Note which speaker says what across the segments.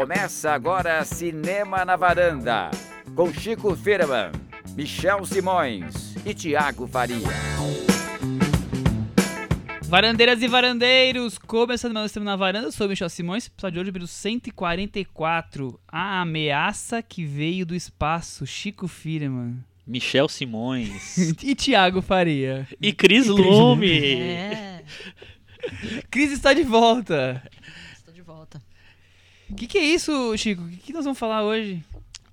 Speaker 1: Começa agora Cinema na Varanda, com Chico Firman, Michel Simões e Tiago Faria.
Speaker 2: Varandeiras e varandeiros, começando mais um Cinema na Varanda, eu sou o Michel Simões, episódio de hoje, número 144, A Ameaça que Veio do Espaço, Chico Firman.
Speaker 3: Michel Simões.
Speaker 2: e Tiago Faria.
Speaker 3: E Cris Lume.
Speaker 4: É,
Speaker 2: Cris está de volta. O que, que é isso, Chico? O que, que nós vamos falar hoje?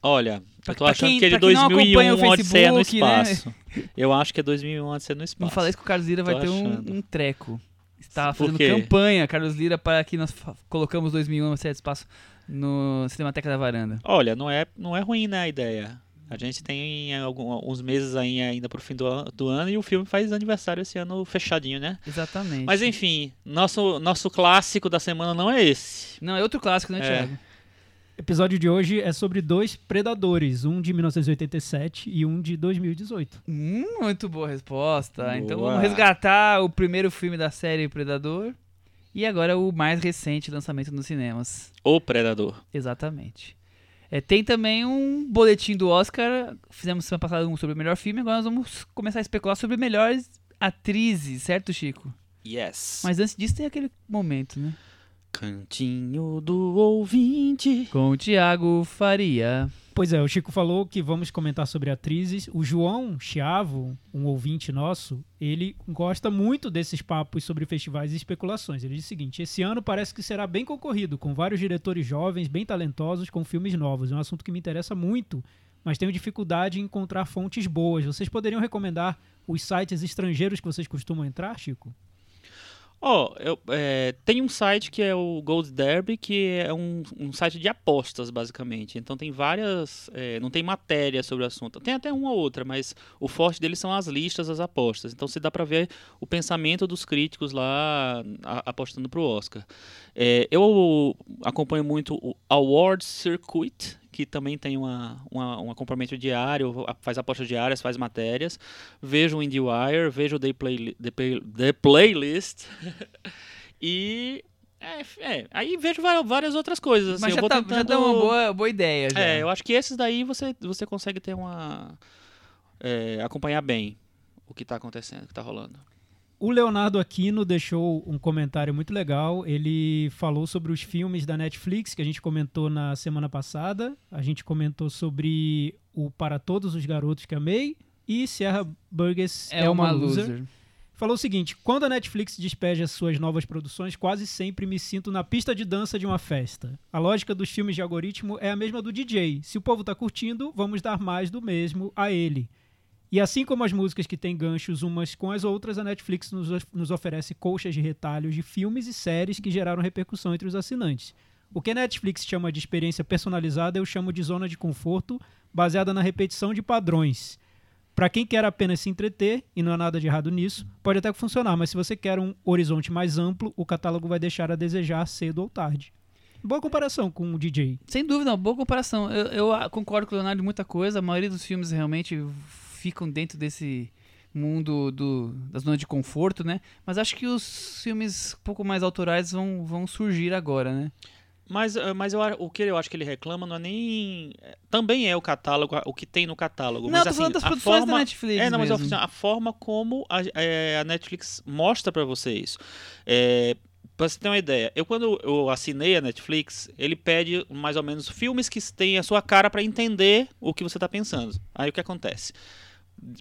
Speaker 3: Olha, eu tô
Speaker 2: Pra
Speaker 3: achando
Speaker 2: quem-
Speaker 3: que é de
Speaker 2: pra quem não acompanha
Speaker 3: 2001
Speaker 2: o
Speaker 3: Odisseia no
Speaker 2: né?
Speaker 3: Espaço. Eu acho que é 2001 Odisseia no Espaço.
Speaker 2: Vamos falar isso que o Carlos Lira vai
Speaker 3: Tô
Speaker 2: ter um, um treco. Está fazendo campanha, Carlos Lira, para que nós colocamos 2001 Odisseia do Espaço no Cinemateca da Varanda.
Speaker 3: Olha, não é, não é ruim, né, a ideia. A gente tem algum- uns meses aí ainda pro fim do, do ano e o filme faz aniversário esse ano fechadinho, né?
Speaker 2: Exatamente.
Speaker 3: Mas enfim, nosso, nosso clássico da semana não é esse.
Speaker 2: Não, é outro clássico, né,
Speaker 3: É.
Speaker 2: Thiago?
Speaker 5: episódio de hoje é sobre dois predadores, um de 1987 e um de 2018.
Speaker 2: Hum, muito boa resposta.
Speaker 3: Boa.
Speaker 2: Então vamos resgatar o primeiro filme da série Predador e agora o mais recente lançamento nos cinemas.
Speaker 3: O Predador.
Speaker 2: Exatamente. É, tem também um boletim do Oscar. Fizemos semana passada um sobre o melhor filme, agora nós vamos começar a especular sobre melhores atrizes, certo, Chico?
Speaker 3: Yes.
Speaker 2: Mas antes disso tem aquele momento, né?
Speaker 3: Cantinho do ouvinte.
Speaker 2: Com o Thiago Faria.
Speaker 5: Pois é, o Chico falou que vamos comentar sobre atrizes. O João Chiavo, um ouvinte nosso, ele gosta muito desses papos sobre festivais e especulações. Ele diz o seguinte: esse ano parece que será bem concorrido, com vários diretores jovens, bem talentosos, com filmes novos. É um assunto que me interessa muito, mas tenho dificuldade em encontrar fontes boas. Vocês poderiam recomendar os sites estrangeiros que vocês costumam entrar, Chico?
Speaker 3: Ó, eu, é, tem um site que é o Gold Derby, que é um, um site de apostas, basicamente. Então tem várias. é, não tem matéria sobre o assunto. Tem até uma ou outra, mas o forte deles são as listas das apostas. Então você dá pra ver o pensamento dos críticos lá a- apostando pro Oscar. É, eu acompanho muito o Awards Circuit, que também tem uma, uma- um acompanhamento diário, faz apostas diárias, faz matérias. Vejo o IndieWire, vejo o The, Play, The, Play- The Playlist. e. É, é, aí vejo várias outras coisas. Assim,
Speaker 2: Mas
Speaker 3: eu
Speaker 2: já, tá, já
Speaker 3: tentando...
Speaker 2: dá uma boa, boa ideia. Já.
Speaker 3: É, eu acho que esses daí você, você consegue ter uma. é, acompanhar bem o que tá acontecendo, o que tá rolando.
Speaker 5: O Leonardo Aquino deixou um comentário muito legal. Ele falou sobre os filmes da Netflix que a gente comentou na semana passada. A gente comentou sobre o Para Todos os Garotos que Amei e Sierra Burgess
Speaker 2: é, uma, loser.
Speaker 5: Falou o seguinte: quando a Netflix despeja suas novas produções, quase sempre me sinto na pista de dança de uma festa. A lógica dos filmes de algoritmo é a mesma do DJ. Se o povo tá curtindo, vamos dar mais do mesmo a ele. E assim como as músicas que têm ganchos umas com as outras, a Netflix nos, nos oferece colchas de retalhos de filmes e séries que geraram repercussão entre os assinantes. O que a Netflix chama de experiência personalizada, eu chamo de zona de conforto, baseada na repetição de padrões. Para quem quer apenas se entreter, e não há nada de errado nisso, pode até funcionar, mas se você quer um horizonte mais amplo, o catálogo vai deixar a desejar cedo ou tarde. Boa comparação com o DJ.
Speaker 2: Sem dúvida, uma boa comparação. Eu, eu, concordo com o Leonardo em muita coisa. A maioria dos filmes realmente ficam dentro desse mundo do, da zona de conforto, né? Mas acho que os filmes um pouco mais autorais vão, vão surgir agora, né?
Speaker 3: Mas, eh, mas eu, o que eu acho que ele reclama não é nem. eh, Também é o catálogo, o que tem no catálogo.
Speaker 2: Não,
Speaker 3: mas assim,
Speaker 2: falando das produções
Speaker 3: forma,
Speaker 2: da Netflix
Speaker 3: É, não, mas
Speaker 2: mesmo.
Speaker 3: assim, a forma como a, eh, a Netflix mostra pra vocês. É, pra você ter uma ideia, eu quando eu assinei a Netflix, ele pede mais ou menos filmes que têm a sua cara pra entender o que você tá pensando. Aí o que acontece?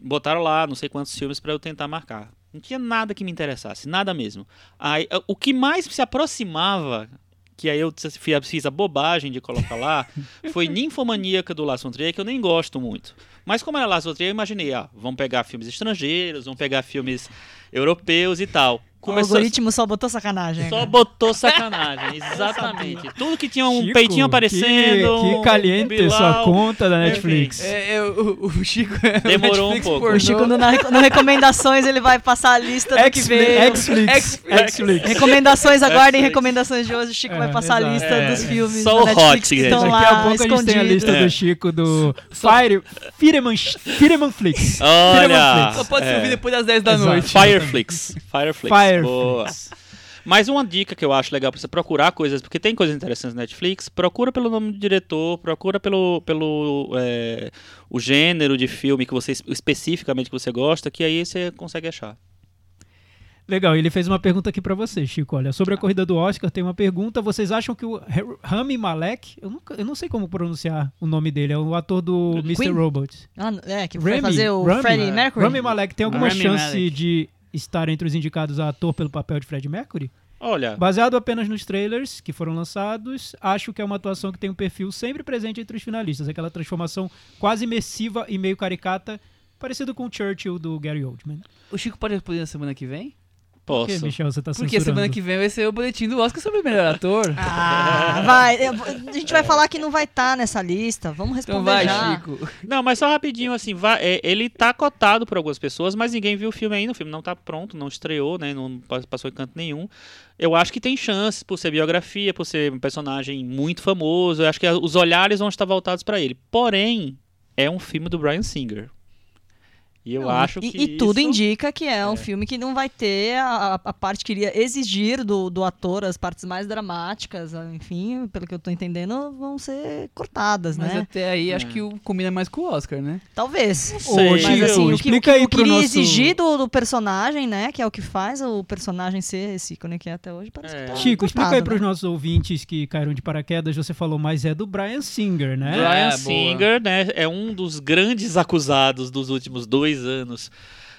Speaker 3: Botaram lá não sei quantos filmes pra eu tentar marcar. Não tinha nada que me interessasse, nada mesmo. Aí, eh, o que mais se aproximava, que aí eu fi- fiz a bobagem de colocar lá, foi Ninfomaníaca do Lars von Trier, que eu nem gosto muito. Mas como era Lars von Trier, eu imaginei, ah, vamos pegar filmes estrangeiros, vamos pegar filmes europeus e tal.
Speaker 4: O algoritmo só botou sacanagem.
Speaker 3: Só
Speaker 4: cara.
Speaker 3: botou sacanagem, exatamente. Tudo que tinha um
Speaker 5: Chico,
Speaker 3: peitinho aparecendo.
Speaker 5: Que, que caliente
Speaker 3: um
Speaker 5: sua conta da Netflix.
Speaker 2: É, é, o, o Chico é
Speaker 3: Demorou um
Speaker 2: Netflix
Speaker 3: pouco.
Speaker 2: pornô.
Speaker 4: O Chico no, no Recomendações ele vai passar a lista do que veio.
Speaker 5: X-Flix. X-Flix.
Speaker 4: Recomendações, aguardem
Speaker 3: Netflix.
Speaker 4: recomendações de hoje. O Chico
Speaker 5: É,
Speaker 4: vai passar a
Speaker 5: exato.
Speaker 4: lista
Speaker 3: É,
Speaker 4: dos filmes
Speaker 3: só
Speaker 4: da
Speaker 3: o
Speaker 4: Netflix
Speaker 3: hot,
Speaker 4: que estão
Speaker 5: Daqui
Speaker 4: lá
Speaker 5: a pouco a gente tem a lista
Speaker 3: É.
Speaker 5: do Chico do Fire Fireman, Fireman Flix.
Speaker 3: Olha!
Speaker 2: Só pode se
Speaker 3: É.
Speaker 2: ouvir depois das 10 da
Speaker 5: Exato.
Speaker 2: noite.
Speaker 3: Fireflix. Fireflix.
Speaker 5: Fireflix.
Speaker 3: Boa. Mas uma dica que eu acho legal pra você procurar coisas, porque tem coisas interessantes na Netflix, procura pelo nome do diretor, procura pelo, pelo é, o gênero de filme que você especificamente que você gosta, que aí você consegue achar.
Speaker 5: Legal, ele fez uma pergunta aqui pra você, Chico. Olha, sobre a corrida do Oscar, tem uma pergunta. Vocês acham que o Rami Malek, eu, nunca, eu não sei como pronunciar o nome dele, é o ator do Mr.
Speaker 4: Queen?
Speaker 5: Robot.
Speaker 4: Ah, é, que vai fazer o
Speaker 5: Rami,
Speaker 4: Freddie. Mercury.
Speaker 5: Rami Malek tem alguma
Speaker 2: Rami
Speaker 5: chance
Speaker 2: Malek.
Speaker 5: de estar entre os indicados a ator pelo papel de Freddie Mercury?
Speaker 3: Olha,
Speaker 5: Baseado apenas nos trailers que foram lançados, acho que é uma atuação que tem um perfil sempre presente entre os finalistas, aquela transformação quase imersiva e meio caricata, parecido com o Churchill do Gary Oldman.
Speaker 2: O Chico pode responder na semana que vem?
Speaker 5: Por que,
Speaker 3: posso.
Speaker 5: Michel, você tá
Speaker 2: Porque
Speaker 5: censurando?
Speaker 2: semana que vem vai ser o boletim do Oscar sobre o melhor ator.
Speaker 4: Ah, vai. eu- A gente vai falar que não vai estar nessa lista. Vamos responder
Speaker 2: Então vai,
Speaker 4: já.
Speaker 2: Chico.
Speaker 3: Não, mas só rapidinho, assim, vai- é, ele tá cotado por algumas pessoas, mas ninguém viu o filme ainda. O filme não tá pronto, não estreou, né? Não pa- passou em canto nenhum. Eu acho que tem chances por ser biografia, por ser um personagem muito famoso. Eu acho que os olhares vão estar voltados pra ele. Porém, é um filme do Brian Singer. E eu
Speaker 4: Não,
Speaker 3: acho
Speaker 4: e,
Speaker 3: que.
Speaker 4: e tudo
Speaker 3: isso-
Speaker 4: indica que é um filme que não vai ter a, a parte que iria exigir do, do ator, as partes mais dramáticas, enfim, pelo que eu tô entendendo, vão ser cortadas,
Speaker 2: Mas
Speaker 4: né?
Speaker 2: até aí acho
Speaker 3: É.
Speaker 2: que o combina mais com o Oscar, né?
Speaker 4: Talvez.
Speaker 3: Sei,
Speaker 4: Mas
Speaker 5: Chico,
Speaker 4: assim, o que, o
Speaker 5: explica
Speaker 4: que
Speaker 5: aí
Speaker 4: eu
Speaker 5: pro
Speaker 4: queria
Speaker 5: nosso-
Speaker 4: exigir do, do personagem, né? Que é o que faz o personagem ser esse ícone que é até hoje, parece
Speaker 3: É.
Speaker 4: que tá
Speaker 5: Chico, explica aí
Speaker 4: cortado,
Speaker 5: para os
Speaker 4: né?
Speaker 5: nossos ouvintes que caíram de paraquedas, você falou, mas é do Brian Singer, né?
Speaker 3: Brian
Speaker 2: É, boa.
Speaker 3: Singer, né, é um dos grandes acusados dos últimos dois anos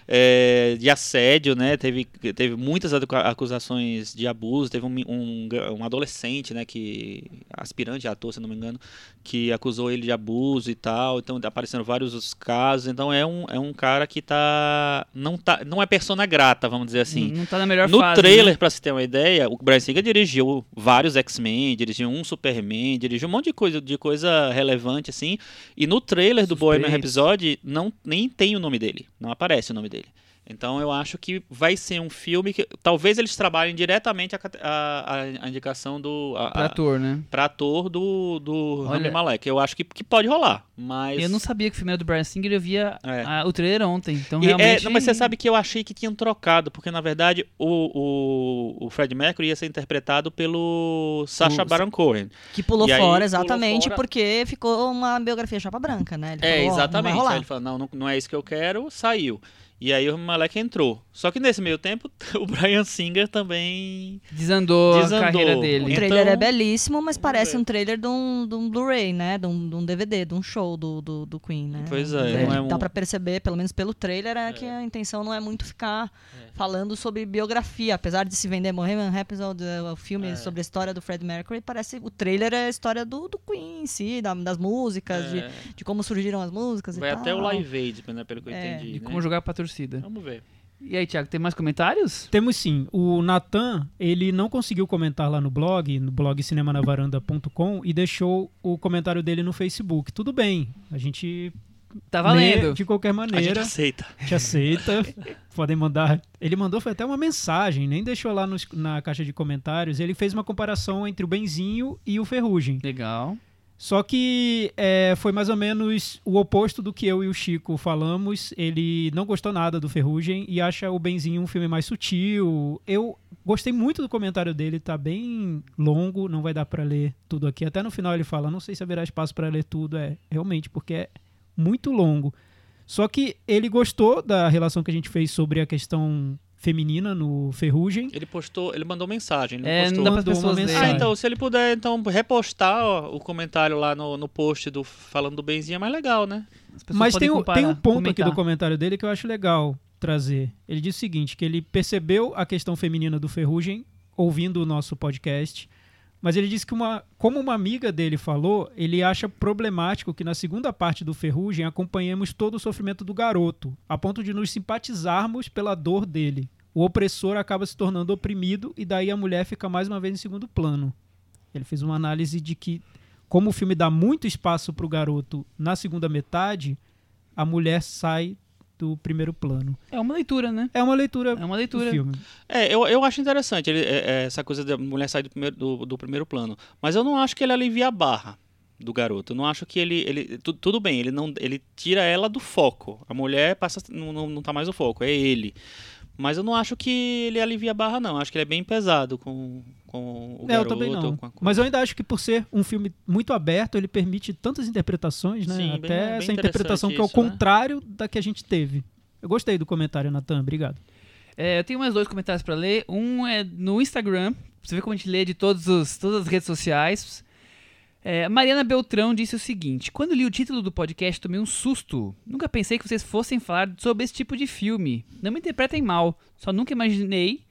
Speaker 3: é, de assédio, né? Teve, teve muitas acu- acusações de abuso. Teve um, um, um adolescente, né, que aspirante a ator, se não me engano, que acusou ele de abuso e tal. Então apareceram vários os casos. Então é um, é um cara que tá não tá não é persona grata, vamos dizer assim.
Speaker 2: Não tá na melhor
Speaker 3: No
Speaker 2: fase.
Speaker 3: trailer,
Speaker 2: né?
Speaker 3: pra se ter uma ideia, o Brian Singer dirigiu vários X-Men, dirigiu um Superman, dirigiu um monte de coisa, de coisa relevante, assim. E no trailer do Bohemian. Rhapsody não, nem tem o nome dele, não aparece o nome dele. Então eu acho que vai ser um filme que talvez eles trabalhem diretamente a, a- a- indicação do a,
Speaker 2: Pra ator, né?
Speaker 3: pra ator do, do
Speaker 2: Olha-
Speaker 3: Rami Malek. Eu acho que, que pode rolar, mas
Speaker 2: Eu não sabia que o filme era do Brian Singer, eu via
Speaker 3: É.
Speaker 2: a- o trailer ontem, então
Speaker 3: E, é,
Speaker 2: realmente...
Speaker 3: não, mas você sabe que eu achei que tinham trocado, porque na verdade o, o, o Fred Mercury ia ser interpretado pelo Sacha
Speaker 2: O-
Speaker 3: Baron Cohen.
Speaker 4: Que pulou
Speaker 3: E aí,
Speaker 4: fora,
Speaker 3: pulou
Speaker 4: exatamente,
Speaker 3: fora.
Speaker 4: porque ficou uma biografia chapa branca, né? Ele
Speaker 3: É,
Speaker 4: falou, não
Speaker 3: exatamente.
Speaker 4: rolar.
Speaker 3: Aí ele falou, não, não, não é isso que eu quero, saiu. E aí o Malek entrou. Só que nesse meio tempo, o Brian Singer também.
Speaker 2: Desandou,
Speaker 3: Desandou.
Speaker 2: a carreira
Speaker 4: O
Speaker 2: dele.
Speaker 3: Então-
Speaker 4: trailer é belíssimo, mas parece um trailer de um, de um Blu-ray, né? De um, de um DVD, de um show do, do, do Queen, né?
Speaker 3: Pois é,
Speaker 4: Dá-
Speaker 3: não é um-
Speaker 4: Dá pra perceber, pelo menos pelo trailer, é, que a intenção não é muito ficar falando sobre biografia. Apesar de se vender Bohemian Rhapsody, é, o filme
Speaker 3: É.
Speaker 4: sobre a história do Fred Mercury, parece... O trailer é a história do, do Queen em si, da- das músicas,
Speaker 3: É,
Speaker 4: de, de como surgiram as músicas
Speaker 3: vai
Speaker 4: e
Speaker 3: até o Live Aid, né, pelo que eu
Speaker 4: É.
Speaker 3: entendi.
Speaker 2: E
Speaker 3: né?
Speaker 2: como jogar pra torcida.
Speaker 3: Vamos ver.
Speaker 2: E aí, Thiago, tem mais comentários?
Speaker 5: Temos sim. O Natan, ele não conseguiu comentar lá no blog, no blog cinemanavaranda.com, e deixou o comentário dele no Facebook. Tudo bem, a gente
Speaker 2: Tá valendo.
Speaker 5: de qualquer
Speaker 3: A gente
Speaker 5: maneira,
Speaker 3: aceita.
Speaker 5: te aceita. Podem mandar. Ele mandou foi até uma mensagem, nem deixou lá nos- na caixa de comentários. Ele fez uma comparação entre o Benzinho e o Ferrugem.
Speaker 2: Legal.
Speaker 5: Só que é, foi mais ou menos o oposto do que eu e o Chico falamos. Ele não gostou nada do Ferrugem e acha o Benzinho um filme mais sutil. Eu gostei muito do comentário dele, tá bem longo, não vai dar pra ler tudo aqui. Até no final ele fala: não sei se haverá espaço pra ler tudo. É, realmente, porque é muito longo. Só que ele gostou da relação que a gente fez sobre a questão feminina no Ferrugem.
Speaker 3: Ele postou, ele mandou mensagem, ele
Speaker 2: É,
Speaker 3: postou.
Speaker 2: não
Speaker 5: Mandou uma mensagem.
Speaker 3: Ah, então, se ele puder então repostar ó, o comentário lá no, no post do falando do Benzinho é mais legal, né?
Speaker 5: Mas tem, um-
Speaker 2: comparar,
Speaker 5: tem um ponto aqui
Speaker 2: comentar.
Speaker 5: do comentário dele que eu acho legal trazer. Ele diz o seguinte, que ele percebeu a questão feminina do Ferrugem ouvindo o nosso podcast, mas ele disse que uma, como uma amiga dele falou, ele acha problemático que na segunda parte do Ferrugem acompanhemos todo o sofrimento do garoto, a ponto de nos simpatizarmos pela dor dele. O opressor acaba se tornando oprimido e daí a mulher fica mais uma vez em segundo plano. Ele fez uma análise de que como o filme dá muito espaço para o garoto na segunda metade, a mulher sai do primeiro plano.
Speaker 2: É uma leitura, né?
Speaker 5: É uma leitura,
Speaker 2: É uma
Speaker 5: do
Speaker 2: leitura.
Speaker 5: filme.
Speaker 3: É, eu, eu acho interessante ele, é, é, essa coisa da mulher sair do primeiro, do, do primeiro plano. Mas eu não acho que ele alivia a barra do garoto. Eu não acho que ele. ele tu- tudo bem, ele não ele tira ela do foco. A mulher passa não, não, não tá mais no foco, é ele. Mas eu não acho que ele alivia a barra, não. Acho que ele é bem pesado com, com o
Speaker 5: É, eu
Speaker 3: garoto.
Speaker 5: também não.
Speaker 3: com a.
Speaker 5: Mas eu ainda acho que por ser um filme muito aberto, ele permite tantas interpretações, né?
Speaker 3: Sim, bem-
Speaker 5: Até
Speaker 3: bem
Speaker 5: essa interpretação que é o
Speaker 3: né?
Speaker 5: contrário da que a gente teve. Eu gostei do comentário, Natan. Obrigado.
Speaker 2: É, eu tenho mais dois comentários pra ler. Um é no Instagram. Você vê como a gente lê de todos os, todas as redes sociais. É, Mariana Beltrão disse o seguinte: Quando li o título do podcast, tomei um susto. Nunca pensei que vocês fossem falar sobre esse tipo de filme. Não me interpretem mal. Só nunca imaginei.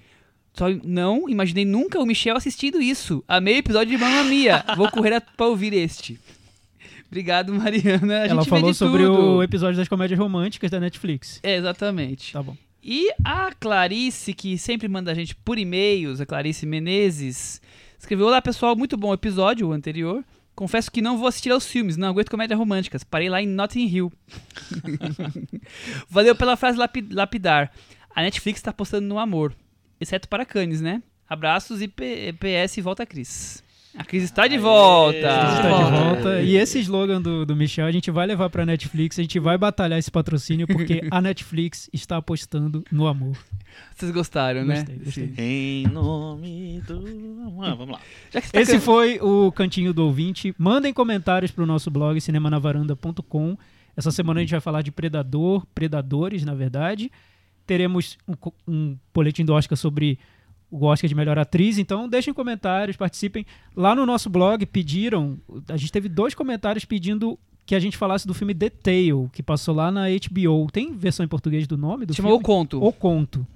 Speaker 2: Só não imaginei nunca o Michel assistindo isso. Amei o episódio de Mamma Mia. Vou correr a- pra ouvir este. Obrigado, Mariana. A
Speaker 5: Ela falou sobre
Speaker 2: tudo.
Speaker 5: o episódio das comédias românticas da Netflix.
Speaker 2: É, exatamente.
Speaker 5: Tá bom.
Speaker 2: E a Clarice, que sempre manda a gente por e-mails, a Clarice Menezes, escreveu: Olá pessoal, muito bom episódio, o anterior. Confesso que não vou assistir aos filmes, não aguento comédias românticas. Parei lá em Notting Hill. Valeu pela frase lapi- lapidar. A Netflix tá apostando no amor. Exceto para Cannes, né? Abraços e P- PS volta a Cris. A Cris está de volta.
Speaker 5: Está de
Speaker 4: volta.
Speaker 5: E esse slogan do, do Michel a gente vai levar pra Netflix, a gente vai batalhar esse patrocínio porque a Netflix está apostando no amor.
Speaker 2: Vocês gostaram, né?
Speaker 5: Gostei, gostei.
Speaker 3: Em nome do. Ah, vamos lá.
Speaker 2: Já que você tá
Speaker 5: Esse
Speaker 2: can-
Speaker 5: foi o Cantinho do Ouvinte. Mandem comentários pro nosso blog cinemanavaranda.com. Essa semana a gente vai falar de Predador, Predadores, na verdade. Teremos um, um boletim do Oscar sobre o Oscar de melhor atriz. Então deixem comentários, participem. Lá no nosso blog pediram, a gente teve dois comentários pedindo que a gente falasse do filme The Tale, que passou lá na HBO. Tem versão em português do nome do
Speaker 2: Chamou o
Speaker 5: filme?
Speaker 2: conto.
Speaker 5: O Conto.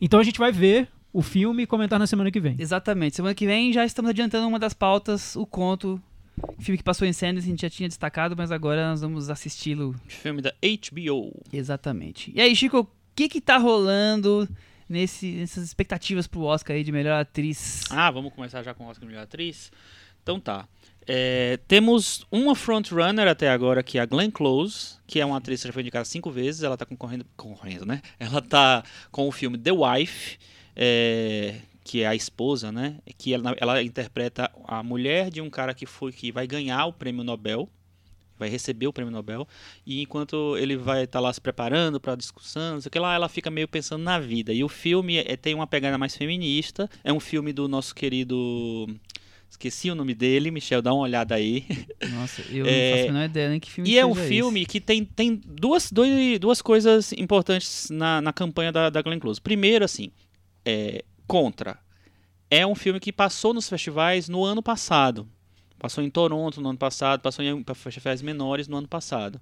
Speaker 5: Então a gente vai ver o filme e comentar na semana que vem.
Speaker 2: Exatamente. Semana que vem já estamos adiantando uma das pautas, o conto. Filme que passou em Sanders, a gente já tinha destacado, mas agora nós vamos assisti-lo
Speaker 3: Filme da HBO.
Speaker 2: exatamente. E aí, Chico, o que que tá rolando nesse, nessas expectativas pro Oscar aí de melhor atriz?
Speaker 3: Ah, vamos começar já com o Oscar de melhor atriz? Então tá. É, temos uma frontrunner até agora, que é a Glenn Close, que é uma atriz que já foi indicada cinco vezes. Ela tá concorrendo, concorrendo né? Ela tá com o filme The Wife, é, que é a esposa, né? Que ela, ela interpreta a mulher de um cara que foi que vai ganhar o prêmio Nobel, vai receber o prêmio Nobel, e enquanto ele vai estar lá se preparando para a discussão, não sei o que lá, ela fica meio pensando na vida. E o filme é- tem uma pegada mais feminista, é um filme do nosso querido esqueci o nome dele, Michel, dá uma olhada aí.
Speaker 2: Nossa, eu
Speaker 3: É,
Speaker 2: não faço a menor ideia nem que filme
Speaker 3: E é um filme que tem, tem duas, dois, duas coisas importantes na, na campanha da, da Glenn Close. Primeiro, assim, é, Contra. É um filme que passou nos festivais no ano passado. Passou em Toronto no ano passado, passou em festivais menores no ano passado.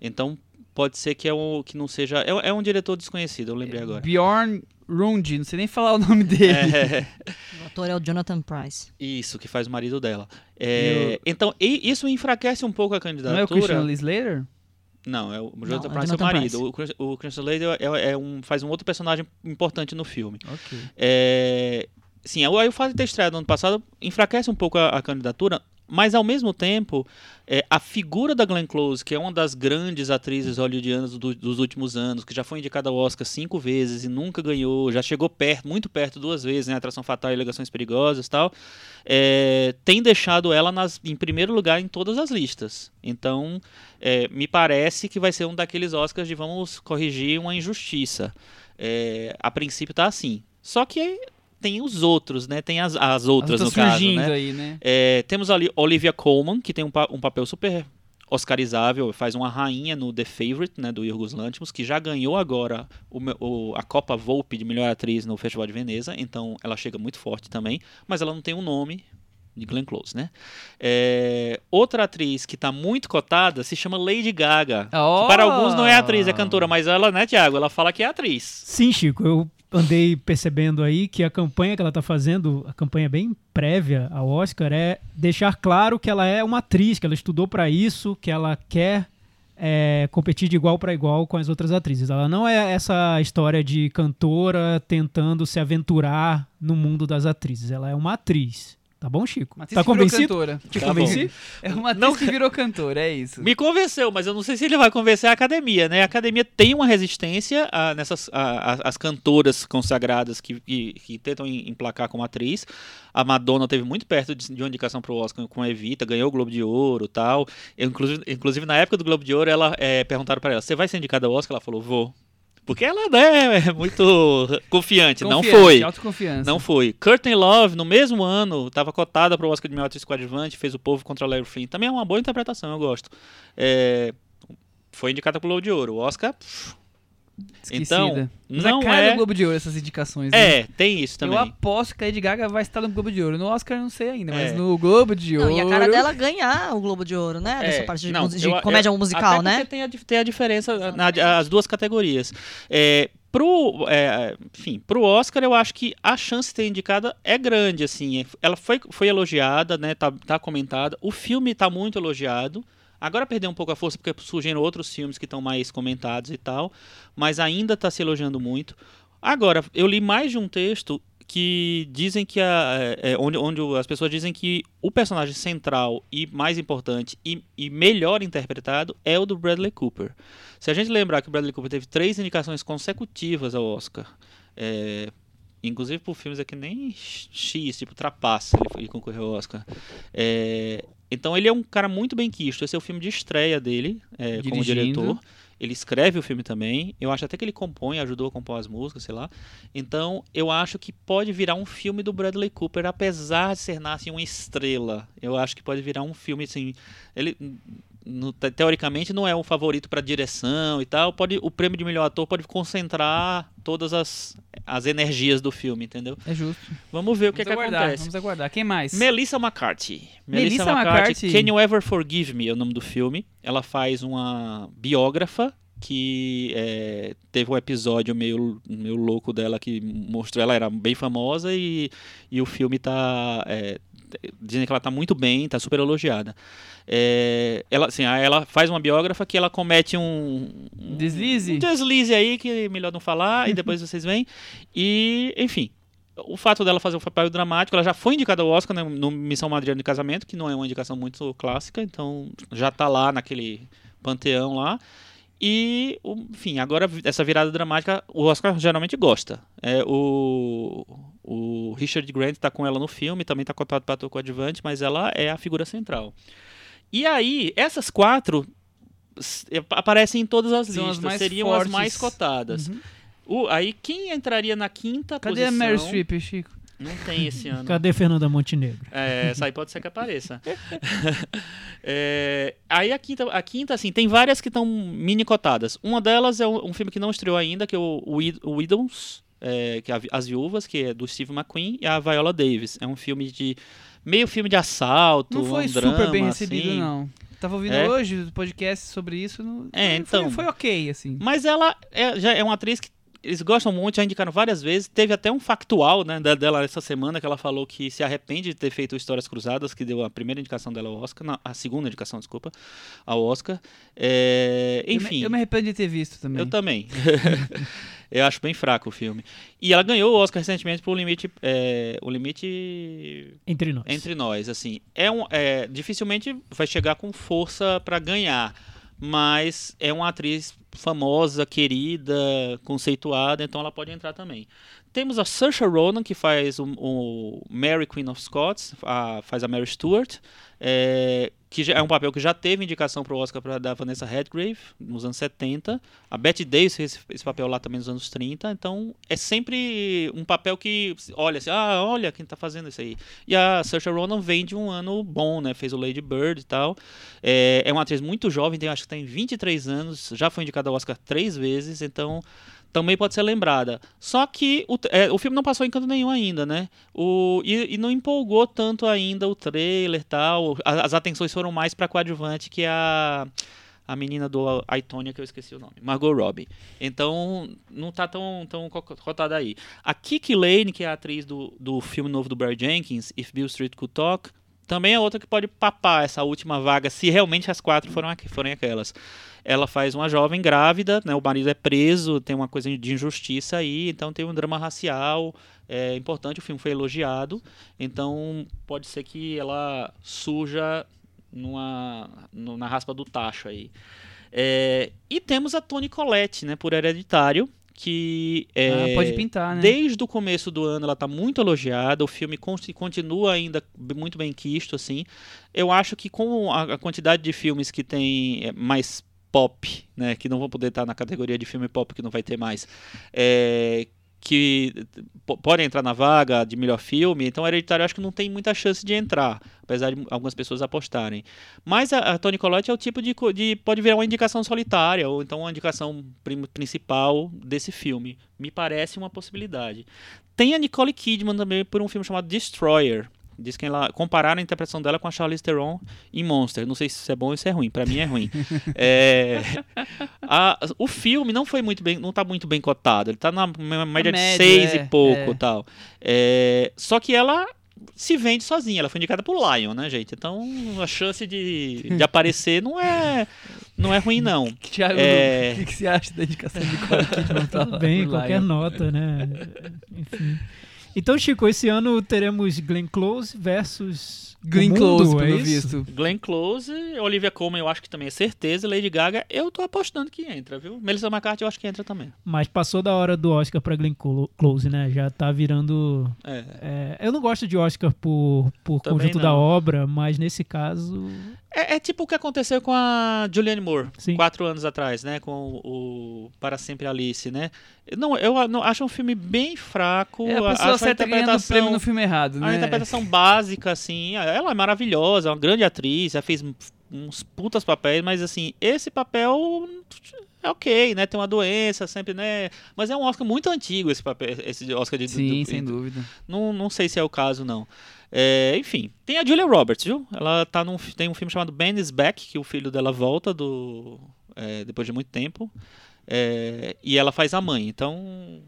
Speaker 3: Então, pode ser que, é o, que não seja... É, é um diretor desconhecido, eu lembrei
Speaker 2: esse.
Speaker 3: agora.
Speaker 2: Bjorn Runde, não sei nem falar o nome dele.
Speaker 3: É,
Speaker 4: O ator é o Jonathan Price.
Speaker 3: isso, que faz o marido dela. É, Então, e- isso enfraquece um pouco a candidatura.
Speaker 2: Não é o Christian Slater?
Speaker 3: Não, é o
Speaker 4: Não,
Speaker 3: Jonathan
Speaker 4: é
Speaker 3: Price é o marido.
Speaker 4: Price.
Speaker 3: O, o Christian Slater é, é um, faz um outro personagem importante no filme.
Speaker 2: Ok.
Speaker 3: Sim, aí o fato de ter estreado no ano passado enfraquece um pouco a, a candidatura, mas ao mesmo tempo, é, a figura da Glenn Close, que é uma das grandes atrizes hollywoodianas do- dos últimos anos, que já foi indicada ao Oscar cinco vezes e nunca ganhou, já chegou perto, muito perto duas vezes, né, Atração Fatal e Alegações Perigosas e tal, é, tem deixado ela nas- em primeiro lugar em todas as listas. Então, é, me parece que vai ser um daqueles Oscars de vamos corrigir uma injustiça. É, a princípio tá assim. Só que tem os outros, né? Tem as, as outras,
Speaker 2: As
Speaker 3: no caso, né?
Speaker 2: aí, né?
Speaker 3: É, temos ali Olivia Colman, que tem um, pa- um papel super oscarizável, faz uma rainha no The Favorite, né, do Yorgos Lanthimos, que já ganhou agora o o- a Copa Volpe de melhor atriz no Festival de Veneza, então ela chega muito forte também, mas ela não tem um nome de Glenn Close, né? É, outra atriz que está muito cotada se chama Lady Gaga.
Speaker 2: Oh!
Speaker 3: Para alguns não é atriz, é cantora, mas ela, né, Tiago? Ela fala que é atriz.
Speaker 5: Sim, Chico, eu andei percebendo aí que a campanha que ela tá fazendo, a campanha bem prévia ao Oscar, é deixar claro que ela é uma atriz, que ela estudou para isso, que ela quer é, competir de igual para igual com as outras atrizes. Ela não é essa história de cantora tentando se aventurar no mundo das atrizes. Ela é uma atriz. Tá bom, Chico? Tá
Speaker 2: que virou
Speaker 5: convencido?
Speaker 2: cantora.
Speaker 5: Te
Speaker 3: Tá
Speaker 5: convenci?
Speaker 2: É uma atriz
Speaker 3: Não-
Speaker 2: que virou cantora, é isso.
Speaker 3: Me convenceu, mas eu não sei se ele vai convencer a academia, né? A academia tem uma resistência a, nessas a- a- as cantoras consagradas que, que, que tentam em- emplacar como atriz. A Madonna teve muito perto de, de uma indicação pro Oscar com a Evita, ganhou o Globo de Ouro tal. Eu, inclusive, inclusive, na época do Globo de Ouro, ela é, perguntaram para ela: Você vai ser indicada ao Oscar? Ela falou: Vou. Porque ela né, é muito confiante. não foi.
Speaker 2: Autoconfiança.
Speaker 3: Não foi. Courtney Love, no mesmo ano, estava cotada para o Oscar de melhor atriz coadjuvante, fez O Povo contra Larry Flynn. Também é uma boa interpretação, eu gosto. É, foi indicada para o Globo de Ouro. O Oscar, pff,
Speaker 2: Esquecida.
Speaker 3: então,
Speaker 2: Mas
Speaker 3: não
Speaker 2: a cara
Speaker 3: é...
Speaker 2: do Globo de Ouro, essas indicações. né?
Speaker 3: É, tem isso também.
Speaker 2: Eu aposto que a Lady Gaga vai estar no Globo de Ouro. No Oscar eu não sei ainda, mas
Speaker 3: É.
Speaker 2: no Globo de
Speaker 4: Não,
Speaker 2: Ouro.
Speaker 4: e a cara dela ganhar o Globo de Ouro, né? Dessa
Speaker 3: É,
Speaker 4: parte de,
Speaker 3: não,
Speaker 4: de
Speaker 3: eu-
Speaker 4: comédia
Speaker 3: eu-
Speaker 4: musical,
Speaker 3: até
Speaker 4: né?
Speaker 3: porque Tem a, tem a diferença na, as duas categorias. É, pro, é, enfim, pro Oscar, eu acho que a chance de ter indicada é grande, assim. Ela foi, foi elogiada, né? Tá, tá comentada. O filme tá muito elogiado. Agora perdeu um pouco a força porque surgiram outros filmes que estão mais comentados e tal, mas ainda está se elogiando muito. Agora, eu li mais de um texto que dizem que a, é, é, onde, onde as pessoas dizem que o personagem central e mais importante e, e melhor interpretado é o do Bradley Cooper. Se a gente lembrar que o Bradley Cooper teve três indicações consecutivas ao Oscar, é, inclusive por filmes aqui nem X, tipo Trapaça, ele, concorreu ao Oscar. É, então ele é um cara muito bem quisto. Esse é o filme de estreia dele é, como diretor. Ele escreve o filme também. Eu acho até que ele compõe, ajudou a compor as músicas, sei lá. Então, eu acho que pode virar um filme do Bradley Cooper, apesar de ser nasce uma estrela. Eu acho que pode virar um filme assim. Ele no- te- teoricamente não é o favorito para direção e tal. Pode o prêmio de melhor ator pode concentrar todas as, as energias do filme, entendeu?
Speaker 2: É justo.
Speaker 3: Vamos ver o que,
Speaker 2: vamos
Speaker 3: que
Speaker 2: aguardar,
Speaker 3: acontece.
Speaker 2: Vamos aguardar. Quem mais?
Speaker 3: Melissa McCarthy.
Speaker 2: Melissa McCarthy.
Speaker 3: Can You Ever Forgive Me é o nome do filme. Ela faz uma biógrafa que é, teve um episódio meio, meio louco dela que mostrou ela era bem famosa e, e o filme tá é, dizem que ela tá muito bem, tá super elogiada. É, ela, assim, ela faz uma biógrafa que ela comete um, um
Speaker 2: Deslize?
Speaker 3: um deslize aí que é melhor não falar e depois vocês veem. E, enfim, o fato dela fazer um papel dramático, ela já foi indicada ao Oscar né, no Missão Madriana de Casamento, que não é uma indicação muito clássica, então já tá lá naquele panteão lá. E, enfim, agora essa virada dramática, o Oscar geralmente gosta. É, o, o Richard Grant tá com ela no filme, também tá cotado para ator coadjuvante, mas ela é a figura central. E aí, essas quatro s- aparecem em todas as
Speaker 2: São as
Speaker 3: listas,
Speaker 2: mais
Speaker 3: seriam
Speaker 2: fortes.
Speaker 3: as mais cotadas.
Speaker 2: Uhum.
Speaker 3: O- aí quem entraria na quinta
Speaker 2: Cadê a
Speaker 3: posição?
Speaker 2: Meryl Streep, Chico?
Speaker 3: Não tem esse ano.
Speaker 5: Cadê Fernanda Montenegro?
Speaker 3: É, essa aí pode ser que apareça. É, aí a quinta, a quinta, assim, tem várias que estão mini cotadas. Uma delas é um, um filme que não estreou ainda, que é o, o Widows, é, que é As Viúvas, que é do Steve McQueen, e a Viola Davis. É um filme de. meio filme de assalto.
Speaker 2: Não foi
Speaker 3: um
Speaker 2: super
Speaker 3: drama,
Speaker 2: bem recebido,
Speaker 3: assim.
Speaker 2: não. Tava ouvindo
Speaker 3: É?
Speaker 2: hoje o podcast sobre isso. Não,
Speaker 3: É,
Speaker 2: foi-
Speaker 3: então.
Speaker 2: Foi, foi ok, assim.
Speaker 3: Mas ela é, já é uma atriz que eles gostam muito, já indicaram várias vezes. Teve até um factual né, dela essa semana que ela falou que se arrepende de ter feito Histórias Cruzadas, que deu a primeira indicação dela ao Oscar, não, a segunda indicação, desculpa, ao Oscar. É,
Speaker 2: Eu me-
Speaker 3: enfim,
Speaker 2: Eu me, arrependo de ter visto também.
Speaker 3: eu também. eu acho bem fraco o filme. E ela ganhou o Oscar recentemente por Limite, é, o Limite
Speaker 5: Entre nós.
Speaker 3: entre nós, assim, é um, é, dificilmente vai chegar com força pra ganhar, mas é uma atriz famosa, querida, conceituada, então ela pode entrar também. Temos a Saoirse Ronan que faz o, o Mary Queen of Scots, a- faz a Mary Stuart, é, que é um papel que já teve indicação para o Oscar pra, da Vanessa Redgrave nos anos 70. A Betty Davis fez esse, esse papel lá também nos anos 30. Então é sempre um papel que olha assim, ah, olha quem está fazendo isso aí. E a Saoirse Ronan vem de um ano bom, né? Fez o Lady Bird e tal. É, é uma atriz muito jovem, tem, acho que tem 23 anos, já foi indicada ao Oscar três vezes, então também pode ser lembrada. Só que o, é, o filme não passou em canto nenhum ainda, né? O, e, e não empolgou tanto ainda o trailer tal. A- As atenções foram mais pra coadjuvante que a. A menina do Aitonia, que eu esqueci o nome. Margot Robbie. Então, não tá tão, tão co- cotada aí. A Kiki Lane, que é a atriz do, do filme novo do Barry Jenkins, If Bill Street Could Talk, também é outra que pode papar essa última vaga, se realmente as quatro foram forem aquelas. Ela faz uma jovem grávida, né, o marido é preso, tem uma coisa de injustiça aí, então tem um drama racial, é importante, o filme foi elogiado, então pode ser que ela surja numa, na raspa do tacho aí. É, e temos a Toni Collette, né, por Hereditário, que é,
Speaker 2: Ah, pode pintar, né?
Speaker 3: Desde o começo do ano ela está muito elogiada, o filme con- continua ainda muito bem quisto, assim. Eu acho que com a, a quantidade de filmes que tem é, mais pop, né, que não vão poder estar na categoria de filme pop que não vai ter mais, é, que podem entrar na vaga de melhor filme, então Hereditário acho que não tem muita chance de entrar, apesar de algumas pessoas apostarem. Mas a, a Toni Collette é o tipo de, de pode virar uma indicação solitária ou então uma indicação principal desse filme. Me parece uma possibilidade. Tem a Nicole Kidman também por um filme chamado Destroyer. Diz que ela compararam a interpretação dela com a Charlize Theron em Monster. Não sei se isso é bom ou se é ruim. Pra mim é ruim. É, a- o filme não foi muito bem, não tá muito bem cotado. Ele tá na m- média de seis
Speaker 2: é,
Speaker 3: e pouco,
Speaker 2: é.
Speaker 3: tal. É, só que ela se vende sozinha. Ela foi indicada por Lion, né, gente? Então a chance de, de aparecer não é não é ruim não.
Speaker 2: Thiago,
Speaker 3: É.
Speaker 2: o que, que você acha da indicação de Nicole Kidman
Speaker 5: Tudo bem, qualquer
Speaker 2: Lion?
Speaker 5: nota, né? Enfim. Então, Chico, esse ano teremos Glenn Close versus.
Speaker 2: Glenn Close,
Speaker 5: é
Speaker 2: pelo
Speaker 5: isso?
Speaker 2: visto.
Speaker 3: Glenn Close, Olivia Colman eu acho que também é certeza, Lady Gaga eu tô apostando que entra, viu? Melissa McCarthy eu acho que entra também.
Speaker 5: Mas passou da hora do Oscar pra Glenn Clo- Close, né? Já tá virando.
Speaker 3: É.
Speaker 5: é, eu não gosto de Oscar por, por
Speaker 3: Também
Speaker 5: conjunto da
Speaker 3: não.
Speaker 5: obra, mas nesse caso.
Speaker 3: É, é tipo o que aconteceu com a Julianne Moore,
Speaker 5: Sim.
Speaker 3: quatro anos atrás, né? Com o Para Sempre Alice, né? Não, eu não, acho um filme bem fraco.
Speaker 2: É a pessoa
Speaker 3: acho a
Speaker 2: certa ganhando o
Speaker 3: interpretação-
Speaker 2: prêmio no filme errado,
Speaker 3: A
Speaker 2: né?
Speaker 3: interpretação básica, assim, ela é maravilhosa, é uma grande atriz, ela fez uns putas papéis, mas assim, esse papel é ok, né? Tem uma doença, sempre, né? Mas é um Oscar muito antigo esse papel, esse Oscar de
Speaker 2: Sim,
Speaker 3: do-
Speaker 2: sem dúvida.
Speaker 3: Não, não sei se é o caso, não. É, enfim, tem a Julia Roberts, viu? Ela tá num, tem um filme chamado Ben is Back, que o filho dela volta do é, depois de muito tempo. É, e ela faz a mãe, então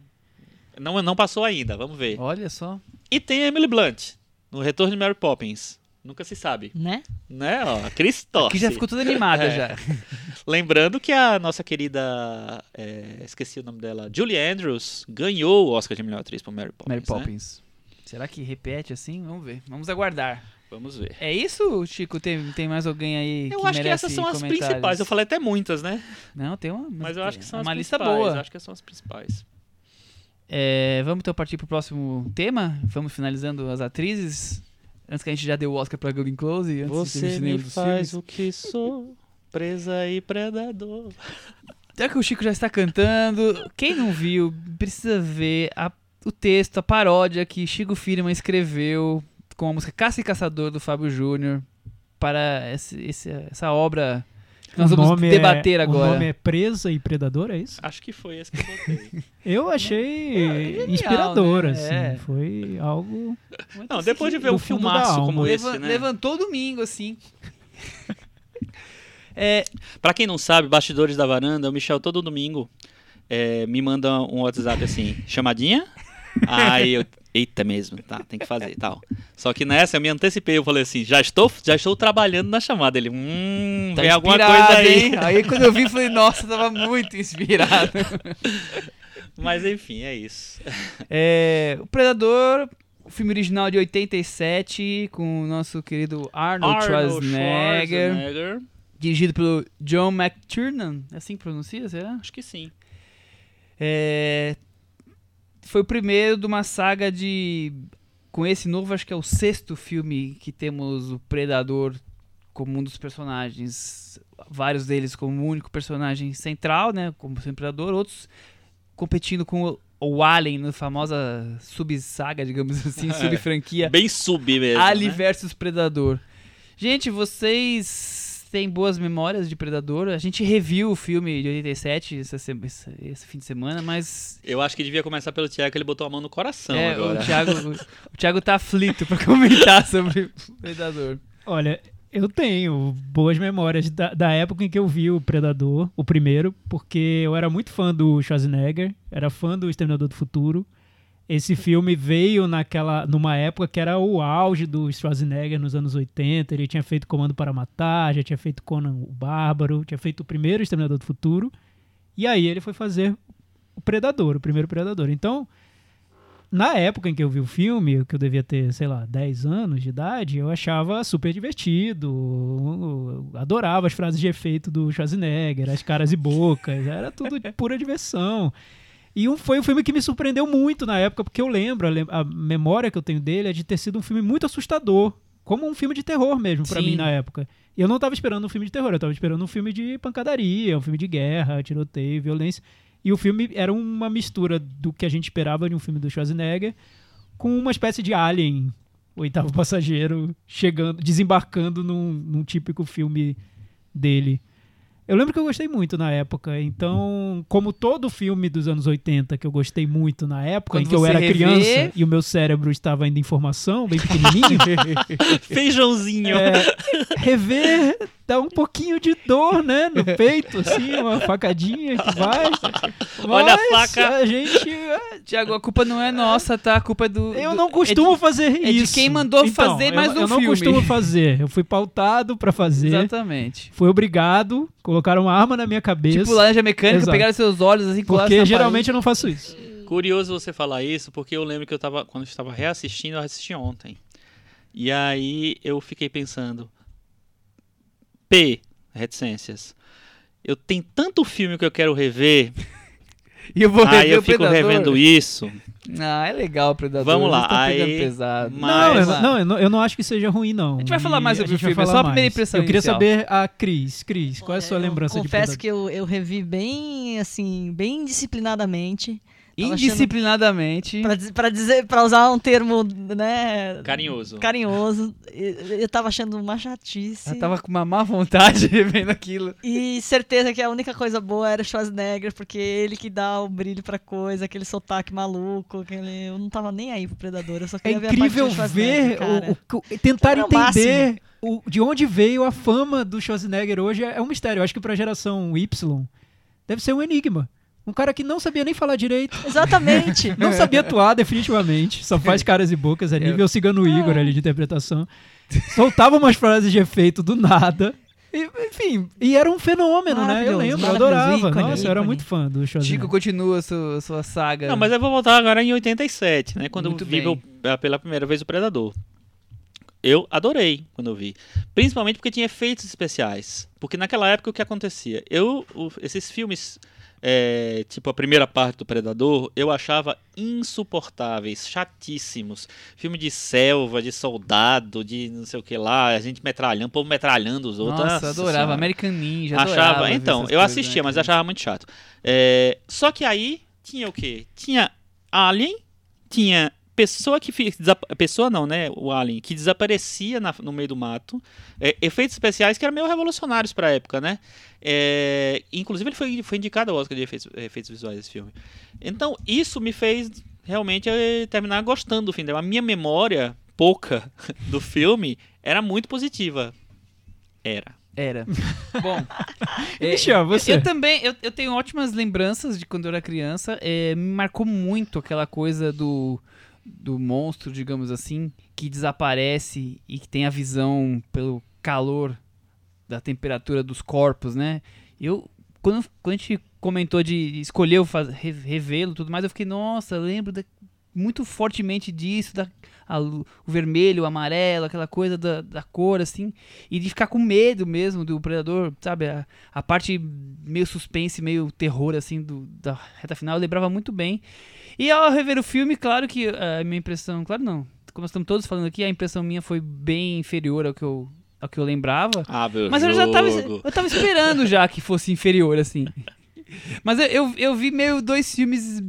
Speaker 3: não, não passou ainda, vamos ver.
Speaker 2: Olha só.
Speaker 3: E tem a Emily Blunt, no Retorno de Mary Poppins. Nunca se sabe,
Speaker 4: Né?
Speaker 3: né? Ó, a Cris torce.
Speaker 2: Aqui já ficou toda animada
Speaker 3: É.
Speaker 2: já.
Speaker 3: Lembrando que a nossa querida, é, esqueci o nome dela, Julie Andrews, ganhou o Oscar de melhor atriz por Mary Poppins.
Speaker 2: Mary
Speaker 3: né?
Speaker 2: Será que repete assim? Vamos ver. Vamos aguardar.
Speaker 3: Vamos ver.
Speaker 2: É isso, Chico? Tem, tem mais alguém aí
Speaker 3: Eu
Speaker 2: que
Speaker 3: acho que essas são as principais. Eu falei até muitas, né?
Speaker 2: Não, tem uma.
Speaker 3: Mas eu acho que são
Speaker 2: uma
Speaker 3: as
Speaker 2: lista
Speaker 3: principais.
Speaker 2: boa.
Speaker 3: Eu acho que são as principais.
Speaker 2: É, vamos então partir pro próximo tema? Vamos finalizando as atrizes. Antes que a gente já deu o Oscar pra Glenn Close. Antes de
Speaker 3: Você me faz
Speaker 2: filmes.
Speaker 3: o que sou, presa e predador.
Speaker 2: Já que o Chico já está cantando, quem não viu, precisa ver a- o texto, a paródia que Chico Firman escreveu com a música Caça e Caçador do Fábio Júnior para esse- esse- essa obra que nós
Speaker 5: o
Speaker 2: vamos
Speaker 5: nome
Speaker 2: debater
Speaker 5: é,
Speaker 2: agora.
Speaker 5: O nome é Presa e Predador, é isso?
Speaker 3: Acho que foi esse que eu botei.
Speaker 5: Eu achei
Speaker 2: É genial,
Speaker 5: inspirador,
Speaker 2: né?
Speaker 5: assim.
Speaker 2: É.
Speaker 5: Foi algo.
Speaker 3: Não, depois de ver um filmaço como
Speaker 2: Leva-
Speaker 3: esse, né?
Speaker 2: Levantou domingo, assim. é,
Speaker 3: Pra quem não sabe, Bastidores da Varanda, o Michel todo domingo é, me manda um WhatsApp assim, chamadinha? Aí eu, eita mesmo, tá, tem que fazer e tal. Só que nessa eu me antecipei, eu falei assim, já estou, já estou trabalhando na chamada. Ele, hum,
Speaker 2: tá
Speaker 3: vem alguma coisa aí.
Speaker 2: hein? Aí quando eu vi, falei, nossa, tava muito inspirado.
Speaker 3: Mas enfim, é isso.
Speaker 2: É, o Predador, o filme original de 87, com o nosso querido Arnold,
Speaker 3: Arnold
Speaker 2: Schwarzenegger,
Speaker 3: Schwarzenegger.
Speaker 2: dirigido pelo John McTiernan, é assim que pronuncia, será?
Speaker 3: Acho que sim.
Speaker 2: É, foi o primeiro de uma saga de. Com esse novo, acho que é o sexto filme que temos o Predador como um dos personagens. Vários deles como o único personagem central, né? Como sendo Predador, outros competindo com o, o Alien na famosa sub-saga, digamos assim,
Speaker 3: É.
Speaker 2: sub-franquia.
Speaker 3: Bem sub mesmo.
Speaker 2: Ali
Speaker 3: né?
Speaker 2: versus Predador. Gente, vocês têm boas memórias de Predador? A gente reviu o filme de 87 essa se- esse, esse fim de semana, mas
Speaker 3: Eu acho que devia começar pelo Thiago, que ele botou a mão no coração
Speaker 2: é,
Speaker 3: agora.
Speaker 2: o, Thiago, o Thiago tá aflito pra comentar sobre Predador.
Speaker 5: Olha, eu tenho boas memórias da, da época em que eu vi o Predador, o primeiro, porque eu era muito fã do Schwarzenegger, era fã do Exterminador do Futuro. Esse filme veio naquela, numa época que era o auge do Schwarzenegger nos anos 80. Ele tinha feito Comando para Matar, já tinha feito Conan o Bárbaro, tinha feito o primeiro Exterminador do Futuro. E aí ele foi fazer o Predador, o primeiro Predador. Então, na época em que eu vi o filme, que eu devia ter, sei lá, 10 anos de idade, eu achava super divertido. adorava as frases de efeito do Schwarzenegger, as caras e bocas, era tudo pura diversão. E um- foi um filme que me surpreendeu muito na época, porque eu lembro, a, memória que eu tenho dele é de ter sido um filme muito assustador, como um filme de terror mesmo pra
Speaker 2: Sim.
Speaker 5: mim na época. E eu não tava esperando um filme de terror, eu tava esperando um filme de pancadaria, um filme de guerra, tiroteio, violência. E o filme era uma mistura do que a gente esperava de um filme do Schwarzenegger com uma espécie de alien, oitavo passageiro, chegando, desembarcando num, num típico filme dele. Eu lembro que eu gostei muito na época, então, como todo filme dos anos 80 que eu gostei muito na época,
Speaker 2: Quando
Speaker 5: em que eu era criança e o meu cérebro estava indo em formação, bem pequenininho,
Speaker 3: Feijãozinho.
Speaker 5: é, rever dá um pouquinho de dor, né, no peito, assim, uma facadinha que vai.
Speaker 3: Olha a faca.
Speaker 5: A gente, é,
Speaker 2: Tiago, a culpa não é nossa, tá? A culpa é do.
Speaker 5: eu
Speaker 2: do-
Speaker 5: não
Speaker 2: é
Speaker 5: costumo
Speaker 2: de-
Speaker 5: fazer
Speaker 2: é de
Speaker 5: isso.
Speaker 2: quem mandou
Speaker 5: Então,
Speaker 2: fazer
Speaker 5: eu-
Speaker 2: mais um
Speaker 5: Eu não
Speaker 2: filme.
Speaker 5: costumo fazer. Eu fui pautado pra fazer.
Speaker 2: Exatamente.
Speaker 5: Fui obrigado, colocaram uma arma na minha cabeça.
Speaker 2: Tipo laranja mecânica,
Speaker 5: Exato.
Speaker 2: pegaram seus olhos assim,
Speaker 5: porque
Speaker 2: na
Speaker 5: geralmente eu não faço isso.
Speaker 3: Curioso você falar isso, porque eu lembro que eu tava, quando eu estava reassistindo, eu assisti ontem. E aí eu fiquei pensando, P, reticências. Eu tenho tanto filme que eu quero rever.
Speaker 2: E eu vou rever
Speaker 3: aí eu
Speaker 2: o
Speaker 3: fico
Speaker 2: Predador.
Speaker 3: revendo isso.
Speaker 2: Ah, é legal o Predador.
Speaker 3: Vamos lá,
Speaker 2: pegando
Speaker 3: aí-
Speaker 2: pesado.
Speaker 3: Mas-
Speaker 5: Não, eu, não, eu não, eu não acho que seja ruim, não.
Speaker 2: A gente vai falar mais sobre o filme, é só a primeira impressão
Speaker 5: Eu queria
Speaker 2: inicial.
Speaker 5: saber a Cris. Cris, qual é a sua
Speaker 4: eu
Speaker 5: lembrança de
Speaker 4: Confesso
Speaker 5: Predador?
Speaker 4: que eu, eu revi bem, assim, bem disciplinadamente.
Speaker 2: Indisciplinadamente.
Speaker 4: Pra dizer, para usar um termo, né,
Speaker 3: Carinhoso.
Speaker 4: carinhoso. Eu, eu tava achando uma chatice.
Speaker 2: Eu tava com uma má vontade vendo aquilo.
Speaker 4: E certeza que a única coisa boa era o Schwarzenegger, porque ele que dá o brilho pra coisa, aquele sotaque maluco, aquele... eu não tava nem aí pro Predador, eu só
Speaker 5: É
Speaker 4: queria ver a
Speaker 5: incrível
Speaker 4: Schwarzenegger,
Speaker 5: ver,
Speaker 4: cara.
Speaker 5: o, o- tentar
Speaker 4: Era
Speaker 5: entender o- de onde veio a fama do Schwarzenegger hoje é, é um mistério. Eu acho que pra geração Y deve ser um enigma. Um cara que não sabia nem falar direito,
Speaker 4: Exatamente.
Speaker 5: não sabia atuar definitivamente, só faz caras e bocas, é nível cigano Igor ali de interpretação. Soltava umas frases de efeito do nada. E, enfim, e era um fenômeno, né? Eu lembro, eu adorava.
Speaker 4: ícone,
Speaker 5: Nossa, eu era
Speaker 4: ícone.
Speaker 5: muito fã do Schwarzenegger.
Speaker 2: Chico continua a sua, sua saga.
Speaker 3: Não, mas eu vou voltar agora em 87, né? Quando
Speaker 2: Muito
Speaker 3: eu vi
Speaker 2: bem.
Speaker 3: o- pela primeira vez o Predador. Eu adorei quando eu vi. Principalmente porque tinha efeitos especiais. Porque naquela época o que acontecia? Eu, o- esses filmes, é, tipo a primeira parte do Predador, eu achava insuportáveis, chatíssimos. Filme de selva, de soldado, de não sei o que lá, a gente metralhando, o povo metralhando os outros.
Speaker 2: Nossa, adorava.
Speaker 3: Senhora.
Speaker 2: American Ninja,
Speaker 3: Achava,
Speaker 2: adorava
Speaker 3: então, eu
Speaker 2: coisas,
Speaker 3: assistia,
Speaker 2: né,
Speaker 3: mas achava muito chato. É, só que aí tinha o quê? Tinha Alien, tinha pessoa que pessoa não, né? O Alien que desaparecia na- no meio do mato, é, efeitos especiais que eram meio revolucionários pra época, né? É, inclusive ele foi, foi indicado ao Oscar de efeitos, efeitos visuais desse filme. Então isso me fez realmente eh, terminar gostando do filme. A minha memória pouca do filme era muito positiva. Era.
Speaker 2: Era. Bom.
Speaker 5: E, Michel, você?
Speaker 2: Eu também, eu, eu tenho ótimas lembranças de quando eu era criança. É, me marcou muito aquela coisa do, do monstro, digamos assim, que desaparece e que tem a visão pelo calor da temperatura dos corpos, né? Eu, quando, quando a gente comentou de re- revê-lo tudo mais, eu fiquei, nossa, lembro da- muito fortemente disso, da, a o vermelho, o amarelo, aquela coisa da, da cor, assim, e de ficar com medo mesmo do predador, sabe? A, a parte meio suspense, meio terror, assim, do, da reta final, eu lembrava muito bem. E ao rever o filme, claro que a minha impressão, claro não, como estamos todos falando aqui, a impressão minha foi bem inferior ao que eu, ao que eu lembrava.
Speaker 3: Ah, meu
Speaker 2: Mas eu já tava,
Speaker 3: jogo.
Speaker 2: eu tava esperando já que fosse inferior, assim. Mas eu, eu, eu vi meio dois filmes,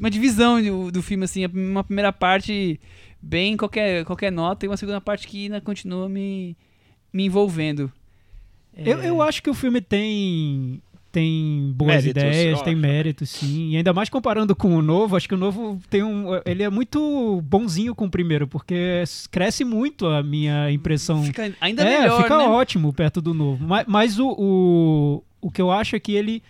Speaker 2: uma divisão do, do filme, assim, uma primeira parte bem qualquer, qualquer nota e uma segunda parte que ainda continua me, me envolvendo.
Speaker 5: Eu,
Speaker 2: É,
Speaker 5: eu acho que o filme tem tem boas
Speaker 3: Méritos,
Speaker 5: ideias,
Speaker 3: eu
Speaker 5: tem
Speaker 3: acho.
Speaker 5: méritos, sim. E ainda mais comparando com o novo, acho que o novo tem um. Ele é muito bonzinho com o primeiro, porque cresce muito a minha impressão.
Speaker 2: Fica ainda
Speaker 5: é,
Speaker 2: melhor,
Speaker 5: fica
Speaker 2: né?
Speaker 5: ótimo perto do novo. Mas, mas o, o, o que eu acho é que ele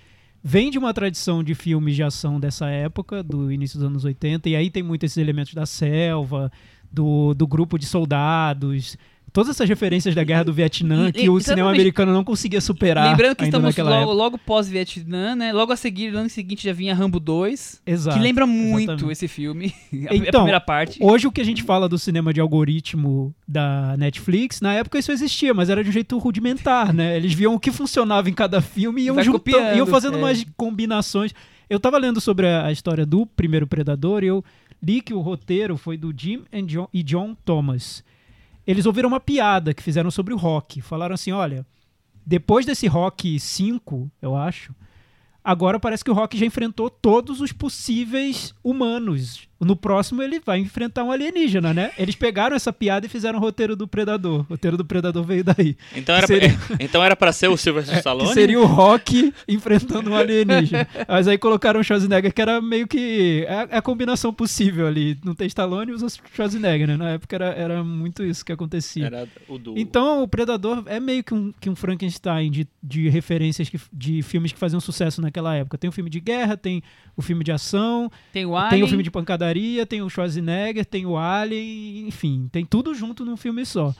Speaker 5: vem de uma tradição de filmes de ação dessa época, do início dos anos 80, e aí tem muito esses elementos da selva, do, do grupo de soldados. Todas essas referências da guerra do Vietnã
Speaker 2: E-
Speaker 5: que o cinema americano não conseguia superar.
Speaker 2: Lembrando que
Speaker 5: ainda
Speaker 2: estamos
Speaker 5: naquela
Speaker 2: logo, logo pós-Vietnã, né? Logo a seguir, no ano seguinte já vinha Rambo 2,
Speaker 5: Exato,
Speaker 2: que lembra muito
Speaker 5: exatamente.
Speaker 2: esse filme, a, a
Speaker 5: Então,
Speaker 2: primeira parte.
Speaker 5: Hoje o que a gente fala do cinema de algoritmo da Netflix, na época isso existia, mas era de um jeito rudimentar, né? Eles viam o que funcionava em cada filme e iam, juntando, iam fazendo
Speaker 2: é.
Speaker 5: umas combinações. Eu tava lendo sobre a, a história do primeiro Predador e eu li que o roteiro foi do Jim John, e John Thomas. Eles ouviram uma piada que fizeram sobre o rock. Falaram assim: olha, depois desse rock 5, eu acho, agora parece que o rock já enfrentou todos os possíveis humanos. No próximo ele vai enfrentar um alienígena, né? Eles pegaram essa piada e fizeram o roteiro do Predador. O roteiro do Predador veio daí.
Speaker 3: Então era,
Speaker 5: Seria-
Speaker 3: então era pra ser o Sylvester
Speaker 5: Que
Speaker 3: Stallone?
Speaker 5: seria o Rock enfrentando um alienígena. Mas aí colocaram o Schwarzenegger, que era meio que. É é a combinação possível ali. Não tem Stallone e usa Schwarzenegger, né? Na época era, era muito isso que acontecia.
Speaker 3: Era o do...
Speaker 5: Então, o Predador é meio que um, que um Frankenstein de, de referências que- de filmes que faziam sucesso naquela época. Tem o filme de guerra, tem o filme de ação,
Speaker 2: Tem o
Speaker 5: tem o filme de pancadaria, tem o Schwarzenegger, tem o Alien, enfim, tem tudo junto num filme só.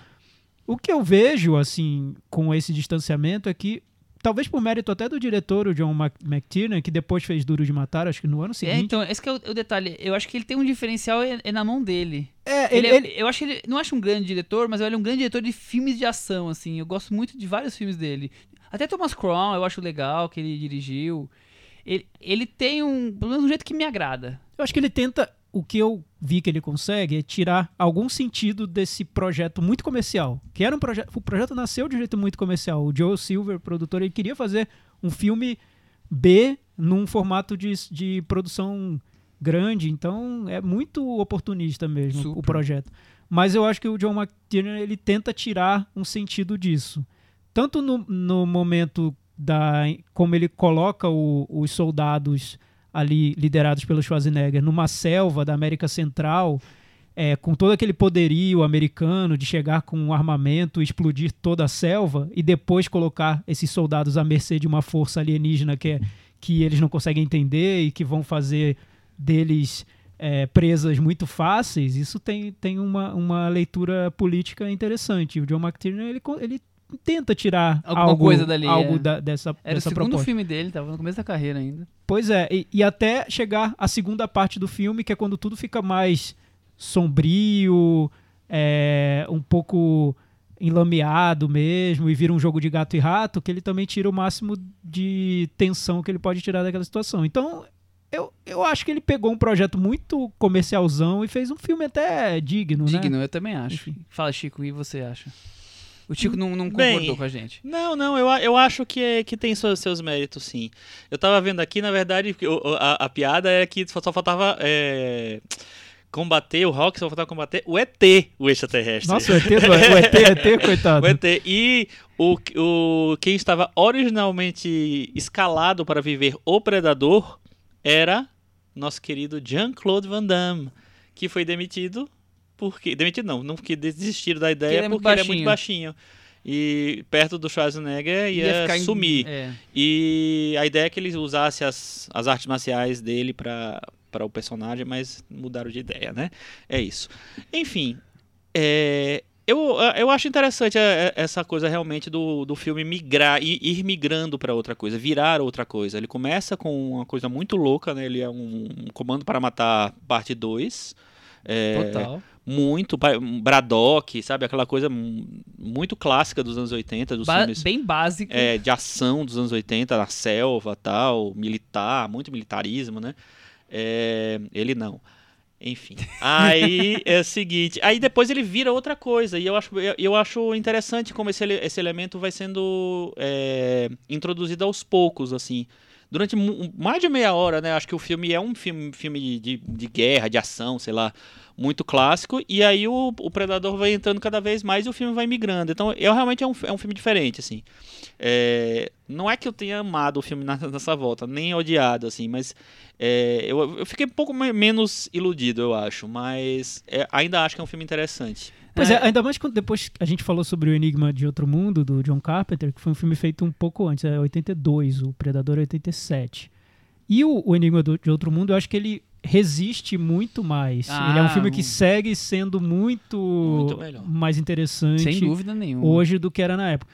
Speaker 5: O que eu vejo, assim, com esse distanciamento é que, talvez por mérito até do diretor, o John McTiernan, que depois fez Duro de Matar, acho que no ano
Speaker 2: É,
Speaker 5: seguinte.
Speaker 2: então, esse que é o, o detalhe. Eu acho que ele tem um diferencial é, é na mão dele.
Speaker 5: É,
Speaker 2: Ele,
Speaker 5: ele,
Speaker 2: é-
Speaker 5: ele-
Speaker 2: eu acho que ele. Não acho um grande diretor, mas ele é um grande diretor de filmes de ação, assim. Eu gosto muito de vários filmes dele. Até Thomas Crown, eu acho legal que ele dirigiu. Ele, ele tem um. Pelo menos um jeito que me agrada.
Speaker 5: eu acho que ele tenta. O que eu vi que ele consegue é tirar algum sentido desse projeto muito comercial. Que era um projeto. O projeto nasceu de um jeito muito comercial. O Joe Silver, produtor, ele queria fazer um filme B num formato de, de produção grande. Então é muito oportunista mesmo o
Speaker 2: Super.
Speaker 5: projeto. Mas eu acho que o John McTiernan ele tenta tirar um sentido disso. Tanto no, no momento da como ele coloca o- os soldados ali liderados pelo Schwarzenegger numa selva da América Central, é, com todo aquele poderio americano de chegar com um armamento explodir toda a selva e depois colocar esses soldados à mercê de uma força alienígena que, é, que eles não conseguem entender e que vão fazer deles é, presas muito fáceis, isso tem, tem uma, uma leitura política interessante. O John McTiernan ele, ele tenta tirar
Speaker 2: Alguma
Speaker 5: algo,
Speaker 2: coisa dali,
Speaker 5: algo
Speaker 2: é.
Speaker 5: da- dessa,
Speaker 2: Era o
Speaker 5: dessa
Speaker 2: segundo
Speaker 5: proposta.
Speaker 2: filme dele, tava no começo da carreira ainda.
Speaker 5: Pois é, e, e até chegar à segunda parte do filme, que é quando tudo fica mais sombrio, é, um pouco enlameado mesmo, e vira um jogo de gato e rato, que ele também tira o máximo de tensão que ele pode tirar daquela situação. Então, eu, eu acho que ele pegou um projeto muito comercialzão e fez um filme até digno, né?
Speaker 2: Digno, eu também acho. Fala, Chico, e você acha? O Chico não, não
Speaker 3: Bem,
Speaker 2: concordou com a gente.
Speaker 3: Não, não, eu, eu acho que, que tem seus, seus méritos, sim. Eu tava vendo aqui, na verdade, a, a piada é que só, só faltava é, combater o Rock, só faltava combater o ET, o extraterrestre.
Speaker 5: Nossa, o ET, do- o ET, ET, coitado.
Speaker 3: O ET. E o, o, quem estava originalmente escalado para viver o Predador era nosso querido Jean-Claude Van Damme, que foi demitido porque. Demitido não, não porque desistiram da ideia
Speaker 2: ele é muito
Speaker 3: porque ele é muito baixinho. E perto do Schwarzenegger ia,
Speaker 2: em-
Speaker 3: sumir.
Speaker 2: É.
Speaker 3: E a ideia é que ele usasse as, as artes marciais dele para para o personagem, mas mudaram de ideia, né? É isso. Enfim, é, eu, eu acho interessante essa coisa realmente do, do filme migrar, ir, ir migrando para outra coisa, virar outra coisa. Ele começa com uma coisa muito louca, né? Ele é um, um Comando para Matar parte 2. É,
Speaker 2: Total.
Speaker 3: muito, Braddock, sabe? Aquela coisa mu- muito clássica dos anos 80, dos
Speaker 2: Ba-
Speaker 3: filmes
Speaker 2: bem básico.
Speaker 3: é, de ação dos anos 80, na selva tal, militar, muito militarismo, né? É, ele não. Enfim. Aí é o seguinte. Aí depois ele vira outra coisa. E eu acho, eu, eu acho interessante como esse, esse elemento vai sendo é, introduzido aos poucos, assim. Durante mais de meia hora, né? Acho que o filme é um filme, filme de, de guerra, de ação, sei lá, muito clássico. E aí o, o Predador vai entrando cada vez mais e o filme vai migrando. Então, eu realmente é um, é um filme diferente, assim. É, não é que eu tenha amado o filme nessa volta, nem odiado, assim, mas é, eu, eu fiquei um pouco me- menos iludido, eu acho. Mas é, ainda acho que é um filme interessante.
Speaker 5: Pois é,
Speaker 2: É.
Speaker 5: ainda mais quando depois a gente falou sobre o Enigma de Outro Mundo, do John Carpenter, que foi um filme feito um pouco antes, é 82, o Predador é 87. E o, o Enigma do- de Outro Mundo, eu acho que ele resiste muito mais. ele é um
Speaker 2: Ah,
Speaker 5: filme que segue sendo muito,
Speaker 3: Muito
Speaker 5: mais interessante
Speaker 2: Sem dúvida nenhuma.
Speaker 5: hoje do que era na época.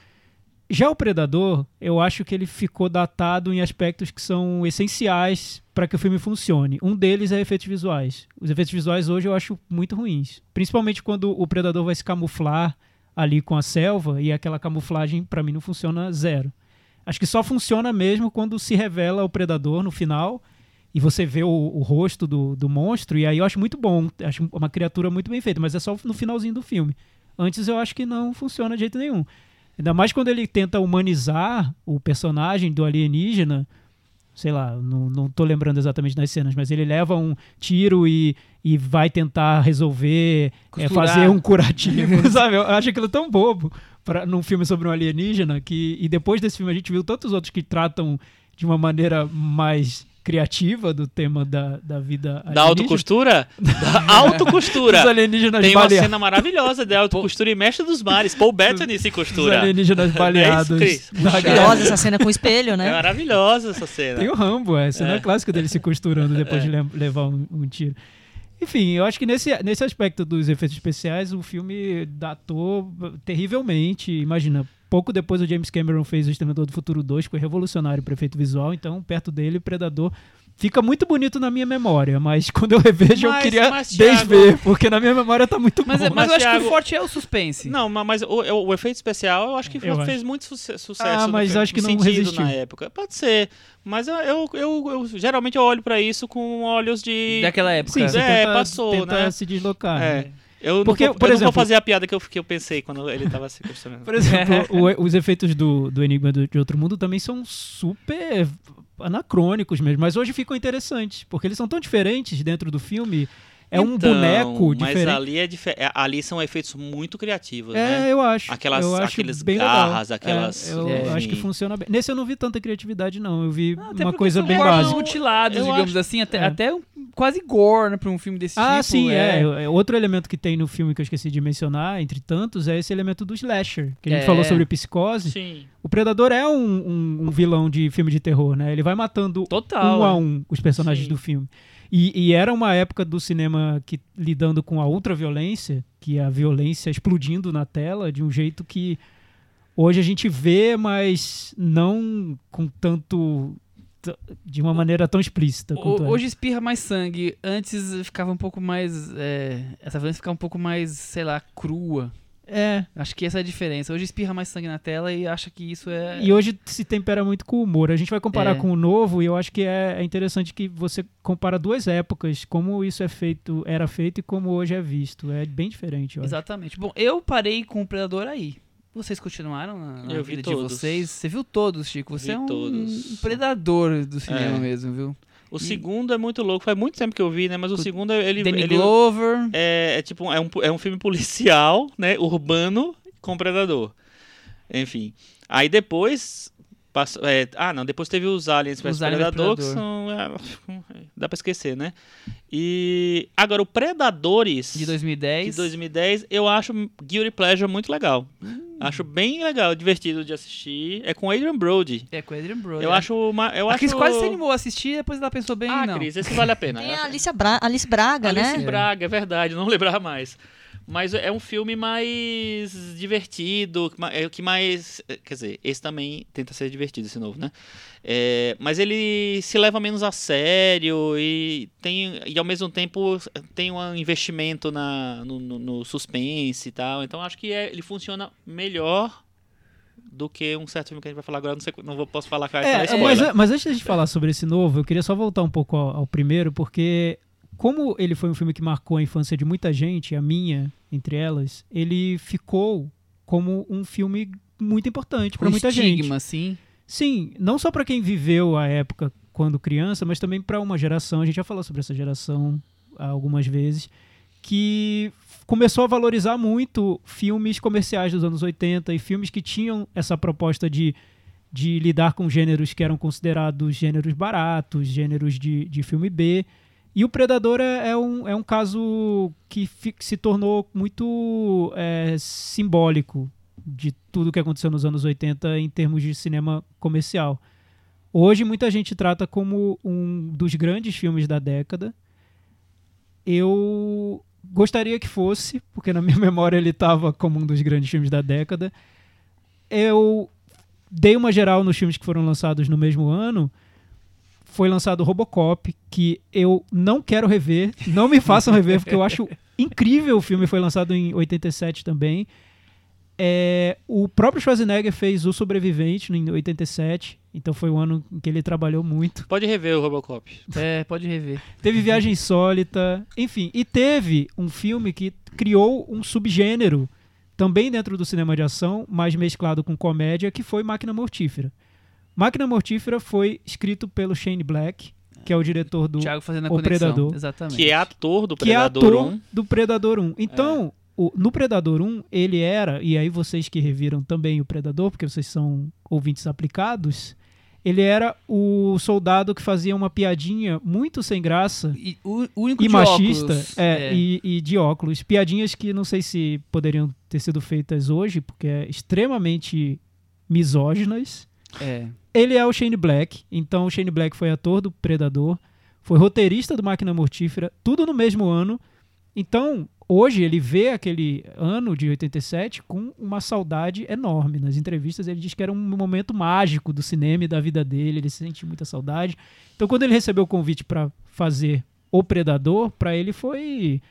Speaker 5: Já o Predador, eu acho que ele ficou datado em aspectos que são essenciais para que o filme funcione. Um deles é efeitos visuais. Os efeitos visuais hoje eu acho muito ruins. Principalmente quando o Predador vai se camuflar ali com a selva e aquela camuflagem, para mim, não funciona zero. Acho que só funciona mesmo quando se revela o Predador no final e você vê o, o rosto do, do monstro, e aí eu acho muito bom. Acho uma criatura muito bem feita, mas é só no finalzinho do filme. Antes eu acho que não funciona de jeito nenhum. Ainda mais quando ele tenta humanizar o personagem do alienígena. Sei lá, não, não tô lembrando exatamente das cenas, mas ele leva um tiro e, e vai tentar resolver, é, fazer um curativo, sabe? Eu acho aquilo tão bobo pra, num filme sobre um alienígena que. E depois desse filme a gente viu tantos outros que tratam de uma maneira mais criativa do tema da, da vida
Speaker 3: Da autocostura? Da autocostura.
Speaker 5: Os alienígenas
Speaker 3: Tem uma
Speaker 5: baleados.
Speaker 3: cena maravilhosa de autocostura e Mestre dos Mares. Paul Bettany se
Speaker 5: Os
Speaker 3: costura.
Speaker 5: alienígenas baleados.
Speaker 3: Cris?
Speaker 5: na guerra.
Speaker 4: Maravilhosa essa cena com o espelho,
Speaker 3: É
Speaker 4: né?
Speaker 3: maravilhosa essa cena.
Speaker 5: Tem o Rambo, é a cena
Speaker 3: É.
Speaker 5: clássica dele se costurando depois de lem- levar um, um tiro. Enfim, eu acho que nesse, nesse aspecto dos efeitos especiais, o filme datou terrivelmente. Imagina, pouco depois o James Cameron fez o Exterminador do Futuro 2, que foi revolucionário para efeito visual, então perto dele, Predador fica muito bonito na minha memória, mas quando eu revejo eu
Speaker 3: Mas-
Speaker 5: queria
Speaker 3: mas, Thiago-
Speaker 5: desver, porque na minha memória tá muito
Speaker 2: Mas,
Speaker 5: bom.
Speaker 2: mas,
Speaker 3: Mas,
Speaker 2: eu acho que
Speaker 3: Thiago-
Speaker 2: o forte é o suspense.
Speaker 3: Não, ma- mas o, o efeito especial eu acho que
Speaker 5: Eu
Speaker 3: fez
Speaker 5: acho.
Speaker 3: muito suce- sucesso.
Speaker 5: Ah, mas acho que não
Speaker 3: sentido
Speaker 5: resistiu.
Speaker 3: na época. Pode ser. Mas eu, eu, eu- eu- geralmente eu olho pra isso com olhos de.
Speaker 2: Daquela época.
Speaker 5: Sim, você
Speaker 3: É,
Speaker 5: tenta,
Speaker 3: passou,
Speaker 5: tenta
Speaker 3: né?
Speaker 5: se deslocar.
Speaker 3: É.
Speaker 5: né?
Speaker 3: Eu,
Speaker 5: Porque,
Speaker 3: não, vou,
Speaker 5: por
Speaker 3: eu não
Speaker 5: exemplo-
Speaker 3: vou fazer a piada que eu, que eu pensei quando ele tava se costurando.
Speaker 5: Por exemplo, o- os efeitos do, do Enigma do- de Outro Mundo também são super anacrônicos mesmo, mas hoje ficam interessantes, porque eles são tão diferentes dentro do filme. É um
Speaker 3: Então,
Speaker 5: boneco
Speaker 3: mas
Speaker 5: diferente.
Speaker 3: ali, é dife- é- ali são efeitos muito criativos,
Speaker 5: É,
Speaker 3: né?
Speaker 5: eu acho.
Speaker 3: Aquelas-
Speaker 5: eu acho
Speaker 3: aqueles
Speaker 5: bem
Speaker 3: garras,
Speaker 5: legal.
Speaker 3: aquelas-
Speaker 5: É, eu
Speaker 2: É.
Speaker 5: acho que funciona bem. Nesse eu não vi tanta criatividade, não. Eu vi
Speaker 2: Ah,
Speaker 5: uma coisa bem básica.
Speaker 2: mutilados,
Speaker 3: Eu
Speaker 2: digamos
Speaker 3: acho-
Speaker 2: assim, até,
Speaker 5: é.
Speaker 2: até um- quase gore né, pra um filme desse
Speaker 5: Ah,
Speaker 2: tipo.
Speaker 5: sim, é. É Outro elemento que tem no filme que eu esqueci de mencionar, entre tantos, é esse elemento do slasher. Que a gente
Speaker 2: É.
Speaker 5: falou sobre psicose.
Speaker 3: Sim.
Speaker 5: O Predador é um, um- um vilão de filme de terror, né? Ele vai matando
Speaker 2: Total.
Speaker 5: um a
Speaker 2: é.
Speaker 5: um os personagens
Speaker 3: Sim.
Speaker 5: do filme. E, e era uma época do cinema que lidando com a ultraviolência, que é a violência explodindo na tela de um jeito que hoje a gente vê, mas não com tanto de uma maneira tão explícita.
Speaker 2: O-
Speaker 5: é.
Speaker 2: hoje espirra mais sangue. Antes ficava um pouco mais. é, essa violência ficava um pouco mais, sei lá, crua.
Speaker 5: É.
Speaker 2: Acho que essa é a diferença. Hoje espirra mais sangue na tela e acha que isso é.
Speaker 5: E hoje se tempera muito com o humor. A gente vai comparar
Speaker 2: É.
Speaker 5: com o novo e eu acho que é, é interessante que você compara duas épocas, como isso é feito, era feito e como hoje é visto. É bem diferente, eu acho.
Speaker 2: Exatamente. Bom, eu parei com o Predador aí. Vocês continuaram na, na
Speaker 3: Eu vi
Speaker 2: vida de
Speaker 3: todos.
Speaker 2: vocês? Você viu todos, Chico? Você
Speaker 3: Vi
Speaker 2: é um
Speaker 3: todos.
Speaker 2: predador do cinema
Speaker 3: É.
Speaker 2: mesmo, viu?
Speaker 3: O
Speaker 2: E-
Speaker 3: segundo é muito louco. Faz muito tempo que eu vi, né? Mas o
Speaker 2: Com
Speaker 3: segundo, ele...
Speaker 2: Danny
Speaker 3: ele
Speaker 2: Glover.
Speaker 3: é, é tipo, é um, é um filme policial, né? Urbano com predador. Enfim. Aí depois... Passou, é, ah, não. Depois teve os Aliens vs Predador, que
Speaker 2: Predador.
Speaker 3: são... é, dá pra esquecer, né? E... Agora, o Predadores...
Speaker 2: De 2010.
Speaker 3: de 2010, eu acho Guilty Pleasure muito legal. Acho bem legal, divertido de assistir. É com Adrian Brody.
Speaker 2: É com o Adrian Brody.
Speaker 3: Eu
Speaker 2: é.
Speaker 3: acho uma. Eu
Speaker 2: a
Speaker 3: acho...
Speaker 2: Cris quase se animou a assistir, depois ela pensou bem,
Speaker 3: Ah,
Speaker 2: não.
Speaker 3: Cris, esse vale a pena.
Speaker 4: Tem a Alicia Bra Alice Braga,
Speaker 3: Alice
Speaker 4: né?
Speaker 3: Braga, é verdade, não lembrava mais. Mas é um filme mais divertido, que é o que mais. Quer dizer, esse também tenta ser divertido, esse novo, né? É, mas ele se leva menos a sério e tem. E ao mesmo tempo tem um investimento na, no, no- no suspense e tal. Então acho que é- ele funciona melhor do que um certo filme que a gente vai falar agora. Não, sei, não vou, posso falar, cara.
Speaker 5: É,
Speaker 3: é
Speaker 5: é, mas, mas antes de falar sobre esse novo, eu queria só voltar um pouco ao, ao primeiro, porque como ele foi um filme que marcou a infância de muita gente, a minha entre elas, ele ficou como um filme muito importante para muita gente.
Speaker 2: estigma, sim.
Speaker 5: Sim, não só para quem viveu a época quando criança, mas também para uma geração, a gente já falou sobre essa geração algumas vezes, que começou a valorizar muito filmes comerciais dos anos 80 e filmes que tinham essa proposta de, de lidar com gêneros que eram considerados gêneros baratos, gêneros de, de filme B. E o Predador é, é um, é um caso que se tornou muito é, simbólico de tudo que aconteceu nos anos 80 em termos de cinema comercial. Hoje muita gente trata como um dos grandes filmes da década. Eu gostaria que fosse, porque na minha memória ele estava como um dos grandes filmes da década. Eu dei uma geral nos filmes que foram lançados no mesmo ano. Foi lançado Robocop, que eu não quero rever, não me façam rever, porque eu acho incrível o filme. Foi lançado em 87 também. É, o próprio Schwarzenegger fez O Sobrevivente em 87, então foi o ano em que ele trabalhou muito.
Speaker 3: Pode rever o Robocop.
Speaker 2: É, pode rever.
Speaker 5: Teve Viagem Insólita, enfim, e teve um filme que criou um subgênero também dentro do cinema de ação, mas mesclado com comédia, que foi Máquina Mortífera. Máquina Mortífera foi escrito pelo Shane Black, que é o diretor do
Speaker 2: Thiago fazendo a
Speaker 5: O
Speaker 2: conexão.
Speaker 5: Predador.
Speaker 2: Exatamente.
Speaker 3: Que é ator do
Speaker 5: que é
Speaker 3: Predador
Speaker 5: ator
Speaker 3: 1.
Speaker 5: do Predador 1. Então, o- no Predador 1, ele era, e aí vocês que reviram também o Predador, porque vocês são ouvintes aplicados, ele era o soldado que fazia uma piadinha muito sem graça
Speaker 2: E o único
Speaker 5: e
Speaker 2: de
Speaker 5: machista
Speaker 2: óculos,
Speaker 5: é, E, e de óculos. Piadinhas que não sei se poderiam ter sido feitas hoje, porque é extremamente misóginas.
Speaker 2: é.
Speaker 5: Ele é o Shane Black, então o Shane Black foi ator do Predador, foi roteirista do Máquina Mortífera, tudo no mesmo ano. Então, hoje ele vê aquele ano de 87 com uma saudade enorme. Nas entrevistas ele diz que era um momento mágico do cinema e da vida dele, ele sente muita saudade. Então, quando ele recebeu o convite para fazer O Predador, para ele foi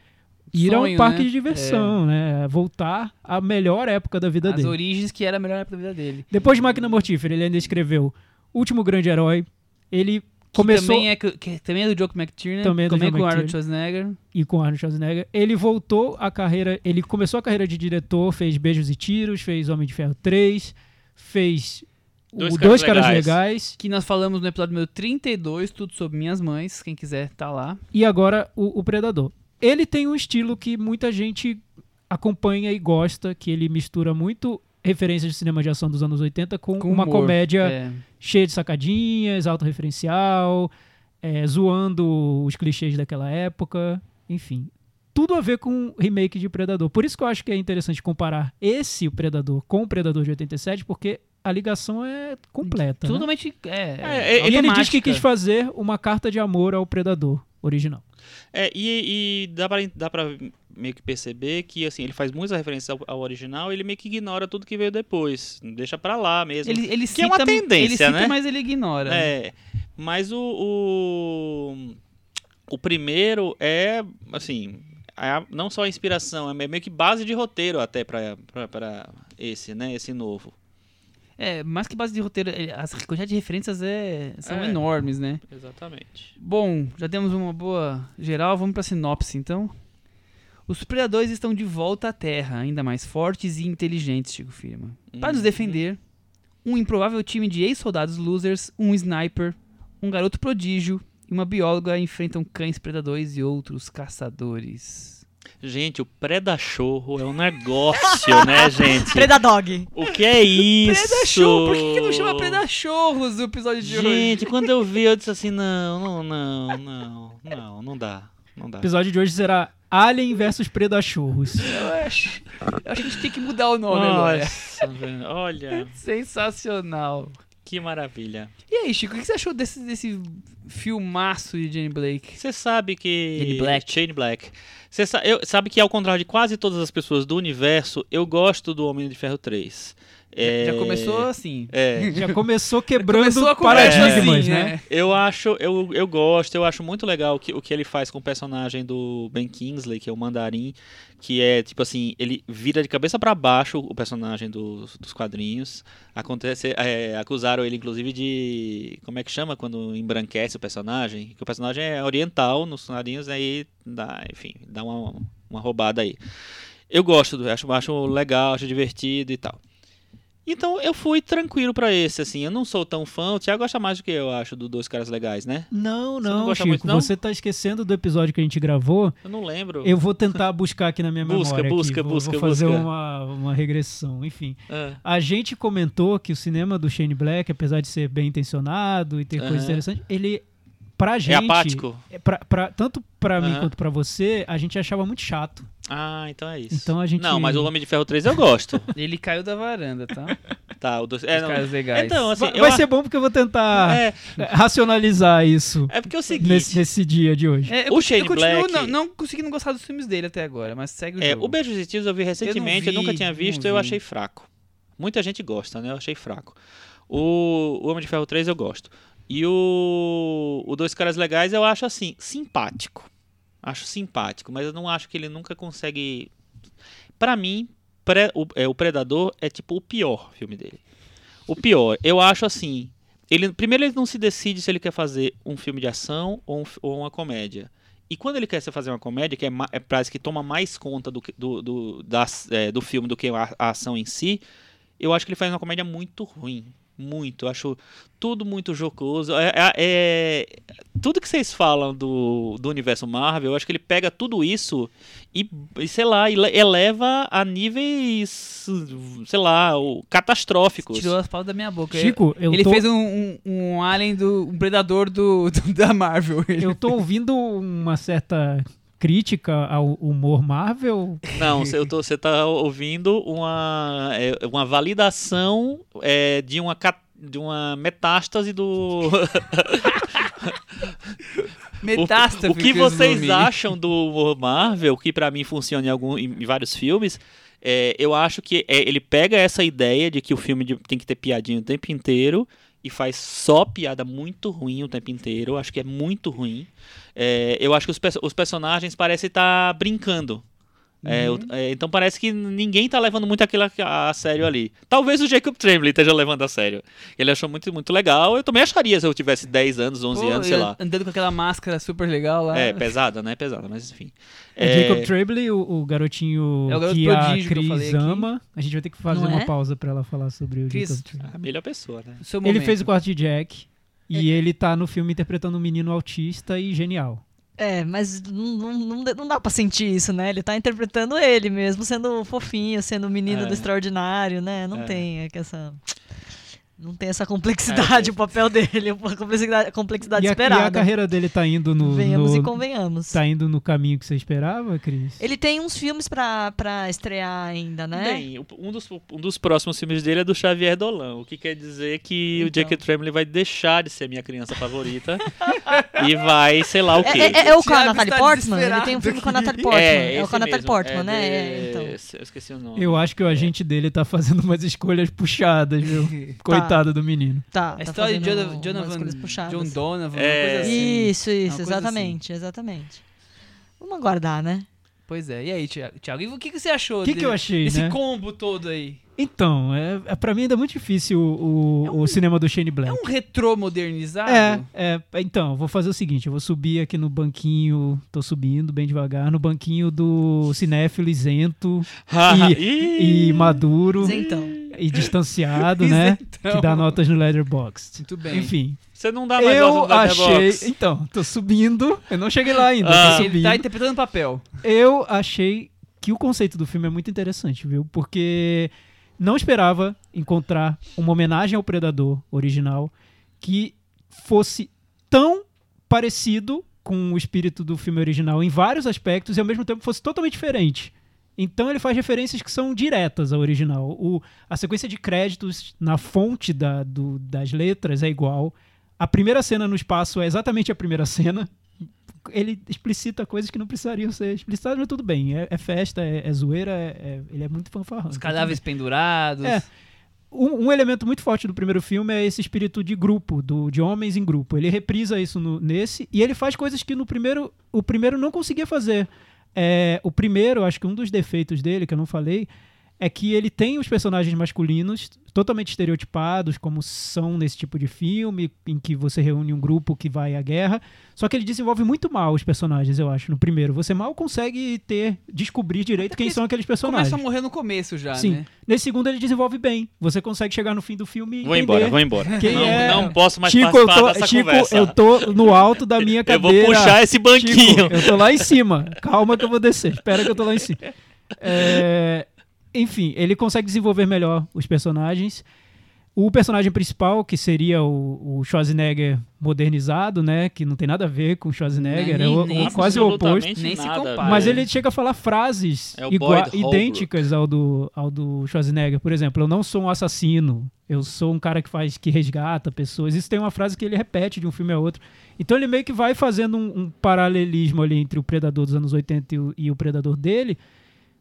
Speaker 5: ir a um
Speaker 2: Sonho,
Speaker 5: parque
Speaker 2: né?
Speaker 5: de diversão, né? Voltar à melhor época da vida
Speaker 2: As
Speaker 5: dele.
Speaker 2: origens que era a melhor época da vida dele.
Speaker 5: Depois de Máquina Mortífera, ele ainda escreveu Último Grande Herói. Ele
Speaker 2: Que
Speaker 5: começou
Speaker 2: também é, que, também é do Joe McTiernan.
Speaker 5: Também é do Joe
Speaker 2: com o Arnold
Speaker 5: McTiernan.
Speaker 2: Schwarzenegger.
Speaker 5: e com Arnold Schwarzenegger. Ele voltou a carreira, ele começou a carreira de diretor, fez Beijos e Tiros, fez Homem de Ferro 3, fez
Speaker 3: Dois
Speaker 5: o
Speaker 3: Caras
Speaker 5: Dois Caras
Speaker 3: Legais.
Speaker 5: Legais
Speaker 2: Que nós falamos no episódio número 32, Tudo Sobre Minhas Mães. Quem quiser, tá lá.
Speaker 5: e agora o, o Predador. Ele tem um estilo que muita gente acompanha e gosta, que ele mistura muito referências de cinema de ação dos anos 80 com,
Speaker 2: Com
Speaker 5: uma
Speaker 2: humor.
Speaker 5: comédia
Speaker 2: É.
Speaker 5: cheia de sacadinhas, autorreferencial, é, zoando os clichês daquela época, enfim. Tudo a ver com o remake de Predador. Por isso que eu acho que é interessante comparar esse o Predador com o Predador de 87, porque a ligação é completa. né?
Speaker 2: Totalmente. É,
Speaker 3: É,
Speaker 5: E ele diz que quis fazer uma carta de amor ao Predador original.
Speaker 3: É, e, e dá, pra, dá pra meio que perceber que assim, ele faz muitas referências ao, ao original ele meio que ignora tudo que veio depois. Deixa pra lá mesmo.
Speaker 2: Ele, ele
Speaker 3: Que é
Speaker 2: cita,
Speaker 3: uma
Speaker 2: ele
Speaker 3: tendência,
Speaker 2: cita,
Speaker 3: né?
Speaker 2: mas ele ignora.
Speaker 3: É, mas o, o, o primeiro é, assim, a- não só a inspiração, é meio que base de roteiro até pra esse, né, esse novo.
Speaker 2: É, mais que base de roteiro, ele- as quantidades de referências é, são
Speaker 3: É.
Speaker 2: enormes, né?
Speaker 3: Exatamente.
Speaker 2: Bom, já temos uma boa geral, vamos pra sinopse então. Os predadores estão de volta à Terra, ainda mais fortes e inteligentes, Chico Firma. Para nos
Speaker 3: Uhum.
Speaker 2: defender, um improvável time de ex-soldados losers, um sniper, um garoto prodígio e uma bióloga enfrentam cães predadores e outros caçadores.
Speaker 3: Gente, o Predachorro é um negócio, né, gente?
Speaker 4: Predadog.
Speaker 3: O que é isso?
Speaker 2: Predachorro, por que, que não chama Predachorros no episódio de hoje?
Speaker 3: Gente, quando eu vi, eu disse assim, não, não, não, não, não, não dá, não dá.
Speaker 5: O episódio de hoje será Alien versus Predachorros.
Speaker 2: Eu acho, eu acho que a gente tem que mudar o nome agora.
Speaker 3: Nossa, velho, olha,
Speaker 2: Sensacional.
Speaker 3: Que maravilha.
Speaker 2: E aí, Chico, o que você achou desse, desse filmaço de Jane Blake?
Speaker 3: Você sabe que.
Speaker 2: Jane Black.
Speaker 3: Shane Black. Você sa- eu- sabe que, ao contrário de quase todas as pessoas do universo, eu gosto do Homem de Ferro 3. É,
Speaker 2: Já começou assim.
Speaker 3: É.
Speaker 5: Já começou quebrando
Speaker 2: Começou
Speaker 5: paradigmas,
Speaker 2: assim,
Speaker 5: né?
Speaker 3: Eu acho, eu, eu gosto, eu acho muito legal o que, o que ele faz com o personagem do Ben Kingsley, que é o Mandarim, que é tipo assim, ele vira de cabeça pra baixo o personagem dos, dos quadrinhos. Acontece, é, acusaram ele inclusive de como é que chama quando embranquece o personagem? Que o personagem é oriental nos quadrinhos, aí dá, enfim, dá uma, uma roubada aí. Eu gosto, do- acho, acho legal, acho divertido e tal. Então eu fui tranquilo pra esse, assim. Eu não sou tão fã. O Thiago gosta mais do que eu, acho, do Dois Caras Legais, né?
Speaker 5: Não,
Speaker 3: Você não
Speaker 5: não,
Speaker 3: gosta
Speaker 5: Chico.
Speaker 3: muito, não?
Speaker 5: Você tá esquecendo do episódio que a gente gravou.
Speaker 3: Eu não lembro.
Speaker 5: Eu vou tentar buscar aqui na minha
Speaker 3: Busca,
Speaker 5: memória. aqui.
Speaker 3: busca,
Speaker 5: vou,
Speaker 3: busca,
Speaker 5: Vou fazer
Speaker 3: busca.
Speaker 5: Uma, uma regressão, enfim.
Speaker 3: Ah,
Speaker 5: A gente comentou que o cinema do Shane Black, apesar de ser bem intencionado e ter
Speaker 3: Aham.
Speaker 5: coisas interessantes, ele, pra gente...
Speaker 3: é apático?
Speaker 5: é pra- pra- tanto pra mim
Speaker 3: Aham.
Speaker 5: quanto pra você, a gente achava muito chato.
Speaker 3: Ah, então é isso.
Speaker 5: Então a gente-
Speaker 3: Não, mas o Homem de Ferro 3 eu gosto.
Speaker 2: Ele caiu da varanda, tá?
Speaker 3: tá, o dois... é,
Speaker 2: Os
Speaker 3: não.
Speaker 2: caras legais.
Speaker 3: Então, assim,
Speaker 5: Vai,
Speaker 3: eu
Speaker 5: ser bom porque eu vou tentar
Speaker 3: É,
Speaker 5: racionalizar isso
Speaker 3: é porque é o seguinte.
Speaker 5: nesse, nesse dia de hoje.
Speaker 2: É, eu,
Speaker 3: O Shane
Speaker 2: eu continuo
Speaker 3: Black-
Speaker 2: não, não conseguindo gostar dos filmes dele até agora, mas segue o
Speaker 3: É,
Speaker 2: jogo.
Speaker 3: o Beijos e Tiros eu vi recentemente, eu,
Speaker 2: vi,
Speaker 3: nunca tinha visto, eu achei fraco. Muita gente gosta, né? Eu achei fraco. O, o Homem de Ferro 3 eu gosto. E o, o Dois Caras Legais eu acho assim, simpático. Acho simpático, mas eu não acho que ele nunca consegue. Pra mim, Pre- o, é, o Predador é tipo o pior filme dele. O pior, eu acho assim. Ele, primeiro, ele não se decide se ele quer fazer um filme de ação ou, um ou uma comédia. E quando ele quer fazer uma comédia, que é, é parece que toma mais conta do, do, do, das- é, do filme do que a, a ação em si, eu acho que ele faz uma comédia muito ruim. Muito. Acho tudo muito jocoso. É, é- é- tudo que vocês falam do, do universo Marvel, eu acho que ele pega tudo isso e, e, sei lá, ele- eleva a níveis, sei lá, o- catastróficos.
Speaker 2: Tirou as palavras da minha boca.
Speaker 5: Chico, eu
Speaker 2: ele
Speaker 5: tô,
Speaker 2: fez um, um, um alien do. um predador do, do- da Marvel.
Speaker 5: eu tô ouvindo uma certa crítica ao humor Marvel.
Speaker 3: Não, você tô- você tá ouvindo uma, é, uma validação é, de, uma, de uma metástase do.
Speaker 2: Metástase.
Speaker 3: o, o que vocês acham do humor Marvel, que pra mim funciona em, algum, em vários filmes, é, eu acho que é, ele pega essa ideia de que o filme de- tem que ter piadinha o tempo inteiro e faz só piada muito ruim o tempo inteiro. Eu acho que é muito ruim. É, eu acho que os, os personagens parecem estar brincando. É, o- é, então parece que ninguém tá levando muito aquilo a, a sério ali. Talvez o Jacob Tremblay esteja levando a sério. Ele achou muito, muito legal. Eu também acharia se eu tivesse 10 anos, 11
Speaker 2: Pô,
Speaker 3: anos, sei lá.
Speaker 2: Andando com aquela máscara super legal lá.
Speaker 3: É, pesada, né? Pesada, mas enfim.
Speaker 5: É, Jacob Tremblay, o, o garotinho
Speaker 2: É o garoto
Speaker 5: que a
Speaker 2: que
Speaker 5: Cris
Speaker 2: aqui.
Speaker 5: ama. A gente vai ter que fazer
Speaker 4: Não
Speaker 5: uma
Speaker 4: é?
Speaker 5: pausa pra ela falar sobre o
Speaker 2: Cris,
Speaker 5: Jacob Tremblay.
Speaker 3: A melhor pessoa, né?
Speaker 2: Seu
Speaker 5: Ele fez o quarto de Jack. E ele tá no filme interpretando um menino autista e genial.
Speaker 4: É, mas não, não, não, dá- pra sentir isso, né? Ele tá interpretando ele mesmo, sendo fofinho, sendo o menino
Speaker 3: É.
Speaker 4: do extraordinário, né? Não
Speaker 3: É.
Speaker 4: tem é essa. Não tem essa complexidade,
Speaker 3: É,
Speaker 4: o papel dele, a complexidade, a complexidade
Speaker 5: E a, e
Speaker 4: esperada.
Speaker 5: a carreira dele tá indo no,
Speaker 4: Venhamos
Speaker 5: no-
Speaker 4: e convenhamos.
Speaker 5: tá indo no caminho que você esperava, Cris?
Speaker 4: Ele tem uns filmes pra, pra estrear ainda, né?
Speaker 3: Bem, o- um dos, um dos próximos filmes dele é do Xavier Dolan, o que quer dizer que o
Speaker 4: Então.
Speaker 3: Jacob Tremblay vai deixar de ser minha criança favorita e vai, sei lá o quê.
Speaker 4: É, é- é o com a Natalie Portman? Ele tem um filme com a. Natalie Portman. É, o com a Natalie. Portman,
Speaker 3: É
Speaker 4: né?
Speaker 3: de-
Speaker 4: É, então.
Speaker 3: Eu esqueci o nome.
Speaker 5: Eu acho que o agente dele tá fazendo umas escolhas puxadas, viu? Coitado do menino.
Speaker 4: Tá,
Speaker 2: A
Speaker 4: tá
Speaker 2: história de Jonathan,
Speaker 4: puxadas.
Speaker 2: John Donovan,
Speaker 3: É.
Speaker 2: uma coisa assim.
Speaker 4: Isso,
Speaker 2: Uma
Speaker 4: isso,
Speaker 2: coisa
Speaker 4: exatamente, exatamente. Vamos aguardar, né?
Speaker 2: Pois é. E aí, Thiago? E o que, que você achou
Speaker 5: O que,
Speaker 2: de-
Speaker 5: que eu achei,
Speaker 2: desse
Speaker 5: né?
Speaker 2: combo todo aí?
Speaker 5: Então, é, é, pra mim ainda é muito difícil o, o, o cinema do Shane Black.
Speaker 2: É um retrô modernizado?
Speaker 5: É, é, então, vou fazer o seguinte, eu vou subir aqui no banquinho, tô subindo bem devagar, no banquinho do cinéfilo isento
Speaker 3: e,
Speaker 5: e maduro
Speaker 4: Então,
Speaker 5: e distanciado, né?
Speaker 2: Isentão.
Speaker 5: Que dá notas no Letterboxd.
Speaker 2: Muito bem.
Speaker 5: Enfim,
Speaker 3: Você não dá mais
Speaker 5: eu
Speaker 3: nota no
Speaker 5: achei... Então, tô subindo, eu não cheguei lá ainda,
Speaker 3: Ah.
Speaker 5: tô
Speaker 2: Ele tá interpretando papel.
Speaker 5: Eu achei que o conceito do filme é muito interessante, viu? Porque não esperava encontrar uma homenagem ao Predador original que fosse tão parecido com o espírito do filme original em vários aspectos e ao mesmo tempo fosse totalmente diferente. Então ele faz referências que são diretas ao original. O, a sequência de créditos na fonte da- do- das letras é igual. A primeira cena no espaço é exatamente a primeira cena. Ele explicita coisas que não precisariam ser explicitadas, mas tudo bem. É, é festa, é, é zoeira, é- é- ele é muito fanfarrão.
Speaker 2: Os cadáveres pendurados.
Speaker 5: É. um, um elemento muito forte do primeiro filme é esse espírito de grupo, do, de homens em grupo. Ele reprisa isso no- nesse e ele faz coisas que no primeiro o primeiro não conseguia fazer. É, o primeiro, acho que um dos defeitos dele, que eu não falei, é que ele tem os personagens masculinos totalmente estereotipados, como são nesse tipo de filme, em que você reúne um grupo que vai à guerra. Só que ele desenvolve muito mal os personagens, eu acho, no primeiro. Você mal consegue ter, descobrir direito quem são aqueles personagens.
Speaker 2: Começa a morrer no começo já,
Speaker 5: Sim.
Speaker 2: né?
Speaker 5: Nesse segundo ele desenvolve bem. Você consegue chegar no fim do filme e
Speaker 3: Vou embora, vou embora.
Speaker 5: Quem
Speaker 3: não,
Speaker 5: é?
Speaker 3: não posso mais
Speaker 5: Chico, eu
Speaker 3: participar
Speaker 5: tô,
Speaker 3: dessa
Speaker 5: Chico,
Speaker 3: conversa.
Speaker 5: eu tô no alto da minha
Speaker 3: Eu
Speaker 5: cadeira.
Speaker 3: vou puxar esse banquinho.
Speaker 5: Chico, eu tô lá em cima. Calma que eu vou descer. Espera que eu tô lá em cima. É, enfim, ele consegue desenvolver melhor os personagens. O personagem principal, que seria o, o Schwarzenegger modernizado, né? Que não tem nada a ver com o Schwarzenegger,
Speaker 2: Nem-
Speaker 5: é o-
Speaker 2: nem
Speaker 5: quase o oposto.
Speaker 2: Nem se compara.
Speaker 5: Mas ele chega a falar frases
Speaker 3: É
Speaker 5: igua- idênticas ao do, ao do Schwarzenegger. Por exemplo, eu não sou um assassino, eu sou um cara que faz que resgata pessoas. Isso tem uma frase que ele repete de um filme a outro. Então ele meio que vai fazendo um, um paralelismo ali entre o Predador dos anos 80 e o, e o Predador dele.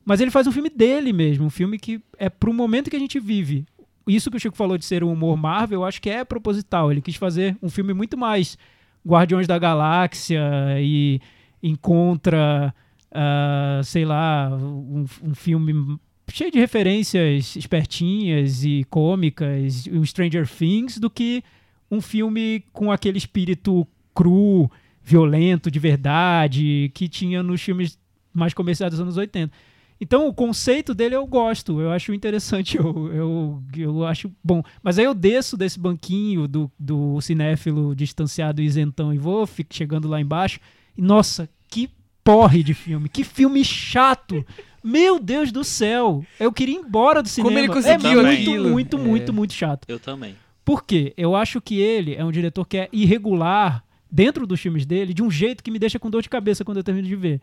Speaker 5: Mas ele faz um filme dele mesmo, um filme que é pro momento que a gente vive. Isso que o Chico falou de ser um humor Marvel, eu acho que é proposital. Ele quis fazer um filme muito mais Guardiões da Galáxia e encontra, ah, sei lá, um, um filme cheio de referências espertinhas e cômicas, um Stranger Things, do que um filme com aquele espírito cru violento de verdade que tinha nos filmes mais comerciais dos anos 80. Então, o conceito dele eu gosto, eu acho interessante, eu, eu, eu acho bom. Mas aí eu desço desse banquinho do, do cinéfilo distanciado e isentão e vou fico chegando lá embaixo. E, nossa, que porre de filme, que filme chato. Meu Deus do céu, eu queria ir embora do cinema.
Speaker 2: Como ele
Speaker 5: é
Speaker 2: conseguiu
Speaker 5: muito,
Speaker 2: aquilo?
Speaker 5: muito,
Speaker 2: É.
Speaker 5: muito, muito chato.
Speaker 3: Eu também.
Speaker 5: Por quê? Eu acho que ele é um diretor que é irregular dentro dos filmes dele de um jeito que me deixa com dor de cabeça quando eu termino de ver.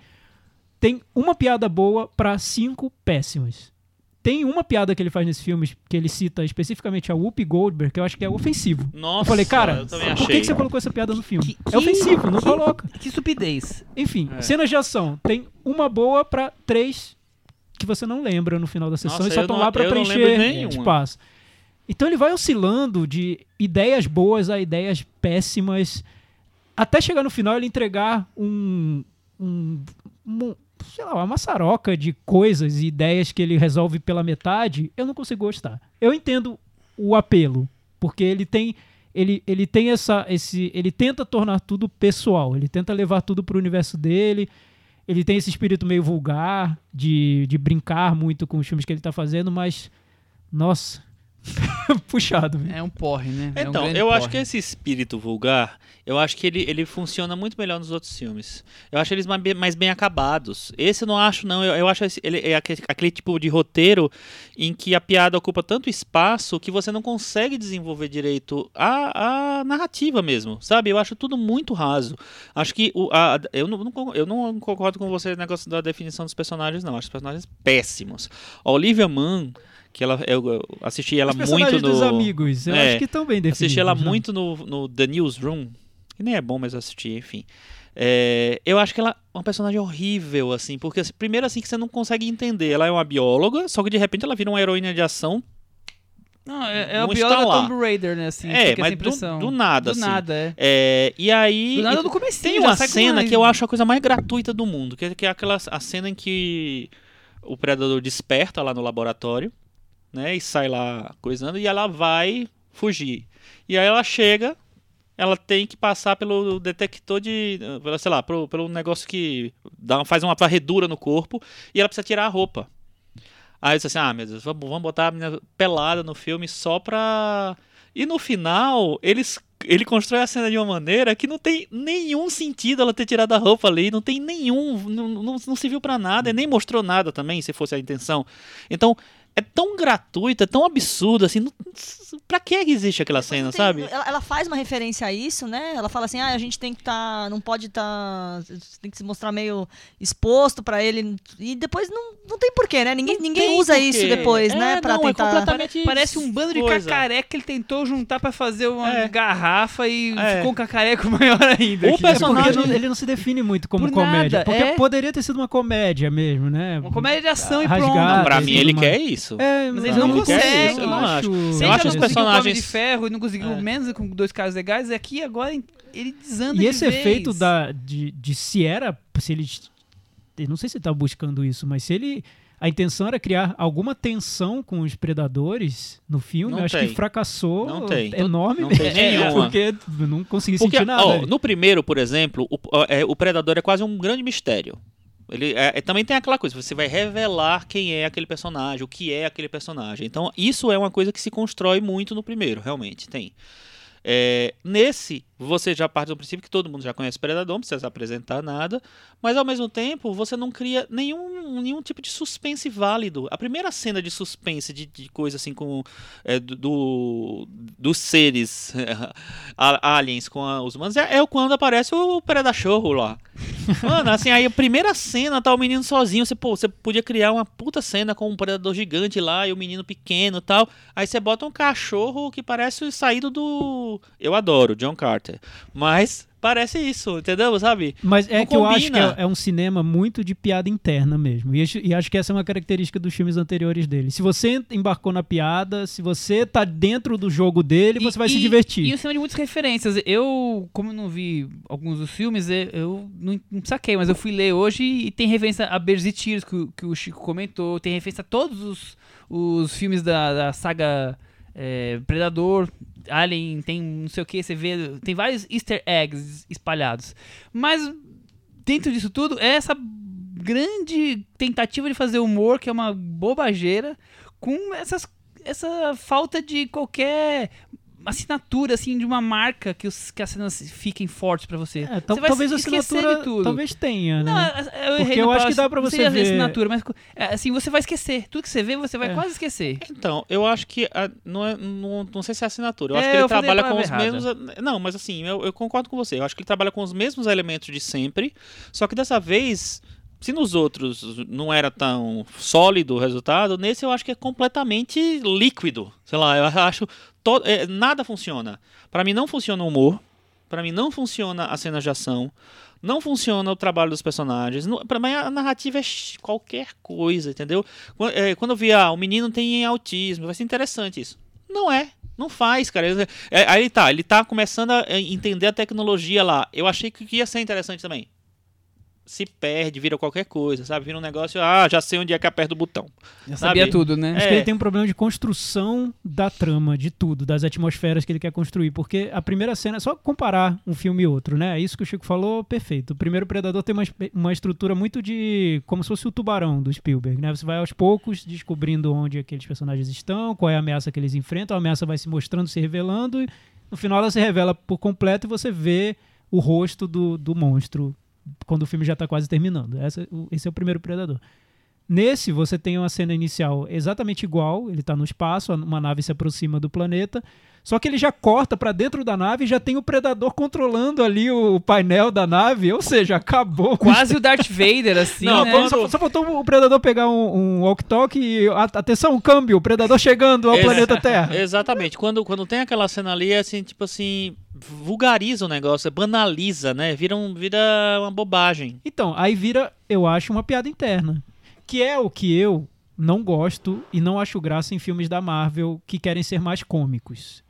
Speaker 5: Tem uma piada boa pra cinco péssimas. Tem uma piada que ele faz nesse filme que ele cita especificamente a Whoopi Goldberg, que eu acho que é ofensivo.
Speaker 3: Nossa,
Speaker 5: eu falei, cara,
Speaker 3: eu também
Speaker 5: por
Speaker 3: achei.
Speaker 5: que, que você colocou essa piada no filme?
Speaker 2: Que-
Speaker 5: é ofensivo, não
Speaker 2: que-
Speaker 5: coloca.
Speaker 2: Que estupidez.
Speaker 5: Enfim,
Speaker 3: É.
Speaker 5: cenas de ação. Tem uma boa pra três que você não lembra no final da sessão
Speaker 3: Nossa,
Speaker 5: e só estão lá
Speaker 3: de
Speaker 5: preencher espaço. Então ele vai oscilando de ideias boas a ideias péssimas, até chegar no final ele entregar um, um, um sei lá, uma maçaroca de coisas e ideias que ele resolve pela metade, eu não consigo gostar. Eu entendo o apelo, porque ele tem ele, ele tem essa esse ele tenta tornar tudo pessoal, ele tenta levar tudo pro universo dele. Ele tem esse espírito meio vulgar de, de brincar muito com os filmes que ele tá fazendo, mas nossa, puxado. viu?
Speaker 2: É um porre, né? É um
Speaker 3: Então, eu acho
Speaker 2: porre.
Speaker 3: que esse espírito vulgar, eu acho que ele, ele funciona muito melhor nos outros filmes. Eu acho eles mais bem, mais bem acabados. Esse eu não acho, não. Eu, eu acho esse, ele é aquele, aquele tipo de roteiro em que a piada ocupa tanto espaço que você não consegue desenvolver direito a, a narrativa mesmo, sabe? Eu acho tudo muito raso. Acho que o, a, eu, não, eu não concordo com você no negócio da definição dos personagens, não. Acho os personagens péssimos. A Olivia Munn, que ela, eu, assisti ela
Speaker 5: Os
Speaker 3: muito no...
Speaker 5: dos amigos, eu
Speaker 3: É,
Speaker 5: acho que estão bem definidos.
Speaker 3: Assisti ela
Speaker 5: né?
Speaker 3: muito no, no The Newsroom, que nem é bom, mas eu assisti, enfim. É, eu acho que ela é uma personagem horrível, assim, porque assim, primeiro assim que você não consegue entender. Ela é uma bióloga, só que de repente ela vira uma heroína de ação.
Speaker 2: Não, é, é
Speaker 3: Não está
Speaker 2: da
Speaker 3: lá.
Speaker 2: Tomb Raider, né? Assim,
Speaker 3: É, mas do- do nada,
Speaker 2: Do
Speaker 3: assim.
Speaker 2: nada, é.
Speaker 3: É, e aí.
Speaker 2: Do nada no comecinho,
Speaker 3: Tem uma cena que eu acho a coisa mais gratuita do mundo, que é, que é aquela a cena em que o predador desperta lá no laboratório, né, e sai lá coisando e ela vai fugir. E aí ela chega, ela tem que passar pelo detector de, eh, sei lá, pelo, pelo negócio que dá, faz uma varredura no corpo e ela precisa tirar a roupa. Aí eu assim, ah, meu Deus, vamos, vamos botar a menina pelada no filme só pra... E no final, eles, ele constrói a cena de uma maneira que não tem nenhum sentido ela ter tirado a roupa ali, não tem nenhum, não, não, não se viu pra nada, e nem mostrou nada também, se fosse a intenção. Então, é tão gratuito, é tão absurdo, assim, não, pra que existe aquela cena,
Speaker 4: Tem-
Speaker 3: sabe?
Speaker 4: Ela, ela faz uma referência a isso, né? Ela fala assim: ah, a gente tem que estar. não pode estar. tem que se mostrar meio exposto pra ele. E depois não, não tem porquê, né? Ninguém,
Speaker 3: Não
Speaker 4: ninguém usa
Speaker 3: porquê.
Speaker 4: isso depois,
Speaker 3: É,
Speaker 4: né? Pra
Speaker 3: não, é
Speaker 4: tentar.
Speaker 3: completamente
Speaker 2: Parece um bando de
Speaker 3: coisa.
Speaker 2: cacareca que ele tentou juntar pra fazer uma
Speaker 3: É.
Speaker 2: garrafa e
Speaker 3: É.
Speaker 2: ficou um cacareco maior ainda.
Speaker 3: O
Speaker 2: aqui.
Speaker 5: É
Speaker 3: personagem-
Speaker 5: porque não- ele não se define muito como
Speaker 2: Por
Speaker 5: comédia.
Speaker 2: nada,
Speaker 5: porque
Speaker 2: é.
Speaker 5: poderia ter sido uma comédia mesmo, né?
Speaker 2: Uma comédia de ação e
Speaker 5: Rasgada,
Speaker 2: pronto.
Speaker 3: Não, pra mim ele
Speaker 5: uma-
Speaker 3: quer isso.
Speaker 5: É,
Speaker 2: Mas
Speaker 5: eu
Speaker 2: ele não
Speaker 5: não
Speaker 2: consegue,
Speaker 5: quero,
Speaker 3: eu não acho.
Speaker 2: Se
Speaker 3: Eu acho os personagens-
Speaker 2: de Ferro e não conseguiu
Speaker 3: É.
Speaker 2: menos com dois caras legais, aqui agora ele desanda
Speaker 5: E
Speaker 2: de
Speaker 5: esse
Speaker 2: vez.
Speaker 5: efeito da, de, de se era. Se ele. Eu não sei se ele tá buscando isso, mas se ele. A intenção era criar alguma tensão com os predadores no filme.
Speaker 3: Não
Speaker 5: eu acho
Speaker 3: tem.
Speaker 5: que fracassou
Speaker 3: Não tem.
Speaker 5: enorme
Speaker 3: Não tem nenhuma.
Speaker 5: Porque eu não consegui
Speaker 3: Porque,
Speaker 5: sentir nada.
Speaker 3: ó, no primeiro, por exemplo, o, é, o predador é quase um grande mistério. Ele é- é- também tem aquela coisa, você vai revelar quem é aquele personagem, o que é aquele personagem. Então, isso é uma coisa que se constrói muito no primeiro, realmente, tem. É, nesse, você já parte do princípio que todo mundo já conhece o Predador, não precisa apresentar nada, mas ao mesmo tempo você não cria nenhum, nenhum tipo de suspense válido. A primeira cena de suspense, de, de coisa assim com é, do, do- dos seres aliens com a- os humanos, é, é quando aparece o Predachorro lá. Mano, assim, aí a primeira cena tá o menino sozinho, você, pô, você podia criar uma puta cena com um predador gigante lá e o menino pequeno e tal. Aí você bota um cachorro que parece saído do. Eu adoro, John Carter. Mas parece isso, entendeu? Sabe?
Speaker 5: Mas é
Speaker 3: Não
Speaker 5: que eu acho que
Speaker 3: combina.
Speaker 5: é, é um cinema muito de piada interna mesmo. E acho, e acho que essa é uma característica dos filmes anteriores dele. Se você embarcou na piada, se você tá dentro do jogo dele, você vai se divertir.
Speaker 2: E o cinema de muitas referências. Eu, como eu não vi alguns dos filmes, eu, não, não saquei, mas eu fui ler hoje e tem referência a Bears e Tiros, que, o- que o Chico comentou. Tem referência a todos os, os filmes da, da saga é, Predador. Alien tem não sei o que, você vê. Tem vários easter eggs espalhados. Mas dentro disso tudo é essa grande tentativa de fazer humor, que é uma bobageira, com essas, essa falta de qualquer assinatura assim de uma marca que, os, que as cenas fiquem fortes pra você.
Speaker 5: É,
Speaker 2: Você vai
Speaker 5: talvez a assinatura
Speaker 2: de tudo.
Speaker 5: talvez tenha,
Speaker 2: Não,
Speaker 5: né?
Speaker 2: eu
Speaker 5: Porque
Speaker 2: errei
Speaker 5: eu acho que dá pra
Speaker 2: Não
Speaker 5: você ver-
Speaker 2: assinatura, mas é, assim, você vai esquecer. Tudo que você vê, você vai
Speaker 5: É.
Speaker 2: quase esquecer.
Speaker 3: Então, eu acho que a- não, é, não, não sei se é assinatura. Eu
Speaker 2: É,
Speaker 3: acho que ele trabalha com os
Speaker 2: palavra
Speaker 3: mesmos. Não, mas assim, eu, eu concordo com você. Eu acho que ele trabalha com os mesmos elementos de sempre. Só que dessa vez, se nos outros não era tão sólido o resultado, nesse eu acho que é completamente líquido. Sei lá, eu acho. To- é, nada funciona. Pra mim não funciona o humor. Pra mim não funciona as cenas de ação. Não funciona o trabalho dos personagens. Pra mim a narrativa é qualquer coisa, entendeu? Quando, é, quando eu vi, ah, o menino tem autismo, vai ser interessante isso. Não é. Não faz, cara. É, aí ele tá, ele tá começando a é, entender a tecnologia lá. Eu achei que ia ser interessante também. Se perde, vira qualquer coisa, sabe? Vira um negócio, ah, já sei onde é que aperta o botão.
Speaker 2: Já
Speaker 3: Sabe?
Speaker 2: sabia tudo, né?
Speaker 5: Acho
Speaker 3: É.
Speaker 5: que ele tem um problema de construção da trama, de tudo, das atmosferas que ele quer construir. Porque a primeira cena, é só comparar um filme e outro, né? É isso que o Chico falou, perfeito. O primeiro Predador tem uma, uma estrutura muito de. como se fosse o tubarão do Spielberg, né? Você vai aos poucos descobrindo onde aqueles personagens estão, qual é a ameaça que eles enfrentam, a ameaça vai se mostrando, se revelando, e no final ela se revela por completo e você vê o rosto do, do monstro quando o filme já está quase terminando. Esse é o primeiro Predador. Nesse, você tem uma cena inicial exatamente igual, ele tá no espaço, uma nave se aproxima do planeta, só que ele já corta pra dentro da nave e já tem o predador controlando ali o painel da nave, ou seja, acabou.
Speaker 2: Quase o Darth Vader, assim,
Speaker 3: Não,
Speaker 2: né?
Speaker 3: quando-
Speaker 5: Só, só faltou o predador pegar um, um walkie-talkie e a- atenção, câmbio, o predador chegando ao planeta Terra.
Speaker 3: Exatamente. Quando, quando tem aquela cena ali, é assim, tipo assim, vulgariza o negócio, banaliza, né? Vira, um, vira uma bobagem.
Speaker 5: Então, aí vira, eu acho, uma piada interna. Que é o que eu não gosto e não acho graça em filmes da Marvel que querem ser mais cômicos.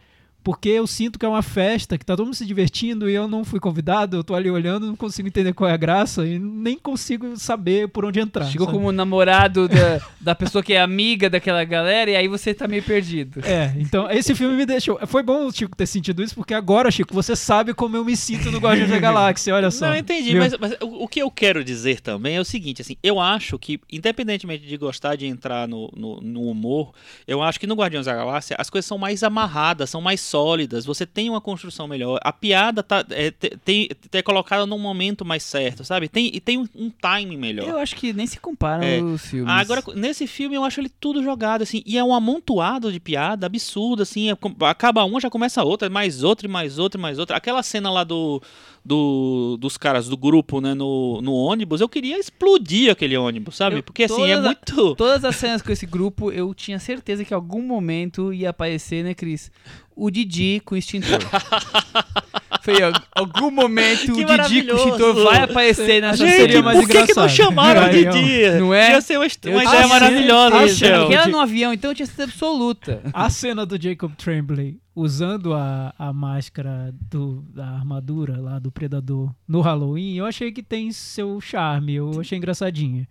Speaker 5: Porque eu sinto que é uma festa, que tá todo mundo se divertindo e eu não fui convidado, eu tô ali olhando, não consigo entender qual é a graça e nem consigo saber por onde entrar.
Speaker 2: Chegou
Speaker 5: sabe?
Speaker 2: como namorado da, da pessoa que é amiga daquela galera e aí você tá meio perdido.
Speaker 5: É, então esse filme me deixou. Foi bom o Chico ter sentido isso, porque agora, Chico, você sabe como eu me sinto no Guardiões da Galáxia, olha só.
Speaker 3: Não, entendi, mas, mas o, o que eu quero dizer também é o seguinte, assim, eu acho que, independentemente de gostar de entrar no, no, no humor, eu acho que no Guardiões da Galáxia as coisas são mais amarradas, são mais sólidas, você tem uma construção melhor, a piada tá, é, te- tem, é colocada num momento mais certo, sabe? Tem, e tem um, um timing melhor.
Speaker 2: Eu acho que nem se comparam
Speaker 3: É.
Speaker 2: os filmes.
Speaker 3: Agora, nesse filme, eu acho ele tudo jogado, assim, e é um amontoado de piada absurdo, assim, é acaba uma, já começa outra, mais outra, mais outra, mais outra. Aquela cena lá do, do dos caras do grupo, né, no, no ônibus, eu queria explodir aquele ônibus, sabe?
Speaker 2: Eu-
Speaker 3: Porque, assim, é
Speaker 2: a-
Speaker 3: muito...
Speaker 2: Todas as cenas com esse grupo, eu tinha certeza que em algum momento ia aparecer, né, Cris? O Didi com o extintor. Foi em algum momento
Speaker 3: Que
Speaker 2: o Didi com o extintor vai aparecer nessa
Speaker 5: Gente,
Speaker 2: seria mais
Speaker 3: por que, que não chamaram o. Didi?
Speaker 2: Não é?
Speaker 3: Ia ser uma, uma ideia maravilhosa.
Speaker 2: Aquela no avião, então eu tinha certeza absoluta.
Speaker 5: A cena do Jacob Tremblay usando a, a máscara do, da armadura lá do Predador no Halloween, eu achei que tem seu charme, eu achei engraçadinha.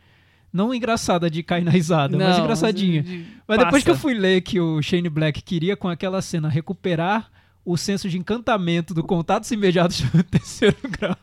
Speaker 5: Não engraçada de cair na risada, mas
Speaker 2: Não,
Speaker 5: engraçadinha.
Speaker 2: de-
Speaker 5: Mas depois que eu fui ler que o Shane Black queria com aquela cena recuperar o senso de encantamento do contatos imediatos do terceiro grau.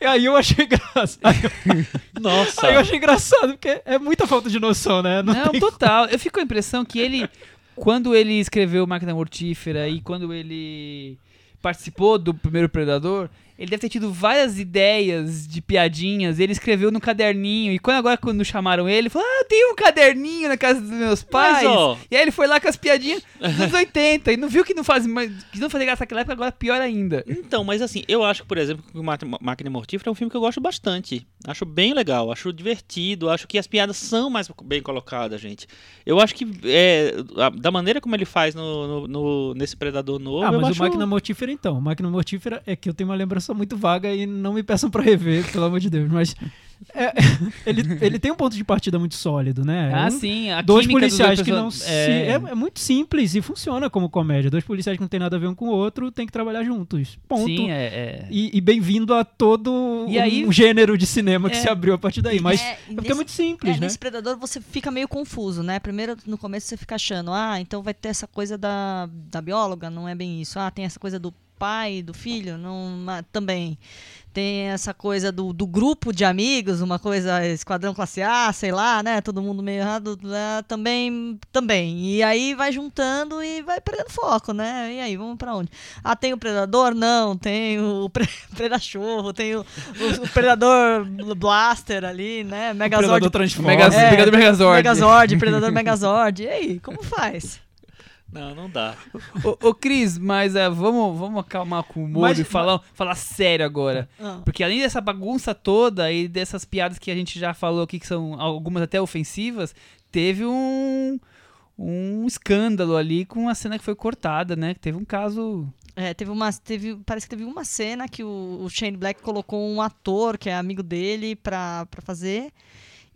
Speaker 5: E aí eu achei eu,
Speaker 3: Nossa.
Speaker 5: aí eu achei engraçado, porque é muita falta de noção, né? Não
Speaker 2: Não, total. Eu fico com a impressão que ele, quando ele escreveu Máquina Mortífera e quando ele participou do primeiro Predador, ele deve ter tido várias ideias de piadinhas. Ele escreveu no caderninho. E quando agora, quando chamaram ele, ele falou: Ah, eu tenho um caderninho na casa dos meus pais.
Speaker 3: ó-
Speaker 2: E aí ele foi lá com as piadinhas dos anos 80 e não viu que não faz mais. Que não fazia graça naquela época, agora pior ainda.
Speaker 3: Então, mas assim, eu acho, por exemplo, que o Máquina Mortífera é um filme que eu gosto bastante. Acho bem legal, acho divertido, acho que as piadas são mais bem colocadas, gente. Eu acho que é, da maneira como ele faz no, no- no- nesse Predador novo,
Speaker 5: Ah,
Speaker 3: eu
Speaker 5: mas
Speaker 3: acho...
Speaker 5: o Máquina Mortífera então. O Máquina Mortífera é que eu tenho uma lembrança muito vaga e não me peçam pra rever, pelo amor de Deus. Mas é, ele, ele tem um ponto de partida muito sólido, né?
Speaker 2: Ah,
Speaker 5: Um-
Speaker 2: sim. A
Speaker 5: dois policiais que não se. É...
Speaker 2: é,
Speaker 5: é muito simples e funciona como comédia. Dois policiais que não tem nada a ver um com o outro tem que trabalhar juntos. Ponto.
Speaker 2: Sim, é. é.
Speaker 5: E, e bem-vindo a todo
Speaker 2: E aí-
Speaker 5: um gênero de cinema que
Speaker 2: É.
Speaker 5: se abriu a partir daí. Mas é,
Speaker 4: É,
Speaker 5: porque é
Speaker 4: nesse-
Speaker 5: muito simples,
Speaker 4: É,
Speaker 5: né?
Speaker 4: nesse Predador você fica meio confuso, né? Primeiro, no começo você fica achando, ah, então vai ter essa coisa da, da bióloga, não é bem isso. Ah, tem essa coisa do pai, do filho, não, ma- também. Tem essa coisa do, do grupo de amigos, uma coisa esquadrão classe A, sei lá, né? Todo mundo meio errado, né? também, também. E aí vai juntando e vai perdendo foco, né? E aí, vamos pra onde? Ah, tem o Predador? Não, tem o pre Predachorro, tem o, o, o Predador Blaster ali, né? Megazord
Speaker 5: Predador transforma.
Speaker 2: Mega,
Speaker 4: É,
Speaker 2: Predador Megazord.
Speaker 4: Megazord, Predador Megazord. E aí, como faz?
Speaker 3: Não, não dá.
Speaker 2: Ô, ô, Cris, mas é, vamos, vamos acalmar com o humor
Speaker 5: Mas-
Speaker 2: e falar, falar sério agora.
Speaker 4: Ah.
Speaker 2: Porque além dessa bagunça toda e dessas piadas que a gente já falou aqui, que são algumas até ofensivas, teve um, um escândalo ali com a cena que foi cortada, né? Que teve um caso.
Speaker 4: É, teve uma, teve, parece que teve uma cena que o, o Shane Black colocou um ator que é amigo dele pra, pra fazer.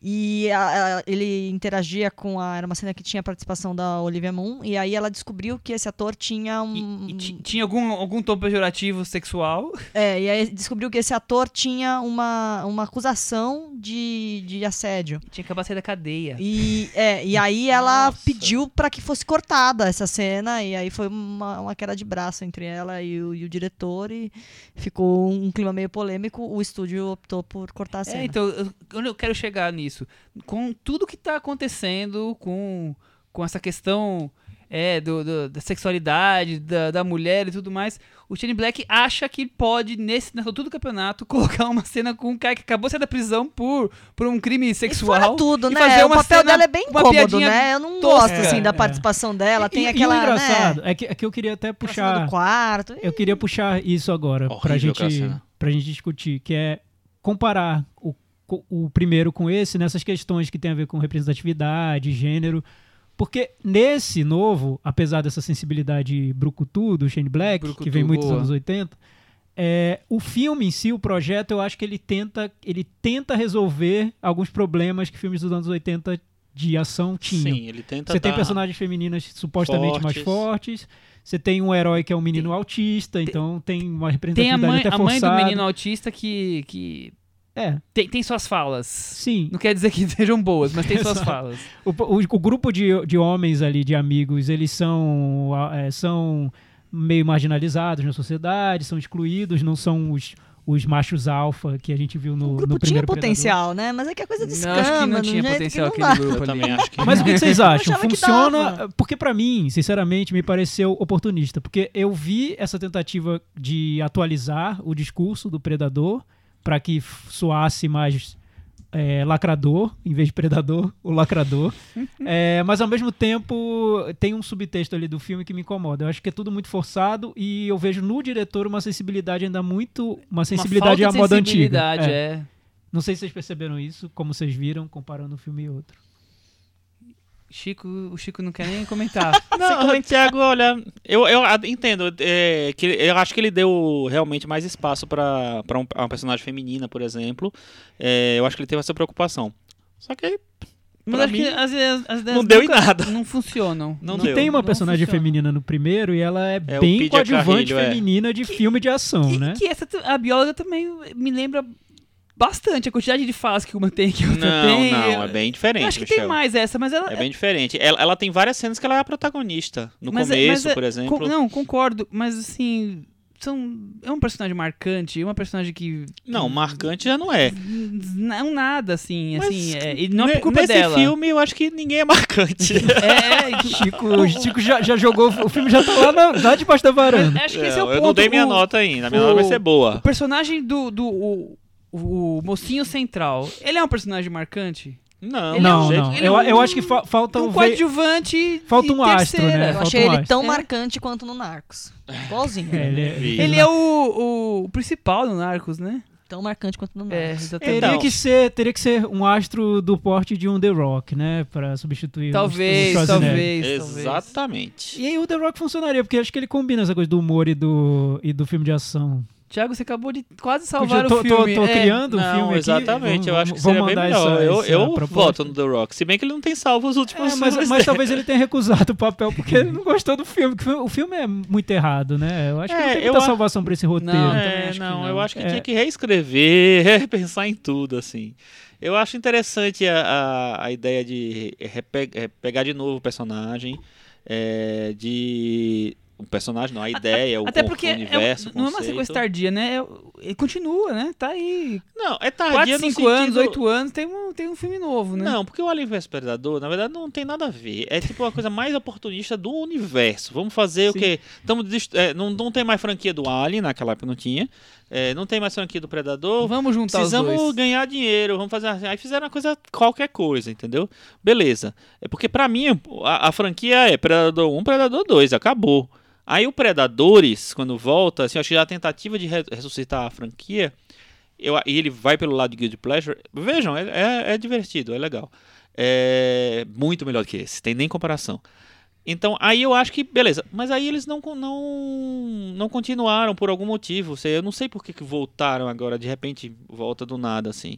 Speaker 4: E a- a- ele interagia com a. Era uma cena que tinha a participação da Olivia Moon. E aí ela descobriu que esse ator tinha
Speaker 2: E,
Speaker 4: um.
Speaker 2: e ti- tinha algum, algum tom pejorativo sexual.
Speaker 4: É, e aí descobriu que esse ator tinha uma, uma acusação de, de assédio.
Speaker 2: Tinha que sair da cadeia.
Speaker 4: E, é, e aí ela
Speaker 3: Nossa.
Speaker 4: pediu pra que fosse cortada essa cena, e aí foi uma, uma queda de braço entre ela e o, e o diretor, e ficou um clima meio polêmico. O estúdio optou por cortar a cena.
Speaker 2: É, então, eu, eu quero chegar nisso? Com tudo que tá acontecendo com, com essa questão é, do, do- da sexualidade, da, da mulher e tudo mais, o Shane Black acha que pode, nesse, altura do campeonato, colocar uma cena com um cara que acabou de sair da prisão por, por um crime
Speaker 4: E
Speaker 2: sexual.
Speaker 4: fora tudo,
Speaker 2: e
Speaker 4: né?
Speaker 2: fazer
Speaker 4: O
Speaker 2: uma
Speaker 4: papel
Speaker 2: cena-
Speaker 4: dela é bem
Speaker 2: uma
Speaker 4: cômodo,
Speaker 2: piadinha
Speaker 4: né? Eu não
Speaker 2: tosca.
Speaker 4: gosto, assim, da
Speaker 5: É,
Speaker 4: participação dela. Tem
Speaker 5: e,
Speaker 4: aquela,
Speaker 5: e o engraçado
Speaker 4: né?
Speaker 5: é, que, é que eu queria até puxar.
Speaker 4: do quarto.
Speaker 5: Eu queria puxar isso agora pra
Speaker 3: Horrível
Speaker 5: gente, pra gente discutir, que é comparar o, primeiro com esse nessas questões que tem a ver com representatividade, gênero. Porque nesse novo, apesar dessa sensibilidade brucutu do Shane Black,
Speaker 2: Brucutu,
Speaker 5: que vem muito dos
Speaker 2: boa.
Speaker 5: anos 80, é, o filme em si, o projeto, eu acho que ele tenta, ele tenta resolver alguns problemas que filmes dos anos 80 de ação tinham.
Speaker 3: Sim, ele tenta
Speaker 5: Você tem personagens femininas supostamente mais
Speaker 3: Fortes.
Speaker 5: fortes. Você tem um herói que é um menino autista, então tem uma
Speaker 2: Tem a
Speaker 5: representatividade
Speaker 2: mãe,
Speaker 5: até
Speaker 2: a mãe do menino autista que, que
Speaker 5: É,
Speaker 2: tem, tem suas falas.
Speaker 5: sim.
Speaker 2: Não quer dizer que sejam boas, mas tem suas falas.
Speaker 5: O, o- o grupo de, de homens ali, de amigos, eles são, é, são meio marginalizados na sociedade, são excluídos, não são os, os machos alfa que a gente viu no,
Speaker 4: O
Speaker 5: no
Speaker 4: grupo tinha
Speaker 5: primeiro Predador.
Speaker 4: potencial, né? Mas é que a coisa
Speaker 2: Não,
Speaker 4: descamba,
Speaker 2: acho que não tinha potencial
Speaker 4: que não
Speaker 2: aquele grupo
Speaker 3: Eu
Speaker 2: ali.
Speaker 3: também acho que
Speaker 5: Mas o que vocês acham? Funciona? Porque pra mim, sinceramente, me pareceu oportunista. Porque eu vi essa tentativa de atualizar o discurso do predador pra que soasse mais é, lacrador, em vez de predador, o lacrador. É, mas ao mesmo tempo tem um subtexto ali do filme que me incomoda. Eu acho que é tudo muito forçado e eu vejo no diretor uma sensibilidade ainda muito. Uma sensibilidade
Speaker 2: Uma
Speaker 5: à moda antiga. É.
Speaker 2: é.
Speaker 5: Não sei se vocês perceberam isso, como vocês viram, comparando um filme e outro.
Speaker 2: Chico, o Chico não quer nem comentar.
Speaker 3: Não, o Thiago, olha, eu, eu a- entendo é, que eu acho que ele deu realmente mais espaço para um, uma personagem feminina, por exemplo. É, eu acho que ele teve essa preocupação. Só que
Speaker 2: Mas acho que
Speaker 3: mim,
Speaker 2: as, ideias- as ideias
Speaker 3: não deu em nada.
Speaker 2: Não funcionam.
Speaker 3: Não
Speaker 5: Que
Speaker 3: deu.
Speaker 5: tem uma
Speaker 2: não
Speaker 5: personagem
Speaker 2: funciona.
Speaker 5: feminina no primeiro e ela é,
Speaker 3: É
Speaker 5: bem coadjuvante
Speaker 3: Carrilho, é.
Speaker 5: feminina de filme de ação,
Speaker 2: E
Speaker 5: né?
Speaker 2: que essa, a bióloga também me lembra bastante a quantidade de falas que uma tem que outra
Speaker 3: não,
Speaker 2: tem.
Speaker 3: não,
Speaker 2: Eu-
Speaker 3: é bem
Speaker 2: Eu
Speaker 3: diferente,
Speaker 2: acho que
Speaker 3: Michel.
Speaker 2: tem mais essa, mas ela.
Speaker 3: É bem diferente. Ela, ela tem várias cenas que ela é a protagonista. No
Speaker 2: Mas é-
Speaker 3: começo,
Speaker 2: mas é-
Speaker 3: por exemplo.
Speaker 2: con- não, concordo, mas assim. São, é um personagem marcante, é uma personagem que.
Speaker 3: Não, marcante já não é.
Speaker 2: Não nada, assim.
Speaker 3: Mas
Speaker 2: assim é, e não é culpa
Speaker 3: Nesse
Speaker 2: dela.
Speaker 3: filme, eu acho que ninguém é marcante.
Speaker 2: É, é,
Speaker 5: Chico, o Chico já, já jogou, o filme já tá lá, na, lá debaixo da varanda.
Speaker 2: acho que esse é o
Speaker 3: eu
Speaker 2: ponto.
Speaker 3: não dei minha
Speaker 2: o,
Speaker 3: nota ainda. A minha nota vai ser
Speaker 2: o
Speaker 3: boa.
Speaker 2: personagem do. do o, o mocinho central, ele é um personagem marcante?
Speaker 3: Não,
Speaker 2: Ele é
Speaker 5: não,
Speaker 2: um-
Speaker 5: não.
Speaker 2: é
Speaker 5: Eu,
Speaker 2: um-
Speaker 5: eu acho que fa- falta
Speaker 2: um
Speaker 5: um
Speaker 2: coadjuvante.
Speaker 5: falta um astro, né?
Speaker 4: Eu
Speaker 5: Falta
Speaker 4: achei
Speaker 5: um
Speaker 4: ele
Speaker 5: astro.
Speaker 4: tão
Speaker 2: É.
Speaker 4: marcante quanto no Narcos. Igualzinho.
Speaker 5: É, ele, é-.
Speaker 2: Ele é o, o principal no Narcos, né?
Speaker 4: Tão marcante quanto no
Speaker 2: É,
Speaker 4: Narcos.
Speaker 2: exatamente.
Speaker 5: Teria
Speaker 3: Então.
Speaker 5: que, ser, teria que ser um astro do porte de um The Rock, né? Pra substituir o- o
Speaker 2: Talvez, talvez, talvez.
Speaker 3: Exatamente.
Speaker 5: E aí o The Rock funcionaria, porque acho que ele combina essa coisa do humor e do, e do filme de ação.
Speaker 2: Thiago, você acabou de quase salvar
Speaker 5: Eu tô,
Speaker 2: o filme.
Speaker 5: tô, tô
Speaker 2: É,
Speaker 5: criando um
Speaker 3: Não,
Speaker 5: filme aqui.
Speaker 3: exatamente. eu acho que seria bem melhor.
Speaker 5: essa-
Speaker 3: eu
Speaker 5: essa
Speaker 3: eu
Speaker 5: proposta.
Speaker 3: voto no The Rock. Se bem que ele não tem salvo os últimos
Speaker 5: É, mas,
Speaker 3: filmes
Speaker 5: mas talvez ele tenha recusado o papel porque ele não gostou do filme. que O filme é muito errado, né? Eu acho que
Speaker 3: É,
Speaker 5: não tem
Speaker 3: eu
Speaker 5: muita
Speaker 3: a-
Speaker 5: salvação pra esse roteiro.
Speaker 2: Não,
Speaker 3: É,
Speaker 2: também acho que
Speaker 3: não,
Speaker 2: não.
Speaker 3: eu acho que
Speaker 5: É.
Speaker 3: tinha que reescrever, repensar em tudo, assim. Eu acho interessante a, a, a ideia de é, pegar de novo o personagem, é, de... O personagem, não, a ideia, o,
Speaker 2: Até porque
Speaker 3: o
Speaker 2: é
Speaker 3: universo, o
Speaker 2: não é uma sequência tardia, né? É- Ele continua, né? Tá aí.
Speaker 3: Não, é
Speaker 2: 4,
Speaker 3: tardia no
Speaker 2: 5 anos,
Speaker 3: sentido-
Speaker 2: 8 anos, tem um, tem um filme novo, né?
Speaker 3: Não, porque o Alien vs Predador, na verdade, não tem nada a ver. É tipo uma coisa mais oportunista do universo. Vamos fazer
Speaker 5: Sim.
Speaker 3: o quê? Tamo é, não, não tem mais franquia do Alien, naquela época não tinha. É, não tem mais franquia do Predador.
Speaker 2: Vamos juntar os
Speaker 3: Precisamos
Speaker 2: dois.
Speaker 3: ganhar dinheiro, vamos fazer. Aí fizeram uma coisa, qualquer coisa, entendeu? Beleza. É porque pra mim a, a franquia é Predador 1, Predador 2, acabou. Aí o Predadores, quando volta, assim, acho que a tentativa de re- ressuscitar a franquia, eu, e ele vai pelo lado de Guilty Pleasure, vejam, é, é, é divertido, é legal. É muito melhor que esse, tem nem comparação. Então, aí eu acho que, beleza, mas aí eles não, não, não continuaram por algum motivo. Eu não sei por que voltaram agora, de repente volta do nada, assim.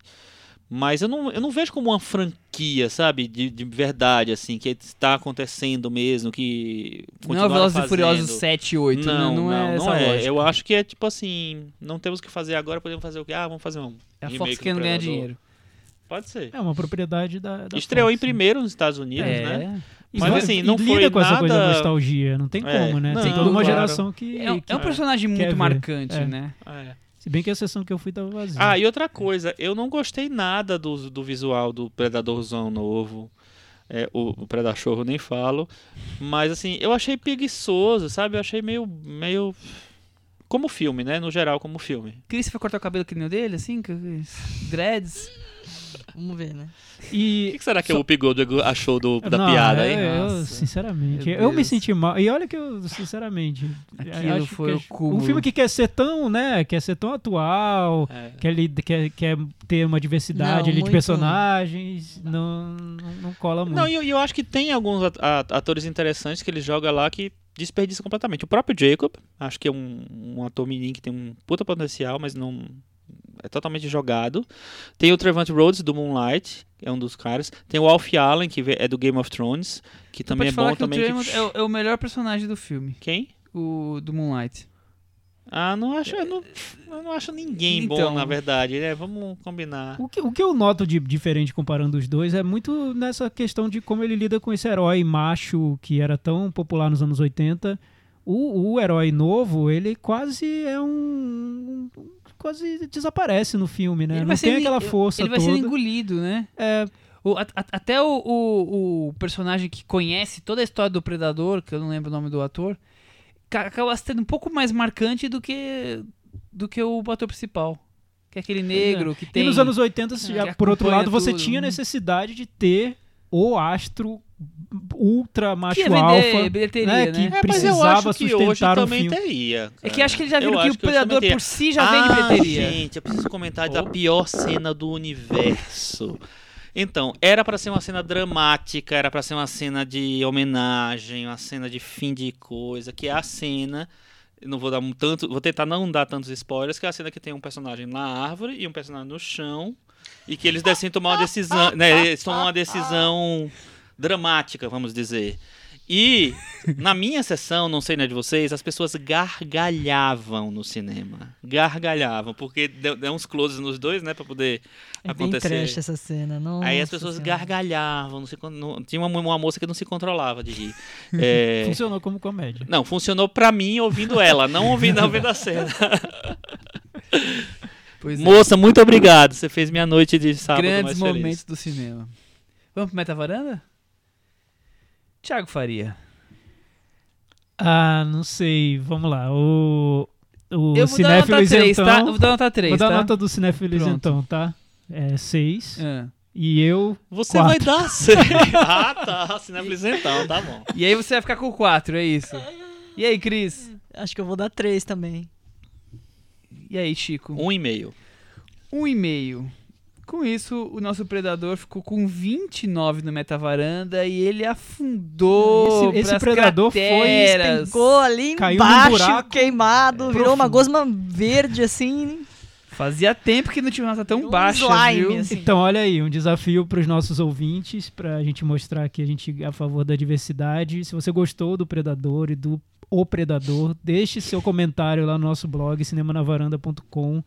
Speaker 3: Mas eu não, eu não vejo como uma franquia, sabe? De, de verdade, assim, que está acontecendo mesmo, que.
Speaker 2: Não é Velozes e. Furiosos 7 e 8,
Speaker 3: Não,
Speaker 2: né?
Speaker 3: não,
Speaker 2: Não, é
Speaker 3: não
Speaker 2: essa
Speaker 3: é.
Speaker 2: lógica.
Speaker 3: Eu acho que é tipo assim, não temos o que fazer agora, podemos fazer o quê? Ah, vamos fazer um
Speaker 2: É a
Speaker 3: remake
Speaker 2: Fox
Speaker 3: do
Speaker 2: querendo ganhar dinheiro.
Speaker 3: Pode ser.
Speaker 5: É uma propriedade da. da
Speaker 3: Estreou
Speaker 5: Fox,
Speaker 3: em primeiro nos Estados Unidos,
Speaker 2: é.
Speaker 3: né? Mas assim,
Speaker 5: e
Speaker 3: não
Speaker 5: lida
Speaker 3: foi
Speaker 5: com essa coisa da
Speaker 3: nada-
Speaker 5: nostalgia, não tem
Speaker 3: É,
Speaker 5: como, né?
Speaker 3: não,
Speaker 5: tem toda uma
Speaker 2: claro.
Speaker 5: geração que.
Speaker 2: É, um-
Speaker 5: que-
Speaker 2: é um personagem muito marcante,
Speaker 5: É.
Speaker 2: né?
Speaker 3: É.
Speaker 5: Se bem que a sessão que eu fui tava vazia.
Speaker 3: Ah, e outra coisa, eu não gostei nada do, do visual do Predadorzão novo. É, o, o Predachorro nem falo. Mas assim, eu achei preguiçoso, sabe? Eu achei meio. meio. Como filme, né? No geral, como filme.
Speaker 2: Chris, você foi cortar o cabelo que nem o dele, assim? com- Dreads?
Speaker 4: Vamos ver, né?
Speaker 3: O
Speaker 5: E
Speaker 3: que, que será que
Speaker 5: Só-
Speaker 3: o Pigodo achou do, da
Speaker 5: Não,
Speaker 3: piada,
Speaker 5: é,
Speaker 3: hein?
Speaker 5: Eu,
Speaker 2: Nossa,
Speaker 5: sinceramente, eu me senti mal. E olha que eu, sinceramente,
Speaker 2: Aquilo
Speaker 5: acho
Speaker 2: foi
Speaker 5: que
Speaker 2: o
Speaker 5: é-
Speaker 2: cúmulo.
Speaker 5: um filme que quer ser tão, né, quer ser tão atual,
Speaker 3: É.
Speaker 5: quer, quer, quer ter uma diversidade
Speaker 4: Não,
Speaker 5: ali de personagens, não, não, não cola muito.
Speaker 3: Não, e eu, eu acho que tem alguns atores interessantes que ele joga lá que desperdiça completamente. O próprio Jacob, acho que é um, um ator menino que tem um puta potencial, mas não é totalmente jogado. Tem o Trevante Rhodes do Moonlight, que é um dos caras. Tem o Alfie Allen, que é do Game of Thrones, que também é bom também. Que-
Speaker 2: é, o, é o melhor personagem do filme,
Speaker 3: Quem?
Speaker 2: o do Moonlight.
Speaker 3: Ah, não acho, eu não, eu não acho ninguém bom,
Speaker 2: Então.
Speaker 3: na verdade, né? Vamos combinar.
Speaker 5: O que, o que eu noto de diferente comparando os dois é muito nessa questão de como ele lida com esse herói macho que era tão popular nos anos 80. O, o herói novo, ele quase é um. Quase desaparece no filme, né?
Speaker 2: Ele
Speaker 5: Não
Speaker 2: vai
Speaker 5: tem aquela força
Speaker 2: Ele vai
Speaker 5: toda.
Speaker 2: sendo engolido, né?
Speaker 5: É,
Speaker 2: O- a- a- até o, o- o personagem que conhece toda a história do Predador, que eu não lembro o nome do ator, ca- acaba sendo um pouco mais marcante do que, do que o ator principal. Que é aquele negro que tem.
Speaker 5: E nos anos 80,
Speaker 2: que
Speaker 5: já, por outro lado, você
Speaker 2: tudo.
Speaker 5: tinha necessidade de ter o astro ultra macho
Speaker 2: que
Speaker 5: alfa.
Speaker 2: bilheteria,
Speaker 5: né,
Speaker 2: né?
Speaker 5: que
Speaker 3: É, mas eu
Speaker 5: precisava
Speaker 3: acho que hoje
Speaker 5: sustentar
Speaker 3: também
Speaker 5: filme.
Speaker 3: teria.
Speaker 2: É que acho que eles já viram que
Speaker 3: acho
Speaker 2: o Predador por si já vende
Speaker 3: ah,
Speaker 2: bilheteria.
Speaker 3: gente, eu preciso comentar da pior cena do universo. Então, era pra ser uma cena dramática, era pra ser uma cena de homenagem, uma cena de fim de coisa, que é a cena, não vou dar um tanto, vou tentar não dar tantos spoilers, que é a cena que tem um personagem na árvore e um personagem no chão, e que eles decidem tomar uma decisão, né, eles tomam uma decisão dramática, vamos dizer. E na minha sessão, não sei né de vocês, as pessoas gargalhavam no cinema. Gargalhavam, porque deu, deu uns closes nos dois, né, pra poder
Speaker 4: É bem
Speaker 3: acontecer.
Speaker 4: trash essa cena. Nossa
Speaker 3: Aí as pessoas
Speaker 4: Senhora.
Speaker 3: gargalhavam, não se não- tinha uma, uma moça que não se controlava de rir. É,
Speaker 5: Funcionou como comédia.
Speaker 3: não, funcionou pra mim ouvindo ela, não ouvindo, ouvindo a cena.
Speaker 2: Pois é.
Speaker 3: Moça, muito obrigado, você fez minha noite de sábado
Speaker 2: Grandes
Speaker 3: mais feliz.
Speaker 2: momentos do cinema. Vamos pro Meta Varanda? Thiago Faria.
Speaker 5: Ah, não sei. Vamos lá. O, o
Speaker 2: eu vou dar nota
Speaker 5: Cinéfilos
Speaker 2: 3,
Speaker 5: então.
Speaker 2: tá? Eu vou dar nota 3,
Speaker 5: Vou dar
Speaker 2: tá?
Speaker 5: nota do Cinéfilos
Speaker 2: Pronto.
Speaker 5: então, tá? É 6.
Speaker 2: Ah.
Speaker 5: E eu.
Speaker 3: Você
Speaker 5: Quatro.
Speaker 3: vai dar seis. ah, tá, então, tá bom.
Speaker 2: E aí você vai ficar com 4, é isso. E aí, Cris?
Speaker 4: Acho que eu vou dar três também.
Speaker 2: E aí, Chico?
Speaker 3: Um e meio.
Speaker 2: Um e meio. Com isso, o nosso predador ficou com 29 no metavaranda e ele afundou.
Speaker 5: Esse- esse predador foi-
Speaker 2: crateras.
Speaker 4: Ficou ali
Speaker 5: Caiu num
Speaker 4: embaixo,
Speaker 5: buraco
Speaker 4: queimado, virou uma gosma verde, assim.
Speaker 2: Fazia tempo que não tinha uma nota tão
Speaker 4: Um
Speaker 2: baixa,
Speaker 4: slime,
Speaker 2: viu?
Speaker 4: assim.
Speaker 5: Então, olha aí, um desafio para os nossos ouvintes, para a gente mostrar que a gente é a favor da diversidade. Se você gostou do Predador e do O Predador, deixe seu comentário lá no nosso blog, cinemanavaranda.com.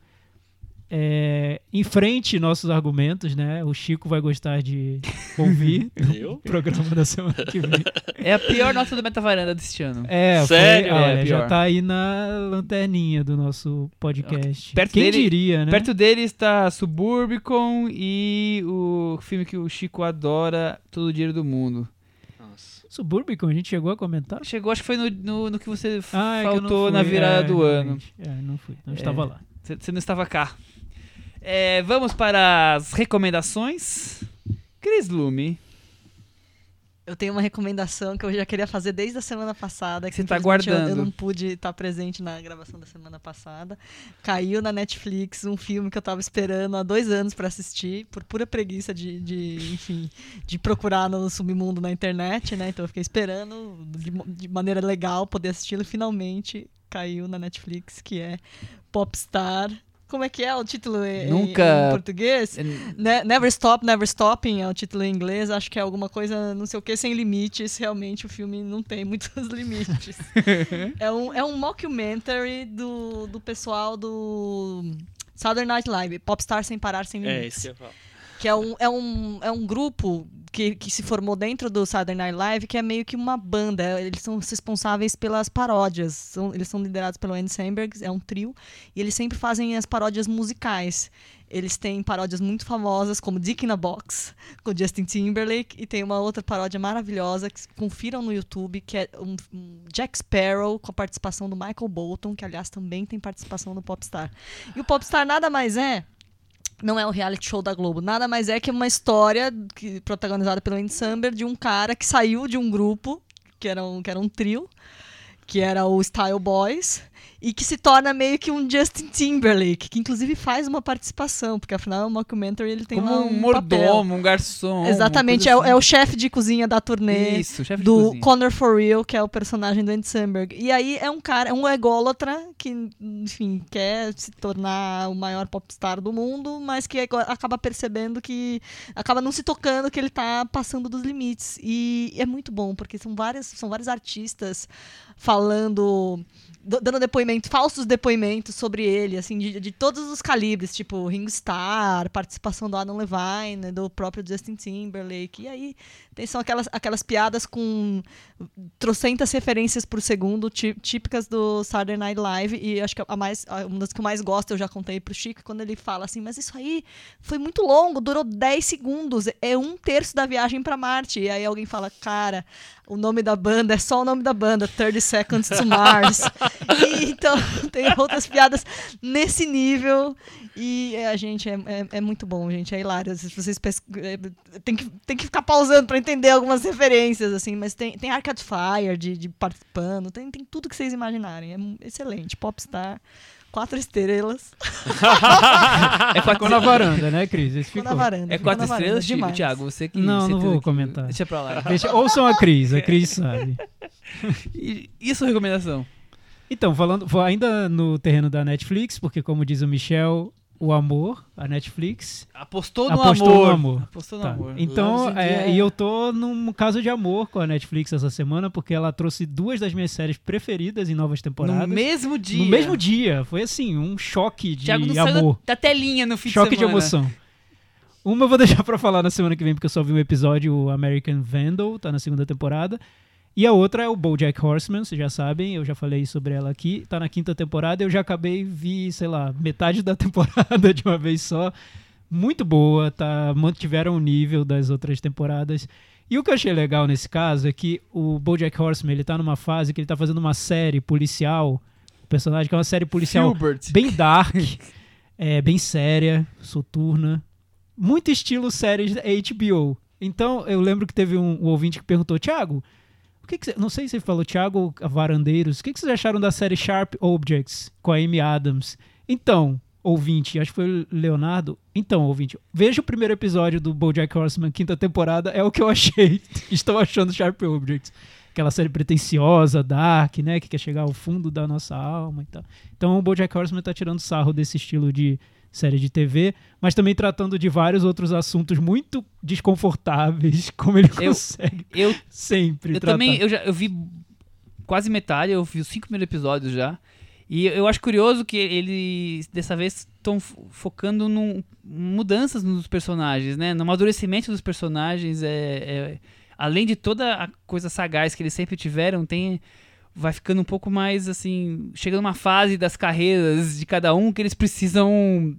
Speaker 5: É, enfrente nossos argumentos, né? O Chico vai gostar de ouvir o programa da semana que vem.
Speaker 2: É a pior nota do metavaranda deste ano.
Speaker 5: É, foi-
Speaker 3: Sério?
Speaker 5: olha,
Speaker 2: É,
Speaker 5: já
Speaker 2: pior.
Speaker 5: tá aí na lanterninha do nosso podcast.
Speaker 2: Perto
Speaker 5: Quem
Speaker 2: dele-
Speaker 5: diria, né?
Speaker 2: Perto dele está Suburbicon e o filme que o Chico adora, Todo o Dinheiro do Mundo.
Speaker 3: Nossa.
Speaker 5: Suburbicon, a gente chegou a comentar?
Speaker 2: Chegou, acho que foi no, no, no que você
Speaker 5: Ah, é que
Speaker 2: faltou na
Speaker 5: fui,
Speaker 2: virada
Speaker 5: é,
Speaker 2: do ano.
Speaker 5: É, não fui, não
Speaker 2: É.
Speaker 5: estava lá.
Speaker 2: Você não estava cá. É, vamos para as recomendações. Cris Lume,
Speaker 4: Eu tenho uma recomendação que eu já queria fazer desde a semana passada. Que
Speaker 2: Você tá
Speaker 4: infelizmente eu- Eu,
Speaker 2: guardando.
Speaker 4: não pude estar presente na gravação da semana passada. Caiu na Netflix um filme que eu tava esperando há dois anos para assistir, por pura preguiça de, de, enfim, de procurar no submundo na internet, né? Então eu fiquei esperando de, de maneira legal poder assisti-lo finalmente caiu na Netflix, que é Popstar. Como é que é o título em,
Speaker 2: Nunca-
Speaker 4: em português? Ne- Never Stop, Never Stopping é o título em inglês. Acho que é alguma coisa, não sei o que, sem limites. Realmente o filme não tem muitos limites. é, um, é um mockumentary do, do pessoal do Southern Night Live, Popstar Sem Parar, Sem
Speaker 3: É,
Speaker 4: Limites.
Speaker 3: isso que eu falar.
Speaker 4: Que é um, é um, é um grupo que, que se formou dentro do Saturday Night Live, que é meio que uma banda. Eles são responsáveis pelas paródias. São- eles são liderados pelo Andy Samberg, é um trio. E eles sempre fazem as paródias musicais. Eles têm paródias muito famosas, como Dick in a Box, com Justin Timberlake. E tem uma outra paródia maravilhosa, que confiram no YouTube, que é um, Jack Sparrow, com a participação do Michael Bolton, que aliás também tem participação no Popstar. E o Popstar nada mais é não é um reality show da Globo, nada mais é que uma história que, protagonizada pelo Andy Samberg de um cara que saiu de um grupo, que era um, que era um trio, que era o Style Boys, e que se torna meio que um Justin Timberlake, que inclusive faz uma participação, porque afinal é um mockumentary ele tem
Speaker 2: como um
Speaker 4: um papel.
Speaker 2: mordomo, um garçom.
Speaker 4: Exatamente,
Speaker 2: uma
Speaker 4: é, o- é o chefe de cozinha da turnê
Speaker 2: assim. Isso, chefe de
Speaker 4: do
Speaker 2: cozinha.
Speaker 4: Connor For Real, que é o personagem do Andy Samberg. E aí é um cara, é um ególatra que, enfim, quer se tornar o maior popstar do mundo, mas que acaba percebendo que acaba não se tocando que ele tá passando dos limites. E é muito bom, porque são várias, são vários artistas falando dando depoimento, falsos depoimentos sobre ele, assim, de, de todos os calibres, tipo Ringo Starr, participação do Adam Levine, do próprio Justin Timberlake. E aí são aquelas, aquelas piadas com trocentas referências por segundo, tí- típicas do Saturday Night Live. E acho que a mais, uma das que eu mais gosto, eu já contei pro Chico, quando ele fala assim, mas isso aí foi muito longo, durou 10 segundos, é um terço da viagem para Marte. E aí alguém fala, cara, o nome da banda é só o nome da banda, 30 Seconds to Mars. E, então, tem outras piadas nesse nível. E é, a gente é, é, é muito bom, gente. É hilário. Se vocês pes... é, tem, que, tem que ficar pausando para entender algumas referências, assim, mas tem, tem Arcade Fire de, de participando, tem, tem tudo que vocês imaginarem. É excelente. Popstar, quatro estrelas.
Speaker 2: É
Speaker 5: Ficou na varanda, né, Cris? Esse
Speaker 4: Ficou
Speaker 5: ficou.
Speaker 4: na varanda.
Speaker 2: É
Speaker 4: ficou
Speaker 2: quatro
Speaker 4: na varanda,
Speaker 2: estrelas,
Speaker 4: demais.
Speaker 2: Thiago, você que.
Speaker 5: Não,
Speaker 2: você
Speaker 5: não vou
Speaker 2: que-
Speaker 5: comentar.
Speaker 2: Deixa pra lá.
Speaker 5: Deixa, ouçam a Cris, a Cris sabe.
Speaker 2: E, e sua recomendação?
Speaker 5: Então, falando vou ainda no terreno da Netflix, porque como diz o Michel, o amor, a Netflix
Speaker 2: Apostou no
Speaker 5: apostou
Speaker 2: amor.
Speaker 5: no amor.
Speaker 2: Apostou no
Speaker 5: Tá.
Speaker 2: amor.
Speaker 5: Então, é,
Speaker 3: air.
Speaker 5: e eu tô num caso de amor com a Netflix essa semana, porque ela trouxe duas das minhas séries preferidas em novas temporadas.
Speaker 2: No mesmo dia.
Speaker 5: No mesmo dia. Foi assim, um choque de
Speaker 2: Thiago não
Speaker 5: amor.
Speaker 2: da, da telinha no fim
Speaker 5: Choque
Speaker 2: de
Speaker 5: de
Speaker 2: semana.
Speaker 5: emoção. Uma eu vou deixar pra falar na semana que vem, porque eu só vi um episódio, o American Vandal, tá na segunda temporada. E a outra é o BoJack Horseman, vocês já sabem, eu já falei sobre ela aqui. Tá na quinta temporada, eu já acabei, vi, sei lá, metade da temporada de uma vez só. Muito boa, tá? Mantiveram o nível das outras temporadas. E o que eu achei legal nesse caso é que o BoJack Horseman, ele tá numa fase que ele tá fazendo uma série policial, o personagem que é uma série policial
Speaker 2: Filbert.
Speaker 5: bem dark, é, bem séria, soturna. Muito estilo séries da HBO. Então, eu lembro que teve um, um ouvinte que perguntou, Thiago, que que você, não sei se ele falou, Thiago Varandeiros, o que, que vocês acharam da série Sharp Objects com a Amy Adams? Então, ouvinte, acho que foi o Leonardo. Então, ouvinte, veja o primeiro episódio do BoJack Horseman, quinta temporada, é o que eu achei. Estou achando Sharp Objects. Aquela série pretensiosa, dark, né, que quer chegar ao fundo da nossa alma e tal. Então, o BoJack Horseman tá tirando sarro desse estilo de série de TV, mas também tratando de vários outros assuntos muito desconfortáveis, como ele
Speaker 2: Eu-
Speaker 5: consegue
Speaker 2: Eu,
Speaker 5: sempre
Speaker 2: eu
Speaker 5: tratar.
Speaker 2: também, eu, já, eu vi quase metade, eu vi os cinco primeiros episódios já. E eu acho curioso que eles, dessa vez, estão focando em mudanças nos personagens, né? No amadurecimento dos personagens. É, é- além de toda a coisa sagaz que eles sempre tiveram, tem vai ficando um pouco mais assim, chega numa fase das carreiras de cada um que eles precisam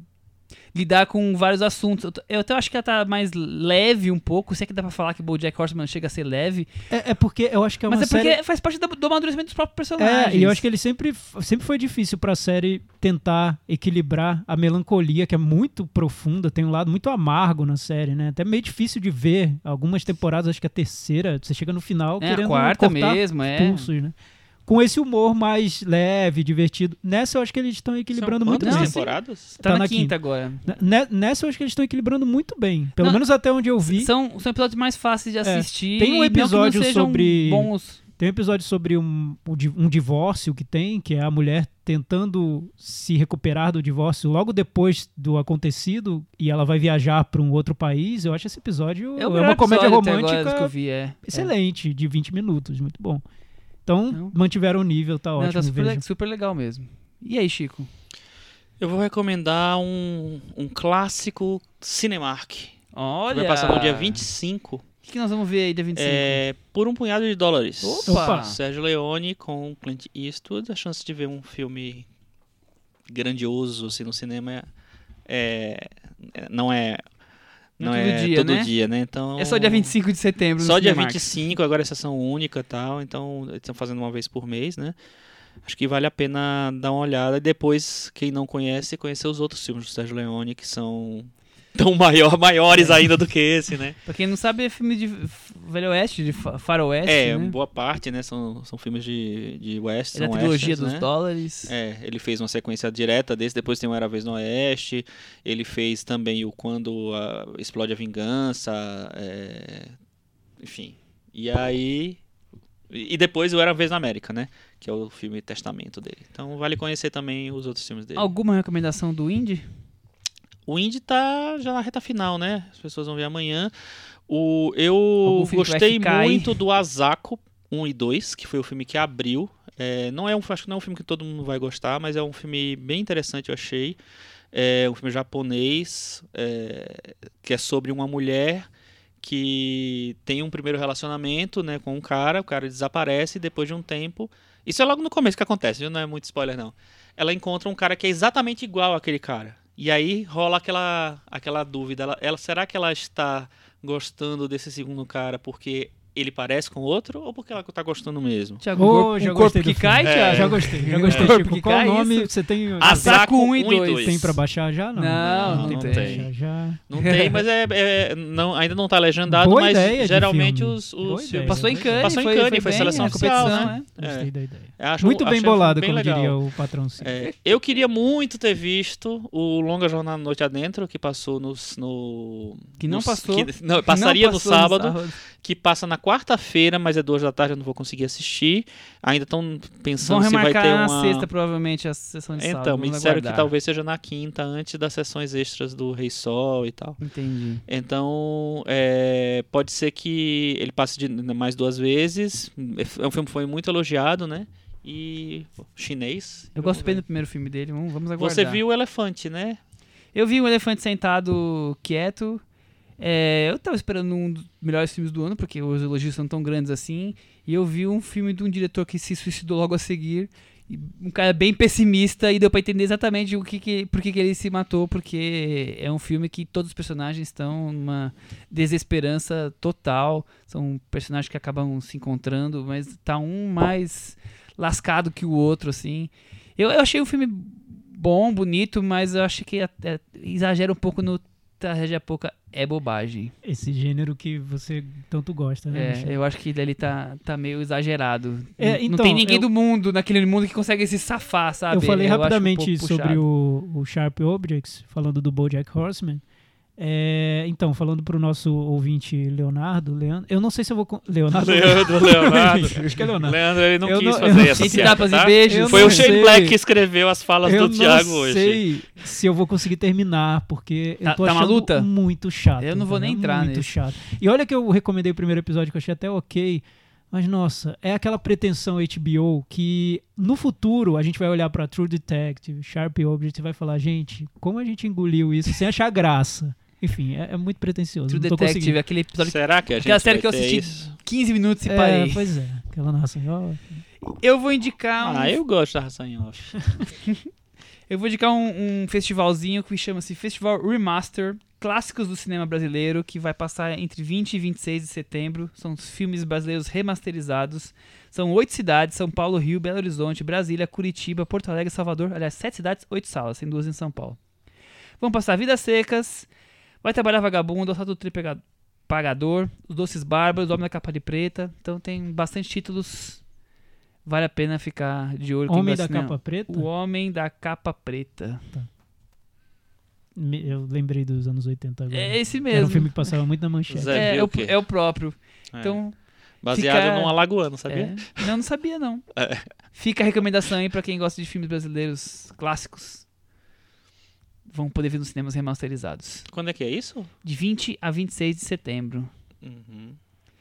Speaker 2: lidar com vários assuntos. Eu até acho que ela tá mais leve um pouco, se é que dá pra falar que o BoJack Horseman chega a ser leve,
Speaker 5: É, é porque eu acho que é uma
Speaker 2: mas é porque
Speaker 5: série...
Speaker 2: faz parte do, do amadurecimento dos próprios personagens.
Speaker 5: É, e eu acho que ele sempre, sempre foi difícil pra série tentar equilibrar a melancolia, que é muito profunda, tem um lado muito amargo na série, né? Até meio difícil de ver. Algumas temporadas, acho que a terceira, você chega no final
Speaker 2: É,
Speaker 5: querendo
Speaker 2: a quarta
Speaker 5: cortar
Speaker 2: mesmo, é.
Speaker 5: pulsos, né? Com esse humor mais leve, divertido. Nessa eu acho que eles estão equilibrando
Speaker 3: São
Speaker 5: muito bem.
Speaker 3: Temporadas?
Speaker 2: Tá,
Speaker 5: tá
Speaker 2: na,
Speaker 5: na
Speaker 2: quinta,
Speaker 5: quinta.
Speaker 2: agora.
Speaker 5: Ne- Nessa eu acho que eles estão equilibrando muito bem. Pelo
Speaker 2: Não,
Speaker 5: menos até onde eu vi.
Speaker 2: São, são episódios mais fáceis de assistir.
Speaker 5: Tem um
Speaker 2: não que não
Speaker 5: episódio sobre-
Speaker 2: Bons.
Speaker 5: Tem um episódio sobre um, um di- divórcio que tem, que é a mulher tentando se recuperar do divórcio logo depois do acontecido e ela vai viajar para um outro país. Eu acho esse episódio
Speaker 2: É,
Speaker 5: é, uma comédia romântica
Speaker 2: vi, é.
Speaker 5: excelente, de 20 minutos, muito bom. Então,
Speaker 2: Não.
Speaker 5: mantiveram o nível, tá
Speaker 2: É. Não,
Speaker 5: ótimo.
Speaker 2: tá super, le- super legal mesmo. E aí, Chico?
Speaker 3: Eu vou recomendar um, um clássico Cinemark.
Speaker 2: Olha!
Speaker 3: Vai passar no dia 25.
Speaker 2: O que, que nós vamos ver aí dia 25?
Speaker 3: É, por um punhado de dólares.
Speaker 2: Opa!
Speaker 3: Sérgio Leone com Clint Eastwood. A chance de ver um filme grandioso assim, no cinema é, é- não é
Speaker 2: Não
Speaker 3: não
Speaker 2: é todo dia,
Speaker 3: todo
Speaker 2: né?
Speaker 3: dia, né? Então
Speaker 2: É só dia 25 de setembro.
Speaker 3: Só dia
Speaker 2: Cinemark.
Speaker 3: 25, agora é sessão única e tal, então eles estão fazendo uma vez por mês, né? Acho que vale a pena dar uma olhada e depois, quem não conhece, conhecer os outros filmes do Sérgio Leone, que são tão maior, maiores ainda do que esse, né?
Speaker 2: Pra quem não sabe, é filme de Velho Oeste, de fa- Faroeste,
Speaker 3: é,
Speaker 2: né?
Speaker 3: boa parte, né? São, são filmes de, de West,
Speaker 2: É
Speaker 3: são
Speaker 2: trilogia dos
Speaker 3: né?
Speaker 2: dólares.
Speaker 3: É, ele fez uma sequência direta desse, depois tem o Era Vez no Oeste, ele fez também o Quando a- Explode a Vingança, é, enfim. E aí... E e depois o Era Vez na América, né? Que é o filme Testamento dele. Então vale conhecer também os outros filmes dele.
Speaker 2: Alguma recomendação do Indy?
Speaker 3: O Indy tá já na reta final, né? As pessoas vão ver amanhã. O, eu gostei muito do Azako 1 e 2, que foi o filme que abriu. É, não é um, acho que não é um filme que todo mundo vai gostar, mas é um filme bem interessante, eu achei. É um filme japonês é, que é sobre uma mulher que tem um primeiro relacionamento né, com um cara, o cara desaparece e depois de um tempo. Isso é logo no começo que acontece, viu? não é muito spoiler não. Ela encontra um cara que é exatamente igual àquele cara. E aí rola aquela, aquela dúvida. Ela, ela- será que ela está gostando desse segundo cara porque ele parece com outro ou porque ela tá gostando mesmo?
Speaker 2: Tiago, corpo,
Speaker 5: já
Speaker 2: um corpo
Speaker 5: gostei
Speaker 2: que
Speaker 5: do
Speaker 2: cai.
Speaker 3: É?
Speaker 5: Já gostei, já gostei, Chico.
Speaker 2: que
Speaker 5: Qual nome?
Speaker 2: isso?
Speaker 5: Você tem,
Speaker 2: um e
Speaker 3: um e
Speaker 2: dois.
Speaker 3: dois.
Speaker 5: tem pra baixar já? Não,
Speaker 2: Não, não
Speaker 3: não
Speaker 2: tem.
Speaker 3: tem.
Speaker 5: Já.
Speaker 3: Não tem, mas é, é- não, ainda não tá legendado,
Speaker 5: Boa
Speaker 3: mas geralmente os,
Speaker 5: Boa
Speaker 3: os filmes-
Speaker 2: Passou em Cannes,
Speaker 3: Passou em
Speaker 2: foi,
Speaker 3: Cannes,
Speaker 2: foi,
Speaker 3: foi
Speaker 2: bem,
Speaker 3: seleção oficial,
Speaker 2: competição,
Speaker 3: né?
Speaker 2: né?
Speaker 5: Gostei da ideia.
Speaker 3: Acho-
Speaker 5: Muito bem bolado,
Speaker 3: filme
Speaker 5: como
Speaker 3: bem legal.
Speaker 5: diria o patrão.
Speaker 3: É, eu queria muito ter visto o Longa Jornada Noite Adentro, que passou no. no
Speaker 2: Que não
Speaker 3: no-
Speaker 2: passou.
Speaker 3: que- não,
Speaker 2: Não
Speaker 3: passaria no
Speaker 2: passou
Speaker 3: sábado, que passa na quarta-feira, mas é duas da tarde, eu não vou conseguir assistir. Ainda estão pensando se vai ter
Speaker 2: na
Speaker 3: uma.
Speaker 2: sexta, provavelmente, a sessão de sábado.
Speaker 3: Então, me disseram
Speaker 2: aguardar.
Speaker 3: que talvez seja na quinta, antes das sessões extras do Rei Sol e tal.
Speaker 2: Entendi.
Speaker 3: Então, é, pode ser que ele passe de, mais duas vezes. É um filme foi muito elogiado, né? E chinês.
Speaker 2: Eu gosto bem do primeiro filme dele, vamos, aguardar.
Speaker 3: Você viu o elefante, né?
Speaker 2: Eu vi um elefante sentado quieto. É, eu tava esperando um dos melhores filmes do ano, porque os elogios são tão grandes assim. E eu vi um filme de um diretor que se suicidou logo a seguir. Um cara bem pessimista e deu pra entender exatamente o que que, por que, que ele se matou, porque é um filme que todos os personagens estão numa desesperança total. São personagens que acabam se encontrando, mas tá um mais lascado que o outro, assim. Eu, eu achei o filme bom, bonito, mas eu acho que exagera um pouco no tragédia pouca é bobagem.
Speaker 5: Esse gênero que você tanto gosta, né?
Speaker 2: É,
Speaker 5: Michel?
Speaker 2: eu acho que dali tá, tá meio exagerado.
Speaker 5: É,
Speaker 2: N- não
Speaker 5: então,
Speaker 2: tem ninguém
Speaker 5: eu-
Speaker 2: do mundo, naquele mundo, que consegue se safar, sabe?
Speaker 5: Eu falei
Speaker 2: um
Speaker 5: rapidamente
Speaker 2: pouco
Speaker 5: sobre o, o Sharp Objects, falando do BoJack Horseman. É, então, falando pro nosso ouvinte Leonardo, Leandro, eu não sei se eu vou... Leonardo?
Speaker 3: Leandro, Leonardo.
Speaker 5: Acho que é Leonardo.
Speaker 3: Leandro, ele não
Speaker 5: Eu
Speaker 3: quis
Speaker 5: não- eu
Speaker 3: fazer
Speaker 5: não
Speaker 3: essa piada,
Speaker 2: tapas
Speaker 3: tá?
Speaker 2: e beijos.
Speaker 5: Eu
Speaker 3: Foi
Speaker 5: não
Speaker 3: o Shane
Speaker 5: sei.
Speaker 3: Black que escreveu as falas
Speaker 5: eu
Speaker 3: do Thiago
Speaker 5: não
Speaker 3: hoje.
Speaker 5: sei se eu vou conseguir terminar, porque
Speaker 2: Tá-
Speaker 5: eu tô
Speaker 2: tá uma
Speaker 5: achando
Speaker 2: luta?
Speaker 5: muito chato.
Speaker 2: Eu não vou nem entrar
Speaker 5: Muito
Speaker 2: nesse.
Speaker 5: chato. E olha que eu recomendei o primeiro episódio, que eu achei até ok, mas nossa, é aquela pretensão HBO que no futuro a gente vai olhar pra True Detective, Sharp Objects e vai falar, gente, como a gente engoliu isso sem achar graça? Enfim, é, é muito pretencioso.
Speaker 2: True Detective, aquele episódio
Speaker 3: Será que a gente
Speaker 2: Aquela série
Speaker 3: vai
Speaker 2: que eu assisti
Speaker 3: isso?
Speaker 2: 15 minutos e
Speaker 5: É,
Speaker 2: parei.
Speaker 5: pois é, aquela narração. ó,
Speaker 2: Eu vou indicar um,
Speaker 3: Ah, eu gosto da ração em off.
Speaker 2: eu vou indicar um, um festivalzinho que chama-se Festival Remaster Clássicos do Cinema Brasileiro, que vai passar entre 20 e 26 de setembro. São os filmes brasileiros remasterizados. São oito cidades: São Paulo, Rio, Belo Horizonte, Brasília, Curitiba, Porto Alegre, Salvador. Aliás, sete cidades, oito salas, tem duas em São Paulo. Vão passar Vidas Secas, Vai Trabalhar Vagabundo, O Assalto do Tripega- Pagador, Os Doces Bárbaros, O Homem da Capa de Preta. Então tem bastante títulos. Vale a pena ficar de olho.
Speaker 5: Homem da. Capa Preta?
Speaker 2: O Homem da Capa Preta.
Speaker 5: Me- Eu lembrei dos anos 80 agora.
Speaker 2: É esse
Speaker 5: Era
Speaker 2: mesmo.
Speaker 5: um filme que passava muito na manchete.
Speaker 2: É, é, o, é o próprio.
Speaker 3: É.
Speaker 2: Então,
Speaker 3: Baseado
Speaker 2: Fica-
Speaker 3: num alagoano, sabia?
Speaker 2: é. não, não sabia não.
Speaker 3: É.
Speaker 2: Fica a recomendação aí pra quem gosta de filmes brasileiros clássicos. Vão poder ver nos cinemas remasterizados.
Speaker 3: Quando é que é isso?
Speaker 2: De 20 a 26 de setembro.
Speaker 3: Uhum.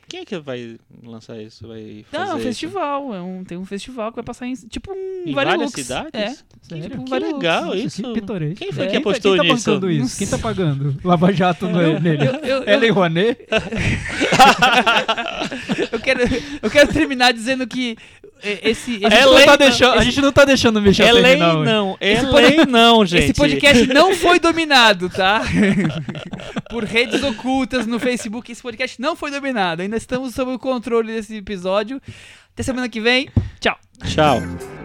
Speaker 3: Quem é que vai lançar isso? Vai
Speaker 2: Não, é
Speaker 3: fazer
Speaker 2: um
Speaker 3: isso?
Speaker 2: festival. É um, tem um festival que vai passar em. Tipo um
Speaker 3: Em várias cidades?
Speaker 2: É.
Speaker 5: Sério?
Speaker 2: Tipo,
Speaker 3: Que
Speaker 2: Varilux.
Speaker 3: legal isso.
Speaker 5: Que pitoresco.
Speaker 3: Quem foi
Speaker 2: É,
Speaker 3: que apostou
Speaker 5: Quem tá
Speaker 3: nisso?
Speaker 5: bancando isso? Quem tá pagando? Lava Jato no- nele.
Speaker 2: Eu, eu, eu,
Speaker 5: Ellen Rouanet?
Speaker 2: eu quero, eu quero terminar dizendo que esse, esse,
Speaker 5: A gente,
Speaker 3: É
Speaker 5: não
Speaker 3: lei,
Speaker 5: tá deixando, a gente não tá deixando o Michel
Speaker 3: É lei
Speaker 5: terminar hoje.
Speaker 3: não, é
Speaker 2: Esse
Speaker 3: lei não, gente.
Speaker 2: Esse podcast não foi dominado, tá? Por redes ocultas no Facebook. Esse podcast não foi dominado. Ainda estamos sob o controle desse episódio. Até semana que vem. Tchau.
Speaker 3: Tchau.